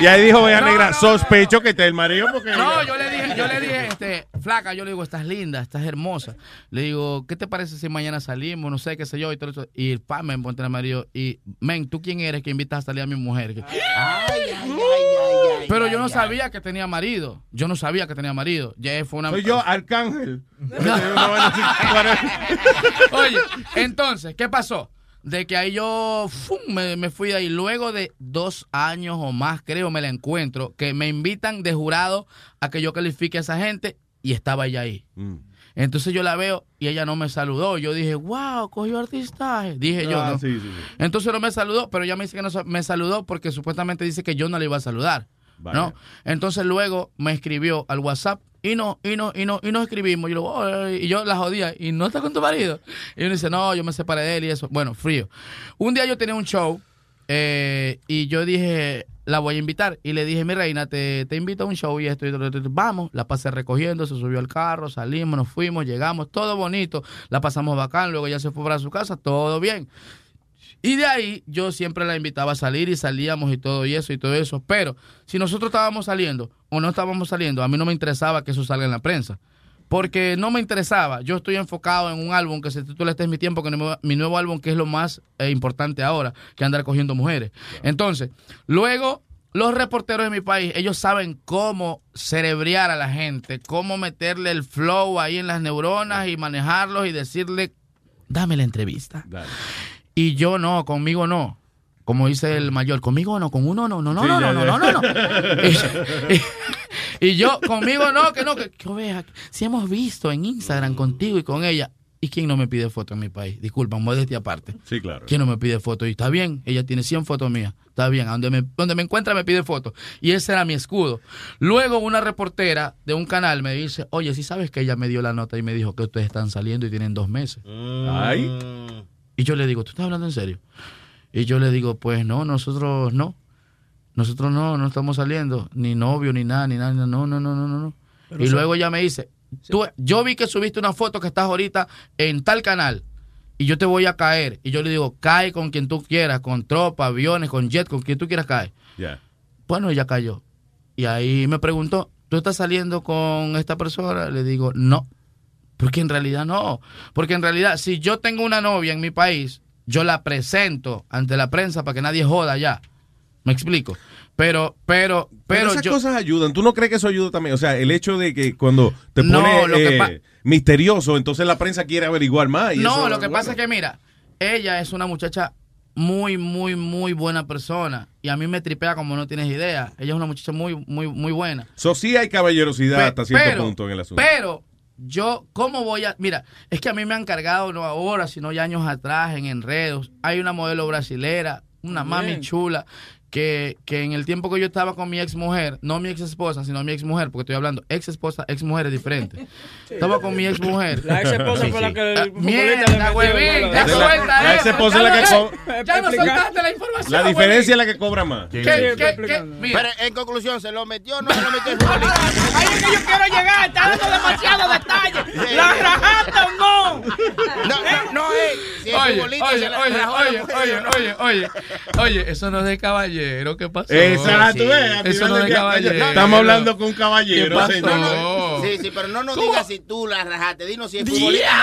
Y ahí dijo, vea No, negra, no, sospecho que esté el marido porque... No, yo le dije, yo le dije, este, flaca, yo le digo, estás linda, estás hermosa. Le digo, ¿qué te parece si mañana salimos? No sé, qué sé yo, y todo eso. Y pa, me encontré al marido. Y, men, ¿tú quién eres que invitas a salir a mi mujer? Que- Pero yo no sabía que tenía marido. Yo no sabía que tenía marido. Ya fue una. Soy yo, Arcángel. Oye, entonces, ¿qué pasó? De que ahí yo ¡fum! me, me fui de ahí. Luego de dos años o más, creo, me la encuentro, que me invitan de jurado a que yo califique a esa gente y estaba ella ahí. Mm. Entonces yo la veo y ella no me saludó. Yo dije, wow, cogió artistaje. Dije yo, Ah, ¿no? sí, sí, sí. Entonces no me saludó, pero ella me dice que no me saludó porque supuestamente dice que yo no le iba a saludar. ¿no? Entonces luego me escribió al WhatsApp y no, y no, y no, y nos escribimos. Y, luego, y yo la jodía, y no está con tu marido. Y uno dice, no, yo me separé de él y eso. Bueno, frío. Un día yo tenía un show eh, y yo dije, la voy a invitar. Y le dije, mi reina, te, te invito a un show y esto y esto. Vamos, la pasé recogiendo, se subió al carro, salimos, nos fuimos, llegamos, todo bonito, la pasamos bacán, luego ya se fue para su casa, todo bien. Y de ahí yo siempre la invitaba a salir y salíamos y todo y eso y todo eso. Pero si nosotros estábamos saliendo o no estábamos saliendo, a mí no me interesaba que eso salga en la prensa. Porque no me interesaba. Yo estoy enfocado en un álbum que se titula Este es mi tiempo, que mi nuevo- álbum, que es lo más eh, importante ahora, que andar cogiendo mujeres. Entonces, luego, los reporteros de mi país, ellos saben cómo cerebrear a la gente, cómo meterle el flow ahí en las neuronas y manejarlos y decirle, dame la entrevista. Y yo no, conmigo no. Como dice el mayor, conmigo no, con uno no, no, no, Sí, no, ya, no, ya. no, no, no. Y, yo, conmigo no, que no, que, que oveja, si hemos visto en Instagram contigo y con ella. ¿Y quién no me pide foto en mi país? Disculpa, modestia aparte. Sí, claro. ¿Quién no me pide foto? Y está bien, ella tiene 100 fotos mías. Está bien, donde me, donde me encuentra me pide fotos. Y ese era mi escudo. Luego una reportera de un canal me dice, oye, si sabes que ella me dio la nota y me dijo que ustedes están saliendo y tienen dos meses. Ay. Y yo le digo, ¿tú estás hablando en serio? Y yo le digo, pues no, nosotros no. Nosotros no, no estamos saliendo. Ni novio, ni nada, ni nada. No, no, no, no, no. no. Pero Y luego ella me dice, tú, yo vi que subiste una foto que estás ahorita en tal canal. Y yo te voy a caer. Y yo le digo, cae con quien tú quieras, con tropa, aviones, con jet, con quien tú quieras caer. Bueno, ella cayó. Y ahí me preguntó, ¿tú estás saliendo con esta persona? Le digo, no. Porque en realidad no. Porque en realidad, si yo tengo una novia en mi país, yo la presento ante la prensa para que nadie joda ya. ¿Me explico? Pero, pero, Pero, pero, esas yo... cosas ayudan. ¿Tú no crees que eso ayuda también? O sea, el hecho de que cuando te No, pone lo que eh, pa- misterioso, entonces la prensa quiere averiguar más. y No, eso, lo que bueno. pasa es que, mira, ella es una muchacha muy, muy, muy buena persona. Y a mí me tripea como no tienes idea. Ella es una muchacha muy, muy, muy buena. So, sí hay caballerosidad Pe- hasta cierto pero- punto en el asunto. Pero yo, ¿cómo voy a...? Mira, es que a mí me han cargado, no ahora, sino ya años atrás, en enredos. Hay una modelo brasilera, una mami chula, que, que en el tiempo que yo estaba con mi ex mujer, no mi ex esposa, sino mi ex mujer, porque estoy hablando ex esposa, ex mujer es diferente. Estaba con mi ex mujer. La ex esposa fue la que el le Mierda, huevín, La eso, ex esposa es la que co- eh, Ya no Explica- soltaste la información. La diferencia es la que cobra más. ¿Qué, qué, qué? Pero en conclusión, ¿se lo metió o no se lo metió el futbolista? Ahí es que yo quiero llegar, está dando demasiado detalle. ¿La rajaste o no? No, no, no, eh. Si Oye, oye, la oye, la oye, oye, oye, oye, oye, eso no es de caballero, ¿qué pasó? Ves, al Eso no es caballero. Estamos hablando con un caballero, señor. Sí, sí, pero no nos digas si tú la rajaste. Dinos si tuya.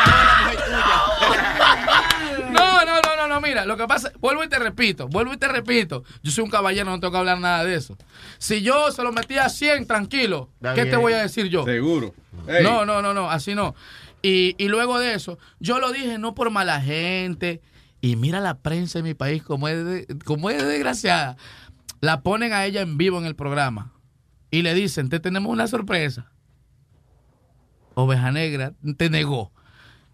No, no, no, no, no, mira, lo que pasa, vuelvo y te repito, vuelvo y te repito, yo soy un caballero, no tengo que hablar nada de eso. Si yo se lo metía a 100, tranquilo, Está ¿qué te voy a decir yo? Seguro. No, no, no, no, así no. Y, y luego de eso, yo lo dije no por mala gente, Y mira la prensa en mi país como es, de- como es de desgraciada. La ponen a ella en vivo en el programa y le dicen, te tenemos una sorpresa. Oveja Negra te negó.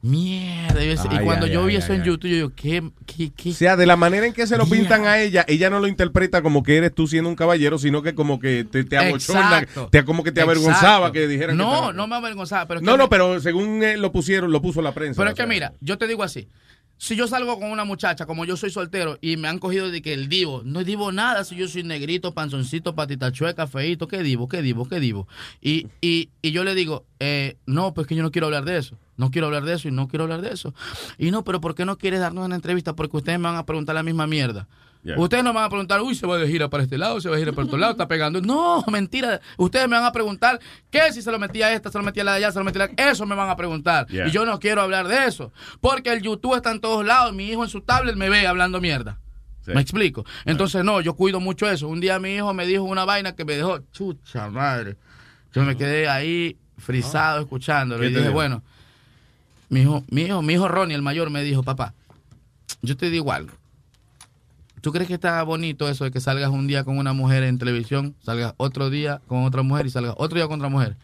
Mierda. y cuando ay, yo vi ay, eso ay, en. YouTube, yo digo, ¿qué? qué, qué? O sea, de la manera en que se lo pintan a ella, ella no lo interpreta como que eres tú siendo un caballero, sino que como que te, te abochorna, Exacto. te, como que te avergonzaba Exacto. que dijeran que No, estaba- no me avergonzaba. Pero es No, que no, me- pero según eh, lo pusieron, lo puso la prensa. Pero es que sea. mira, yo te digo así. Si yo salgo con una muchacha, como yo soy soltero, y me han cogido de que el divo, no divo nada, si yo soy negrito, panzoncito, patita chueca, feito, qué divo, qué divo, qué divo. Y, y, y yo le digo, eh, no, pues que yo no quiero hablar de eso, no quiero hablar de eso y no quiero hablar de eso. Y no, pero ¿por qué no quieres darnos una entrevista? Porque ustedes me van a preguntar la misma mierda. Ustedes no me van a preguntar, uy, se va de gira para este lado, se va de gira para otro lado, está pegando. No, mentira. Ustedes me van a preguntar qué si se lo metía a esta, se lo metía a la de allá, se lo metía a la... Eso me van a preguntar. Y yo no quiero hablar de eso. Porque el YouTube está en todos lados. Mi hijo en su tablet me ve hablando mierda. Sí. ¿Me explico? Entonces, no, yo cuido mucho eso. Un día mi hijo me dijo una vaina que me dejó, chucha madre. Yo me quedé ahí frisado escuchándolo. ¿Qué Y dije, bueno, mi hijo, mi hijo, mi hijo Ronnie, el mayor, me dijo, papá, yo te digo algo. ¿Tú crees que está bonito eso de que salgas un día con una mujer en televisión, salgas otro día con otra mujer y salgas otro día con otra mujer?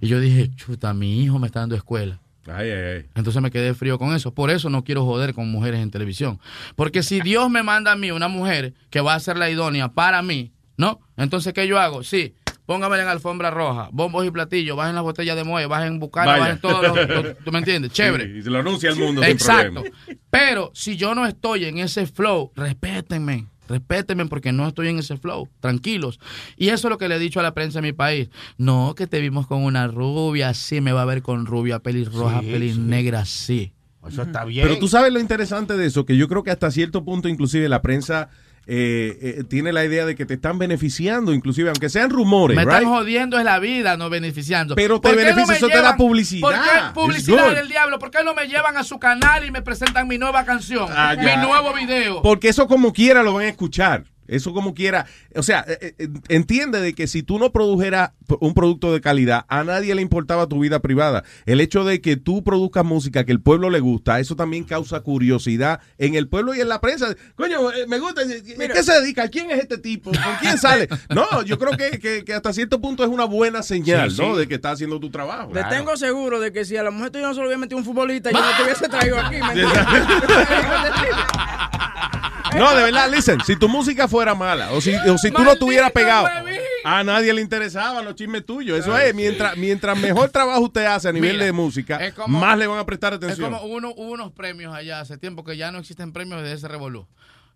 Y yo dije, chuta, mi hijo me está dando escuela. Ay, ay, ay. Entonces me quedé frío con eso. Por eso no quiero joder con mujeres en televisión. Porque si Dios me manda a mí una mujer que va a ser la idónea para mí, ¿no? Entonces, ¿qué yo hago? Sí, póngame en alfombra roja, bombos y platillos, bajen las botellas de muelle, bajen bucana, Vaya. bajen todo. lo- lo- ¿Tú me entiendes? Chévere. Sí, y se lo anuncia al mundo sin Exacto. problema. Pero si yo no estoy en ese flow, respétenme. Respétenme porque no estoy en ese flow. Tranquilos. Y eso es lo que le he dicho a la prensa de mi país. No, que te vimos con una rubia, sí me va a ver con rubia, pelirroja, Sí, pelinnegra, sí. Eso está bien. Pero tú sabes lo interesante de eso, que yo creo que hasta cierto punto inclusive la prensa eh, eh, tiene la idea de que te están beneficiando, inclusive, aunque sean rumores, Me right? están jodiendo es la vida, no beneficiando. Pero te ¿Por qué beneficia, me eso te da publicidad. ¿Por qué publicidad del diablo? ¿Por qué no me llevan a su canal y me presentan mi nueva canción? Ah, mi nuevo video. Porque eso como quiera lo van a escuchar. Eso como quiera. O sea, eh, eh, entiende de que si tú no produjeras un producto de calidad, a nadie le importaba tu vida privada. El hecho de que tú produzcas música que el pueblo le gusta, eso también causa curiosidad en el pueblo y en la prensa. Coño, eh, me gusta. ¿A qué se dedica? ¿Quién es este tipo? ¿Con quién sale? No, yo creo que, que- que hasta cierto punto es una buena señal, Sí, ¿no? sí. De que estás haciendo tu trabajo. Te tengo seguro de que si a la mujer tuya no se lo hubiera metido un futbolista, yo no te hubiese traído aquí. No, de verdad, listen, si tu música fuera mala o si, o si tú no tuvieras pegado, a nadie le interesaban los chismes tuyos. Eso es, mientras, mientras mejor trabajo usted hace a nivel Mira, de música, es como- más le van a prestar Es atención. como uno, hubo unos premios allá hace tiempo que ya no existen premios de ese revolú.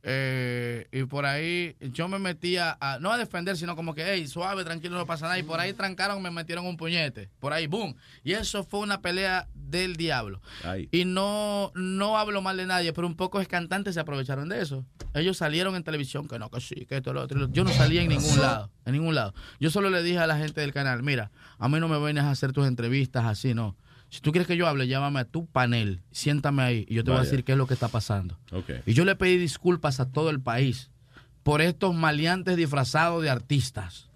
Eh, y por ahí yo me metía a, no a defender, sino como que, hey, suave, tranquilo, no pasa nada. Y por ahí trancaron, me metieron un puñete. Por ahí, boom. Y eso fue una pelea del diablo. Ay. Y no, no hablo mal de nadie, pero un poco es cantantes se aprovecharon de eso. Ellos salieron en televisión, que no, que sí, que esto, lo otro. Yo no salía en ningún lado, en ningún lado. Yo solo le dije a la gente del canal, mira, a mí no me vienes a hacer tus entrevistas así, no. Si tú quieres que yo hable, llámame a tu panel, siéntame ahí y yo te voy a decir qué es lo que está pasando. Ok. Y yo le pedí disculpas a todo el país por estos maleantes disfrazados de artistas.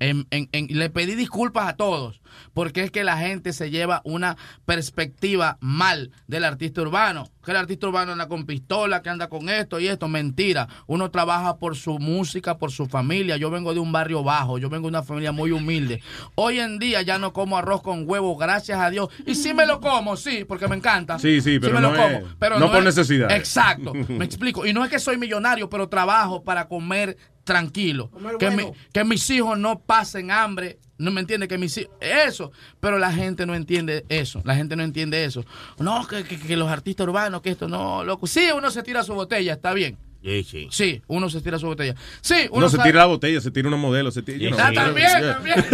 En- en- en- le pedí disculpas a todos, porque es que la gente se lleva una perspectiva mal del artista urbano. Que el artista urbano anda con pistola, que anda con esto y esto. Mentira. Uno trabaja por su música, por su familia. Yo vengo de un barrio bajo, yo vengo de una familia muy humilde. Hoy en día ya no como arroz con huevo, gracias a Dios. Y sí me lo como, sí, porque me encanta. Sí, sí, pero me no lo es- como. no por es- necesidad. Exacto, me explico. Y no es que soy millonario, pero trabajo para comer tranquilo. que, mi- que mis hijos no pasen hambre. No me entiende que mis hijos. Eso. Pero la gente no entiende eso. La gente no entiende eso. No, que, que- que los artistas urbanos, que esto no, loco. Sí, uno se tira su botella, está bien. Sí, sí. Sí, uno se tira su botella. Sí, uno Uno se sabe- tira la botella, se tira una modelo, se tira. Ah, sí. también, también.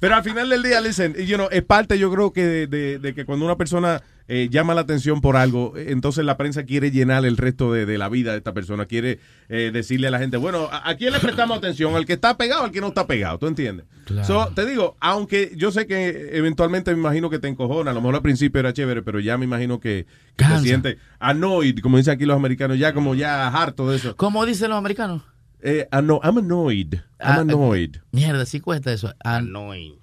Pero al final del día, listen, you know, es parte yo creo que de, de- de que cuando una persona eh, llama la atención por algo, entonces la prensa quiere llenar el resto de, de la vida de esta persona, quiere eh, decirle a la gente, bueno, ¿a, a quién le prestamos atención? ¿Al que está pegado o al que no está pegado? ¿Tú entiendes? So, te digo, aunque yo sé que eventualmente me imagino que te encojona, a lo mejor al principio era chévere, pero ya me imagino que, que te sientes annoyed, como dicen aquí los americanos, ya como ya harto de eso. ¿Cómo dicen los americanos? Eh, ano- I'm annoyed. I'm Ah, annoyed. Mierda, sí cuesta eso. An- Annoyed.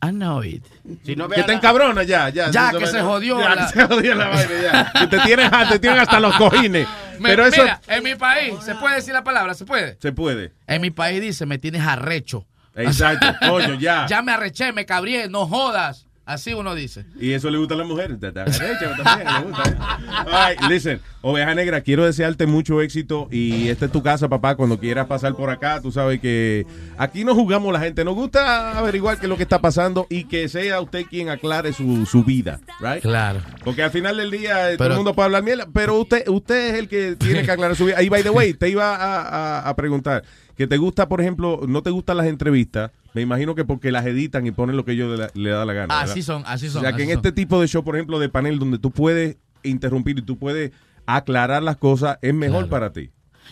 Annoyed. Si no Que te encabrona ya, ya. Ya, que se jodió Ya, la- que se jodió la vaina ya. Que te tienen, te tienen hasta los cojines. Me- Pero eso Mira, en mi país, ¿se puede decir la palabra? ¿Se puede? se puede. En mi país dice, me tienes arrecho. Exacto, coño, ya. Ya me arreché, me cabrié, no jodas. Así uno dice. Y eso le gusta a las mujeres. Te- te arrecha, también, le gusta. All right, listen, Oveja Negra, quiero desearte mucho éxito y esta es tu casa, papá, cuando quieras pasar por acá, tú sabes que aquí no jugamos la gente, nos gusta averiguar qué es lo que está pasando y que sea usted quien aclare su, su vida, right? Claro. Porque al final del día eh, todo el mundo puede hablar mierda, pero usted usted es el que tiene que aclarar su vida. Y by the way, te iba a, a- a preguntar que te gusta, por ejemplo, no te gustan las entrevistas, me imagino que porque las editan y ponen lo que ellos le, le da la gana. ¿verdad? Así son, así son. O sea, que en son. este tipo de show, por ejemplo, de panel donde tú puedes interrumpir y tú puedes aclarar las cosas, es mejor Claro. para ti.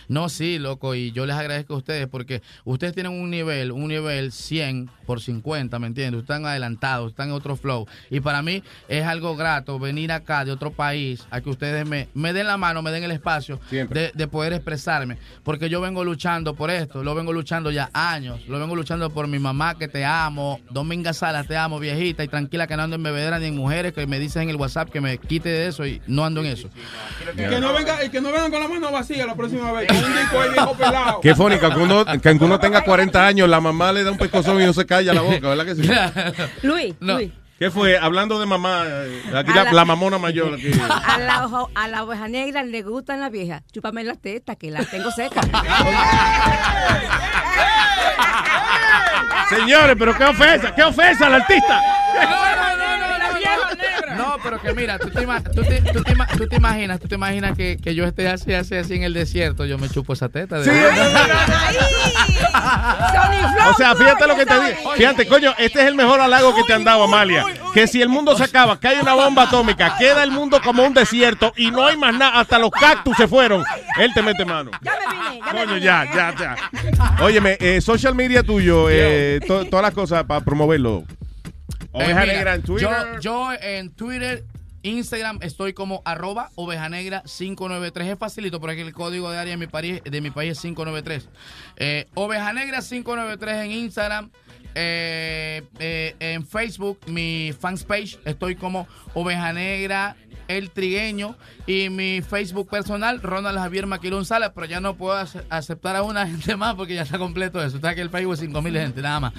No, sí, loco, y yo les agradezco a ustedes porque ustedes tienen un nivel, un nivel 100 por 50, ¿me entiendes? Están adelantados, están en otro flow. Y para mí es algo grato venir acá de otro país a que ustedes me, me den la mano, me den el espacio de, de poder expresarme. Porque yo vengo luchando por esto, lo vengo luchando ya años, lo vengo luchando por mi mamá que te amo, Dominga Salas te amo, viejita, y tranquila que no ando en bebedera ni en mujeres que me dicen en el WhatsApp que me quite de eso y no ando en eso. Y que no venga, y que no vengan con la mano vacía la próxima vez. Un disco ahí viejo pelado. Qué fónica, que uno, que uno tenga 40 años, la mamá le da un pescozón y no se calla la boca, ¿verdad que sí? Luis, Luis, ¿Qué fue? Hablando de mamá, eh, aquí la, la- la mamona mayor. Aquí. a la, ojo- a la oveja negra le gustan las viejas. Chúpame las tetas, que las tengo secas. Señores, pero qué ofensa, qué ofensa al artista. No, pero que mira, tú te, ima- tú te- tú te ima- tú te imaginas, tú te imaginas que, que yo esté así, así, así en el desierto, yo me chupo esa teta. de Sí, verdad. O sea, fíjate lo que te digo. Fíjate, coño, este es el mejor halago que te han dado, Amalia. Que si el mundo se acaba, que hay una bomba atómica, queda el mundo como un desierto y no hay más nada, hasta los cactus se fueron. Él te mete mano. Coño, ya, ya, ya. Óyeme, eh, social media tuyo, eh, to- todas las cosas para promoverlo. Eh, Oveja mira, Negra en Twitter. Yo, yo en Twitter, Instagram estoy como arroba oveja negra 593. Es facilito porque el código de área de mi país, de mi país es 593. Eh, oveja negra 593 en Instagram. Eh, eh, en Facebook, mi fans page, estoy como Oveja Negra El Trigueño. Y mi Facebook personal, Ronald Javier Maquilón Sala, pero ya no puedo ace- aceptar a una gente más porque ya está completo eso. Está que el Facebook es 5000 gente, nada más.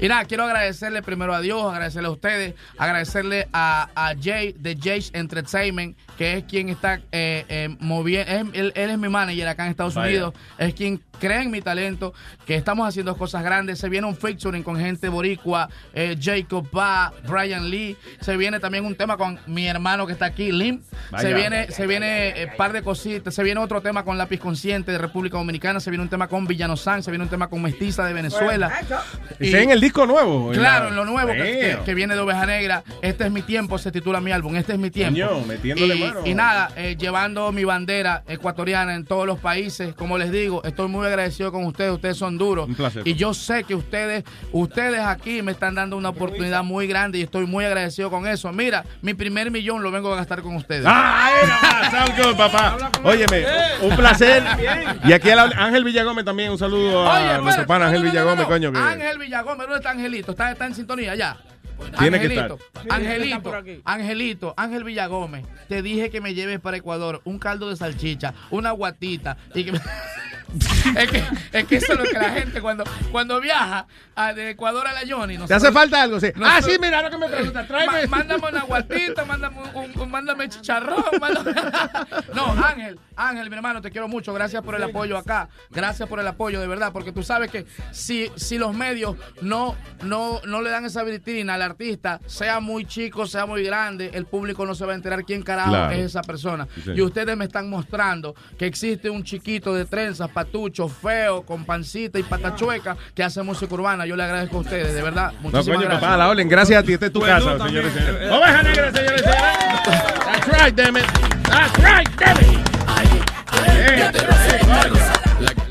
Y nada, quiero agradecerle primero a Dios, agradecerle a ustedes, agradecerle a, a Jay de Jay's Entertainment, que es quien está eh, eh, moviendo, él, él es mi manager acá en Estados Vaya. Unidos, es quien cree en mi talento, que estamos haciendo cosas grandes, se viene un featuring con gente boricua, eh, Jacob Ba, Brian Lee, se viene también un tema con mi hermano que está aquí, Lim, Vaya. se viene, se viene eh, par de cositas, se viene otro tema con Lápiz Consciente de República Dominicana, se viene un tema con Villano San, se viene un tema con Mestiza de Venezuela. Ese es en el disco nuevo. Claro, la- en lo nuevo que, que- Damn. que viene de Oveja Negra. Este es mi tiempo, se titula mi álbum. Este es mi tiempo. Coño, metiéndole y, mano. y nada, eh, llevando mi bandera ecuatoriana en todos los países. Como les digo, estoy muy agradecido con ustedes. Ustedes son duros. Un placer. Y yo sé que ustedes, ustedes aquí me están dando una oportunidad muy grande y estoy muy agradecido con eso. Mira, mi primer millón lo vengo a gastar con ustedes. Ah, papá. Óyeme, un placer. Y aquí el Ángel Villagómez también, un saludo a Oye, nuestro pana no, Ángel no, no, Villagómez, no, no. coño. Que Ángel Villagómez, ¿dónde está Angelito? Está, está en sintonía ya. Tiene que Angelito, estar. Angelito, Angelito, Ángel Villagómez, te dije que me lleves para Ecuador un caldo de salchicha, una guatita y que me- es, que, es que eso es lo que la gente cuando, cuando viaja a- de Ecuador a la Johnny. ¿Te hace falta algo? Sí. Ah, nosotros- sí, mira lo que me pregunta. Tráeme. Mándame una guatita, mándame, un, un- mándame chicharrón. mándame- No, Ángel, Ángel, mi hermano, te quiero mucho. Gracias por el apoyo acá. Gracias por el apoyo, de verdad. Porque tú sabes que si, si los medios no, no, no le dan esa vitrina al artista, sea muy chico, sea muy grande, el público no se va a enterar quién carajo Claro. es esa persona. Sí, y ustedes me están mostrando que existe un chiquito de trenzas, patucho, feo, con pancita y patachueca que hace música urbana. Yo le agradezco a ustedes, de verdad. No, Muchísimas coño, gracias. papá, la orden. Gracias a ti. Esta es tu Bueno, casa, señores y señores. Oveja negra, señores. That's right, damn it. That's right, damn it.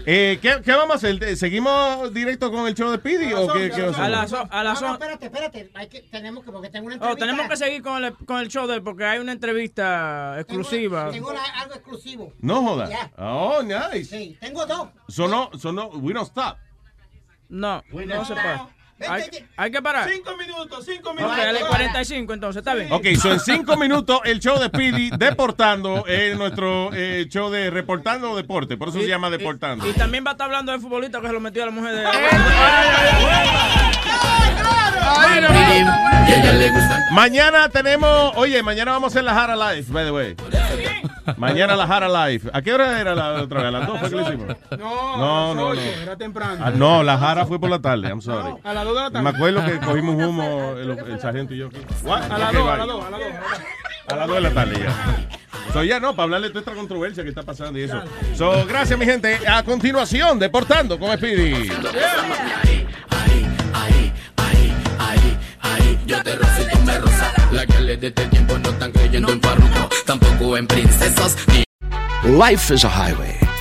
Eh, ¿qué, qué vamos a hacer? ¿Seguimos directo con el show de Speedy o qué, qué A las a las No, no, espérate, espérate. Hay que, tenemos que, porque tengo una Oh, entrevista. tenemos que seguir con el, con el show de él porque hay una entrevista exclusiva. Tengo la- algo exclusivo. No jodas. Ya. Oh, nice. Sí, tengo dos. Sonó, sonó, we don't stop. No, no se para. Hay, hay que parar. Cinco minutos, cinco Ok, minutos. dale 45 entonces, está bien. Ok, so en cinco minutos el show de Speedy deportando es nuestro eh, show de reportando deporte, por eso se llama deportando. Y también va a estar hablando de futbolista que se lo metió a la mujer de... Mañana tenemos, oye, mañana vamos a hacer la Jara Live, by the way. Mañana la Jara Live. ¿A qué hora era la otra vez? ¿A las dos fue que lo hicimos? No, No, no. Era temprano. Ah, no, la Jara fue por la tarde, I'm sorry. A las dos de la tarde. Me acuerdo que cogimos humo el, el sargento y yo. What? A las Ok, dos, a bye. las dos, a las dos. A las 2 de la tarde ya. So, ya no, para hablarle de toda esta controversia que está pasando y eso. So, gracias, mi gente. A continuación, Deportando con Speedy. Yo te rozo y tú me rozas. La que le de este tiempo no están creyendo en farruko, tampoco en princesas ni Life is a highway,